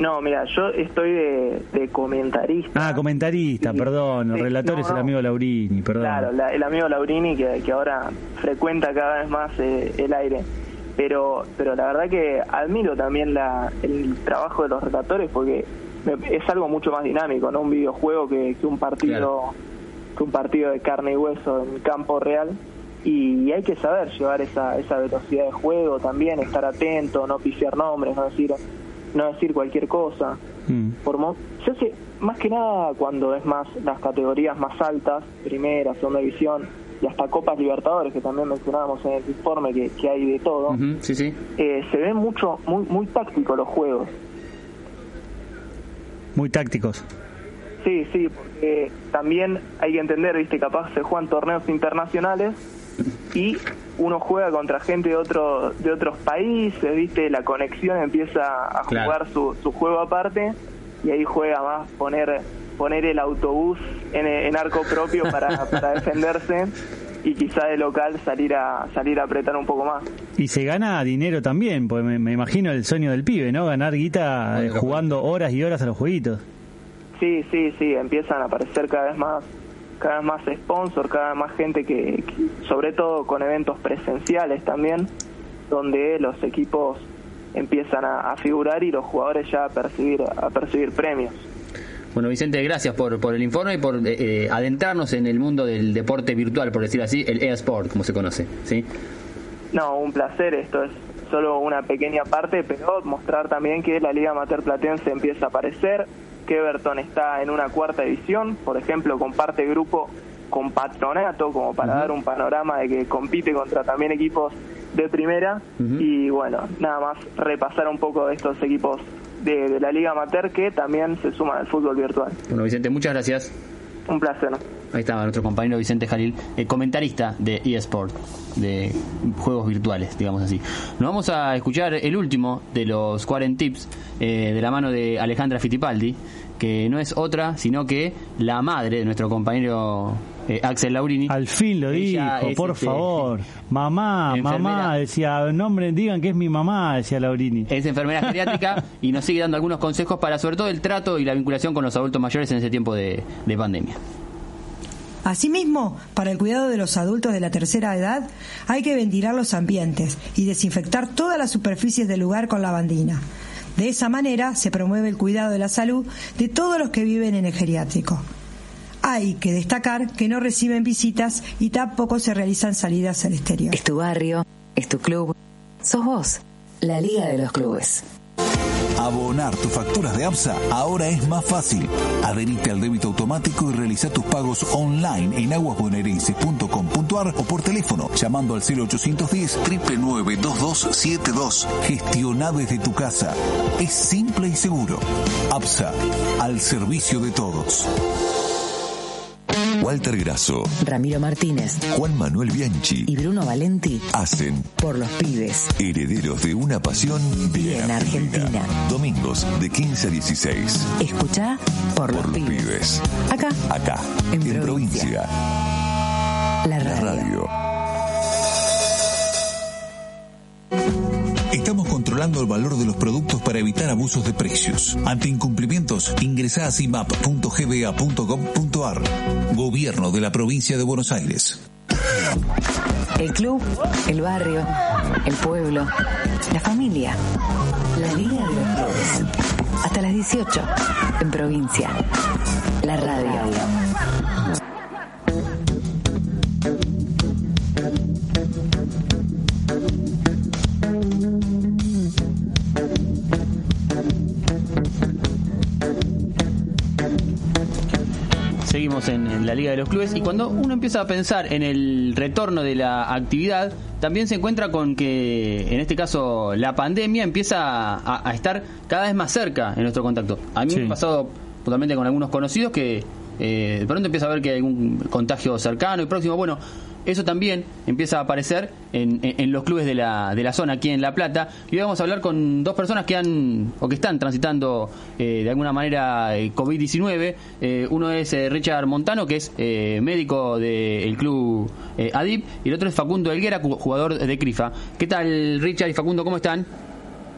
No, mira, yo estoy de, de comentarista.
Ah, comentarista, perdón, el
Sí,
relator
no,
es el amigo Laurini, perdón.
Claro, la- el amigo Laurini que, que ahora frecuenta cada vez más eh, el aire. Pero, pero la verdad que admiro también la, el trabajo de los relatores porque me- es algo mucho más dinámico, ¿no? Un videojuego que, que un partido que un partido de carne y hueso en campo real. Y hay que saber llevar esa, esa velocidad de juego también, estar atento, no pifiar nombres, no decir no decir cualquier cosa.
Mm.
Por mo- se hace más que nada cuando es más las categorías más altas, primera, segunda división y hasta Copas Libertadores, que también mencionábamos en el informe que, que hay de todo.
Sí, sí.
Eh, se ven mucho, muy, muy tácticos los juegos.
Muy tácticos.
Sí, sí, porque también hay que entender, viste, capaz se juegan torneos internacionales y uno juega contra gente de otro de otros países, viste, la conexión empieza a
Claro.
jugar su, su juego aparte y ahí juega más poner poner el autobús en, en arco propio para, [laughs] para defenderse y quizá de local salir a salir a apretar un poco más.
Y se gana dinero también, porque me, me imagino el sueño del pibe, ¿no? Ganar guita eh, jugando horas y horas a los jueguitos.
Sí, sí, sí, empiezan a aparecer cada vez más cada vez más sponsor, cada vez más gente que, que- sobre todo con eventos presenciales también, donde los equipos empiezan a, a figurar y los jugadores ya a percibir a percibir premios.
Bueno, Vicente, gracias por, por el informe y por eh, eh, adentrarnos en el mundo del deporte virtual, por decir así, el eSport, como se conoce. ¿sí?
No, un placer, esto es solo una pequeña parte, pero mostrar también que la Liga Amateur Platense empieza a aparecer, que Everton está en una cuarta división, por ejemplo, comparte grupo con Patronato, como para dar un panorama de que compite contra también equipos de primera, y bueno, nada más repasar un poco de estos equipos de, de la Liga Amateur que también se suman al fútbol virtual.
Bueno, Vicente, muchas gracias.
Un placer.
Ahí estaba nuestro compañero Vicente Jalil, eh, comentarista de eSport, de juegos virtuales, digamos así. Nos vamos a escuchar el último de los 40 tips eh, de la mano de Alejandra Fittipaldi, que no es otra sino que la madre de nuestro compañero eh, Axel Laurini.
Al fin lo
Ella
dijo,
es,
por
este,
favor. [laughs] Mamá,
enfermera.
mamá, decía, nombre, digan que es mi mamá, decía Laurini.
Es enfermera geriátrica [laughs] y nos sigue dando algunos consejos para sobre todo el trato y la vinculación con los adultos mayores en ese tiempo de, de pandemia.
Asimismo, para el cuidado de los adultos de la tercera edad, hay que ventilar los ambientes y desinfectar todas las superficies del lugar con lavandina. De esa manera se promueve el cuidado de la salud de todos los que viven en el geriátrico. Hay que destacar que no reciben visitas y tampoco se realizan salidas al exterior.
Es tu barrio, es tu club, sos vos. La Liga de los Clubes.
Abonar tus facturas de APSA ahora es más fácil. Adherite al débito automático y realiza tus pagos online en aguasbonaerenses.com.ar o por teléfono llamando al 0810 999 Gestiona desde tu casa. Es simple y seguro. APSA, al servicio de todos.
Walter Grasso,
Ramiro Martínez
Juan Manuel Bianchi
y Bruno Valenti
hacen
por los pibes.
Herederos de una pasión bien,
Bien Argentina.
Domingos de 15 a 16.
Escucha por, los
Por los
pibes.
pibes.
Acá,
Acá,
En
en,
provincia.
provincia.
la
La
radio.
Controlando el valor de los productos para evitar abusos de precios. Ante incumplimientos, ingresa a cimap.gba.gov.ar. Gobierno de la provincia de Buenos Aires.
El club, el barrio, el pueblo, la familia. La Liga de los. Hasta las 18, en provincia. La radio.
En, en la Liga de los Clubes y cuando uno empieza a pensar en el retorno de la actividad, también se encuentra con que, en este caso, la pandemia empieza a, a estar cada vez más cerca en nuestro contacto. A mí me ha pasado totalmente con algunos conocidos que eh, de pronto empieza a ver que hay algún contagio cercano y próximo. Bueno, eso también empieza a aparecer en, en- en los clubes de la, de la zona aquí en La Plata. Y hoy vamos a hablar con dos personas que han o que están transitando eh, de alguna manera eh, COVID-19. Eh, uno es eh, Richard Montano, que es eh, médico del club ADIP, y el otro es Facundo Elguera, ju- jugador de CRIFA. ¿Qué tal, Richard y Facundo? ¿Cómo están?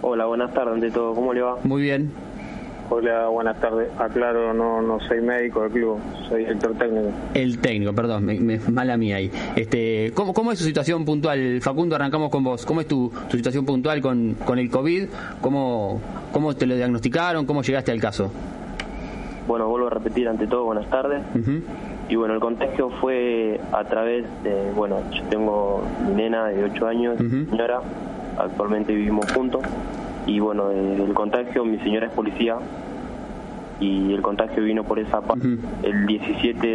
Hola, buenas tardes ante todo. ¿Cómo le va?
Muy bien.
Hola, buenas tardes. Aclaro, no, no soy médico del club, soy director técnico.
El técnico, perdón, me, me- mala mía ahí. Este, ¿cómo, ¿Cómo es su situación puntual? Facundo, arrancamos con vos. ¿Cómo es tu, tu situación puntual con, con el COVID? ¿Cómo, ¿Cómo te lo diagnosticaron? ¿Cómo llegaste al caso?
Bueno, vuelvo a repetir ante todo, buenas tardes.
Ujú.
Y bueno, el contagio fue a través de, bueno, yo tengo mi nena de 8 años,
Ujú.
señora, actualmente vivimos juntos. y bueno, el contagio, mi señora es policía y el contagio vino por esa parte. El 17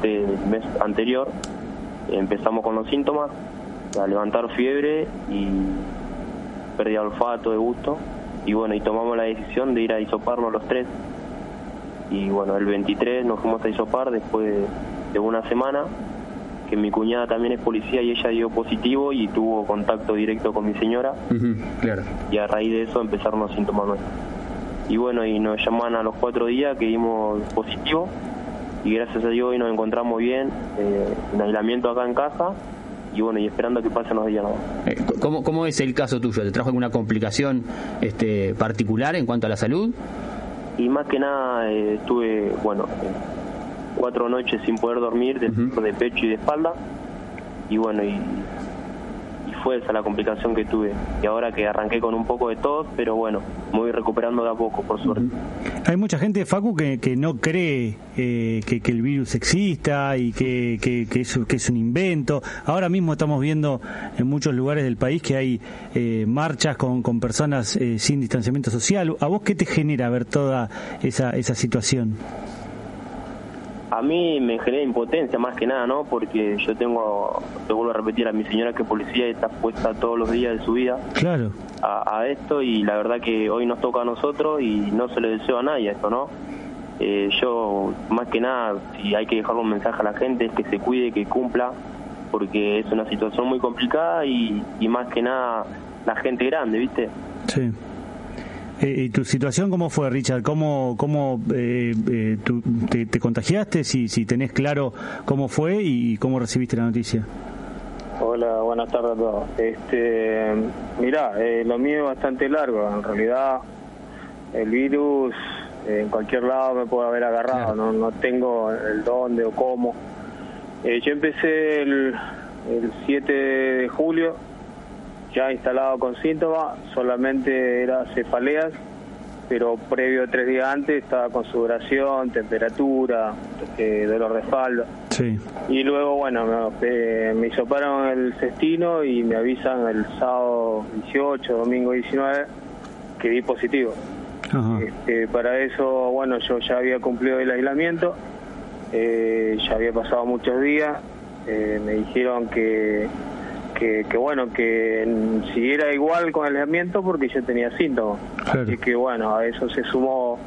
del mes anterior empezamos con los síntomas, a levantar fiebre y pérdida de olfato, de gusto. Y bueno, y tomamos la decisión de ir a isoparnos los tres. Y bueno, el 23 nos fuimos a isopar después de una semana, que mi cuñada también es policía y ella dio positivo y tuvo contacto directo con mi señora.
claro.
Y a raíz de eso empezaron los síntomas nuestros. Y bueno, y nos llaman a los cuatro días que dimos positivo y gracias a Dios hoy nos encontramos bien, eh, en aislamiento acá en casa y bueno, y esperando que pasen los días.
Eh, ¿Cómo, ¿Cómo es el caso tuyo? ¿Te trajo alguna complicación este, particular en cuanto a la salud?
Y más que nada eh, estuve, bueno, cuatro noches sin poder dormir, de, de pecho y de espalda. Y bueno, y fue esa la complicación que tuve. Y ahora que arranqué con un poco de tos, pero bueno, me voy recuperando de a poco, por suerte.
Hay mucha gente, Facu, que, que no cree eh, que, el virus exista y que, que, que, es, que es un invento. Ahora mismo estamos viendo en muchos lugares del país que hay eh, marchas con, con personas eh, sin distanciamiento social. ¿A vos qué te genera ver toda esa, esa situación?
A mí me genera impotencia más que nada, ¿no? Porque yo tengo, te vuelvo a repetir, a mi señora que es policía y está puesta todos los días de su vida
Claro.
a, a esto y la verdad que hoy nos toca a nosotros y no se le deseo a nadie esto, ¿no? Eh, yo, más que nada, si hay que dejarle un mensaje a la gente es que se cuide, que cumpla, porque es una situación muy complicada y, y más que nada la gente grande, ¿viste?
Sí. Eh, ¿Y tu situación cómo fue, Richard? ¿Cómo, cómo eh, eh, tú te, te contagiaste? Si, si tenés claro cómo fue y cómo recibiste la noticia.
Hola, buenas tardes a todos. Este, mirá, eh, lo mío es bastante largo. En realidad, el virus eh, en cualquier lado me puede haber agarrado. No, no tengo el dónde o cómo. Eh, yo empecé el, el 7 de julio, ya instalado con síntomas. Solamente era cefaleas, pero previo tres días antes estaba con sudoración, temperatura, eh, dolor de espalda.
Sí.
Y luego, bueno, me, eh, me hisoparon el cestino y me avisan el sábado 18, domingo 19, que di positivo. Este, para eso, bueno, yo ya había cumplido el aislamiento, eh, ya había pasado muchos días, eh, me dijeron que, que, que, bueno, que mm, siguiera igual con el aislamiento porque yo tenía síntomas. Así que bueno, a eso se sumó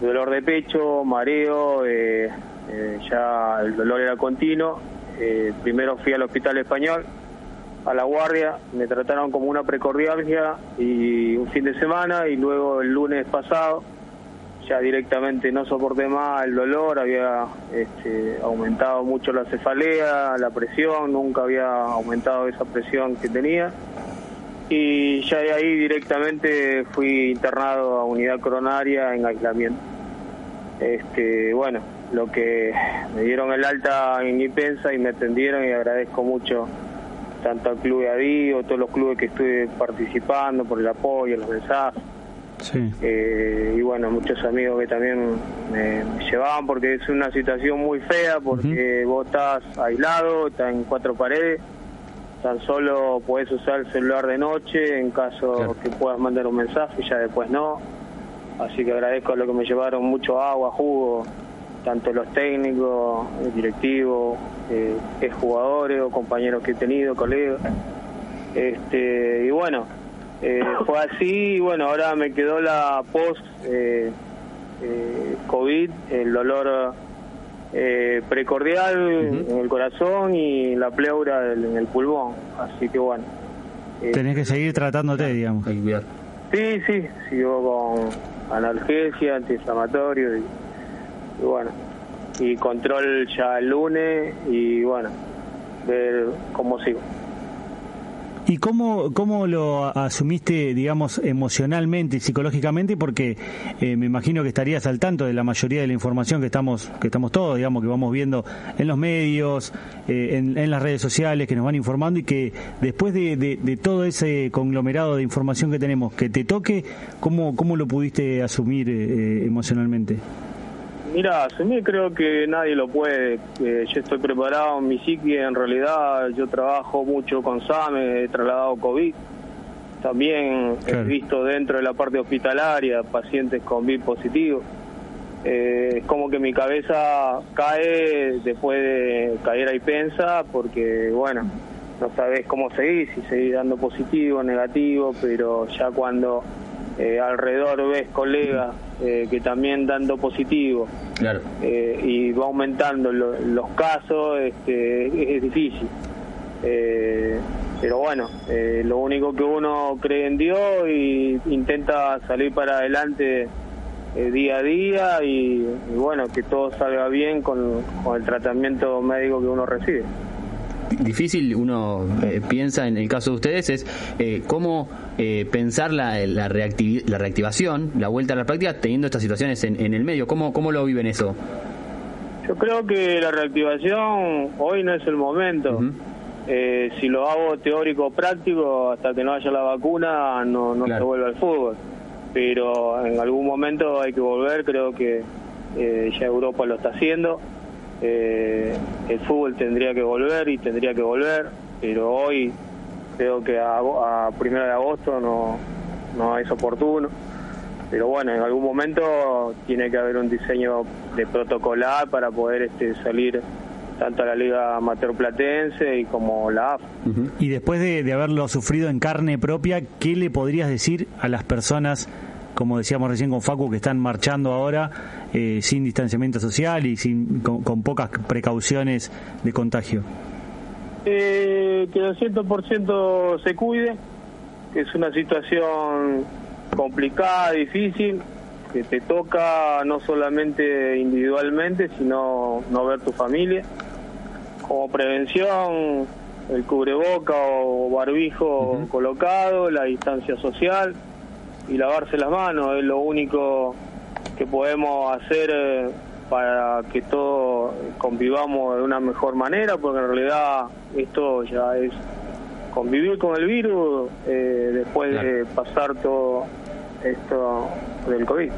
dolor de pecho, mareo, eh, eh, ya el dolor era continuo. Eh, primero fui al hospital español, a la guardia, me trataron como una precordialgia y un fin de semana y luego el lunes pasado ya directamente no soporté más el dolor, había este, aumentado mucho la cefalea, la presión, nunca había aumentado esa presión que tenía y ya de ahí directamente fui internado a unidad coronaria en aislamiento. Este, bueno, lo que me dieron el alta en Ipensa y me atendieron y agradezco mucho tanto al Club de Adío, todos los clubes que estuve participando por el apoyo, los mensajes.
Sí.
Eh, y bueno, muchos amigos que también me, me llevaban porque es una situación muy fea porque vos estás aislado, estás en cuatro paredes, tan solo puedes usar el celular de noche en caso que puedas mandar un mensaje, ya después no. Así que agradezco a lo que me llevaron mucho agua, jugo, tanto los técnicos, el directivo, eh, ex jugadores o compañeros que he tenido, colegas. Este, y bueno, eh, [laughs] fue así y bueno, ahora me quedó la post eh, eh, COVID, el dolor eh, precordial en el corazón y la pleura del- en el pulmón. Así que bueno. eh,
Tenés que seguir tratándote, digamos.
Sí, sí, sigo con analgesia, antiinflamatorio y, y bueno, y control ya el lunes y bueno, ver cómo sigo.
¿Y cómo, cómo lo asumiste, digamos, emocionalmente y psicológicamente? Porque eh, me imagino que estarías al tanto de la mayoría de la información que estamos, que estamos todos, digamos, que vamos viendo en los medios, eh, en, las redes sociales, que nos van informando y que después de, todo ese conglomerado de información que tenemos, que te toque, ¿cómo, cómo lo pudiste asumir eh, emocionalmente?
Mira, asumir creo que nadie lo puede. Eh, yo estoy preparado en mi psique, en realidad yo trabajo mucho con SAME, he trasladado COVID, también he visto dentro de la parte hospitalaria pacientes con VIP positivo. Eh, es como que mi cabeza cae después de caer y pensa porque, bueno, no sabes cómo seguir, si seguir dando positivo, negativo, pero ya cuando eh, alrededor ves colegas eh, que también dando positivo
claro.
eh, y va aumentando los casos, este, es, difícil. Eh, pero bueno, lo único que uno cree en Dios y intenta salir para adelante día a día y, bueno, que todo salga bien con el tratamiento médico que uno recibe
difícil uno eh, piensa en el caso de ustedes es eh, cómo eh, pensar la, la, la, reactivación, la vuelta a la práctica teniendo estas situaciones en, el medio. ¿Cómo, ¿Cómo lo viven eso?
Yo creo que la reactivación hoy no es el momento. si lo hago teórico práctico, hasta que no haya la vacuna, no, no se vuelve al fútbol. Pero en algún momento hay que volver, creo que ya Europa lo está haciendo eh, el fútbol tendría que volver y tendría que volver, pero hoy creo que a, a de agosto no, no es oportuno. Pero bueno, en algún momento tiene que haber un diseño de protocolar para poder este, salir tanto a la Liga Amateur Platense y como la AF.
Y después de, de haberlo sufrido en carne propia, ¿qué le podrías decir a las personas como decíamos recién con Facu, que están marchando ahora eh, sin distanciamiento social y sin, con, pocas precauciones de contagio?
Eh, que el 100% se cuide, que es una situación complicada, difícil, que te toca no solamente individualmente, sino no ver tu familia. Como prevención, el cubreboca o barbijo colocado, la distancia social y lavarse las manos, es lo único que podemos hacer eh, para que todos convivamos de una mejor manera, porque en realidad esto ya es convivir con el virus eh, después de pasar todo esto del COVID.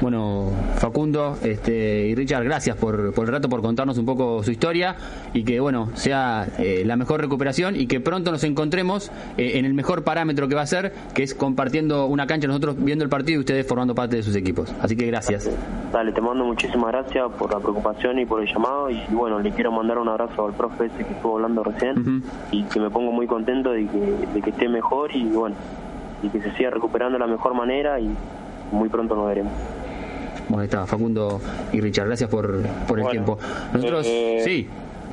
Bueno, Facundo este, y Richard, gracias por, por, el rato, por contarnos un poco su historia y que, bueno, sea eh, la mejor recuperación y que pronto nos encontremos eh, en el mejor parámetro que va a ser, que es compartiendo una cancha, nosotros viendo el partido y ustedes formando parte de sus equipos. Así que gracias.
Dale, te mando muchísimas gracias por la preocupación y por el llamado y, bueno, le quiero mandar un abrazo al profe ese que estuvo hablando recién y que me pongo muy contento de que, de que esté mejor y bueno, y que se siga recuperando de la mejor manera y muy pronto nos veremos.
Bueno, ahí está, Facundo y Richard, gracias por, por el tiempo. Nosotros,
eh,
sí.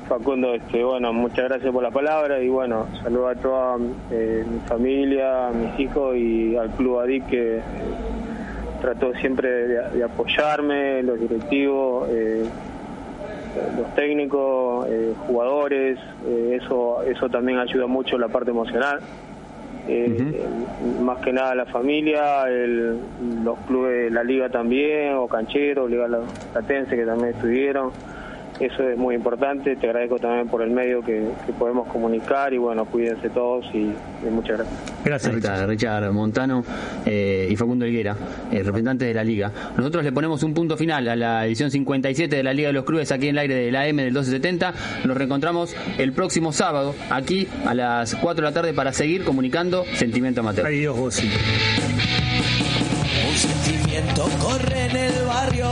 Facundo, este, bueno, muchas gracias por la palabra y bueno, saludo a toda eh, mi familia, a mis hijos y al Club ADIC que trató siempre de, apoyarme, los directivos, eh, los técnicos, jugadores, eso, eso también ayuda mucho la parte emocional eh, más que nada la familia, los clubes, la liga también, o Canchero, Liga Latense que también estuvieron. Eso es muy importante, te agradezco también por el medio que, podemos comunicar y bueno, cuídense todos y, muchas
gracias. Gracias Richard, Montano eh, y Facundo Higuera, eh, representantes de la liga. Nosotros le ponemos un punto final a la edición 57 de la Liga de los Clubes aquí en el aire de la M del 1270. Nos reencontramos el próximo sábado aquí a las 4 de la tarde para seguir comunicando Sentimiento Amateur.
Adiós,
Un sentimiento corre en el barrio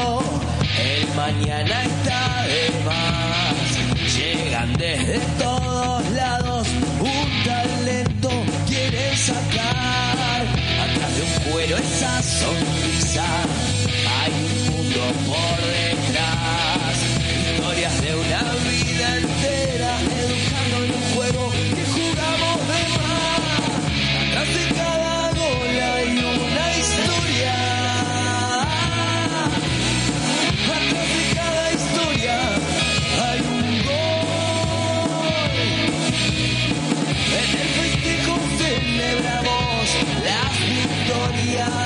el mañana está de más. Llegan desde todos lados. Un talento quieren sacar. Atrás de un cuero esa sonrisa. Hay un mundo por detrás. Historias de una vida entera. Educando en un juego que jugamos de más. Yeah.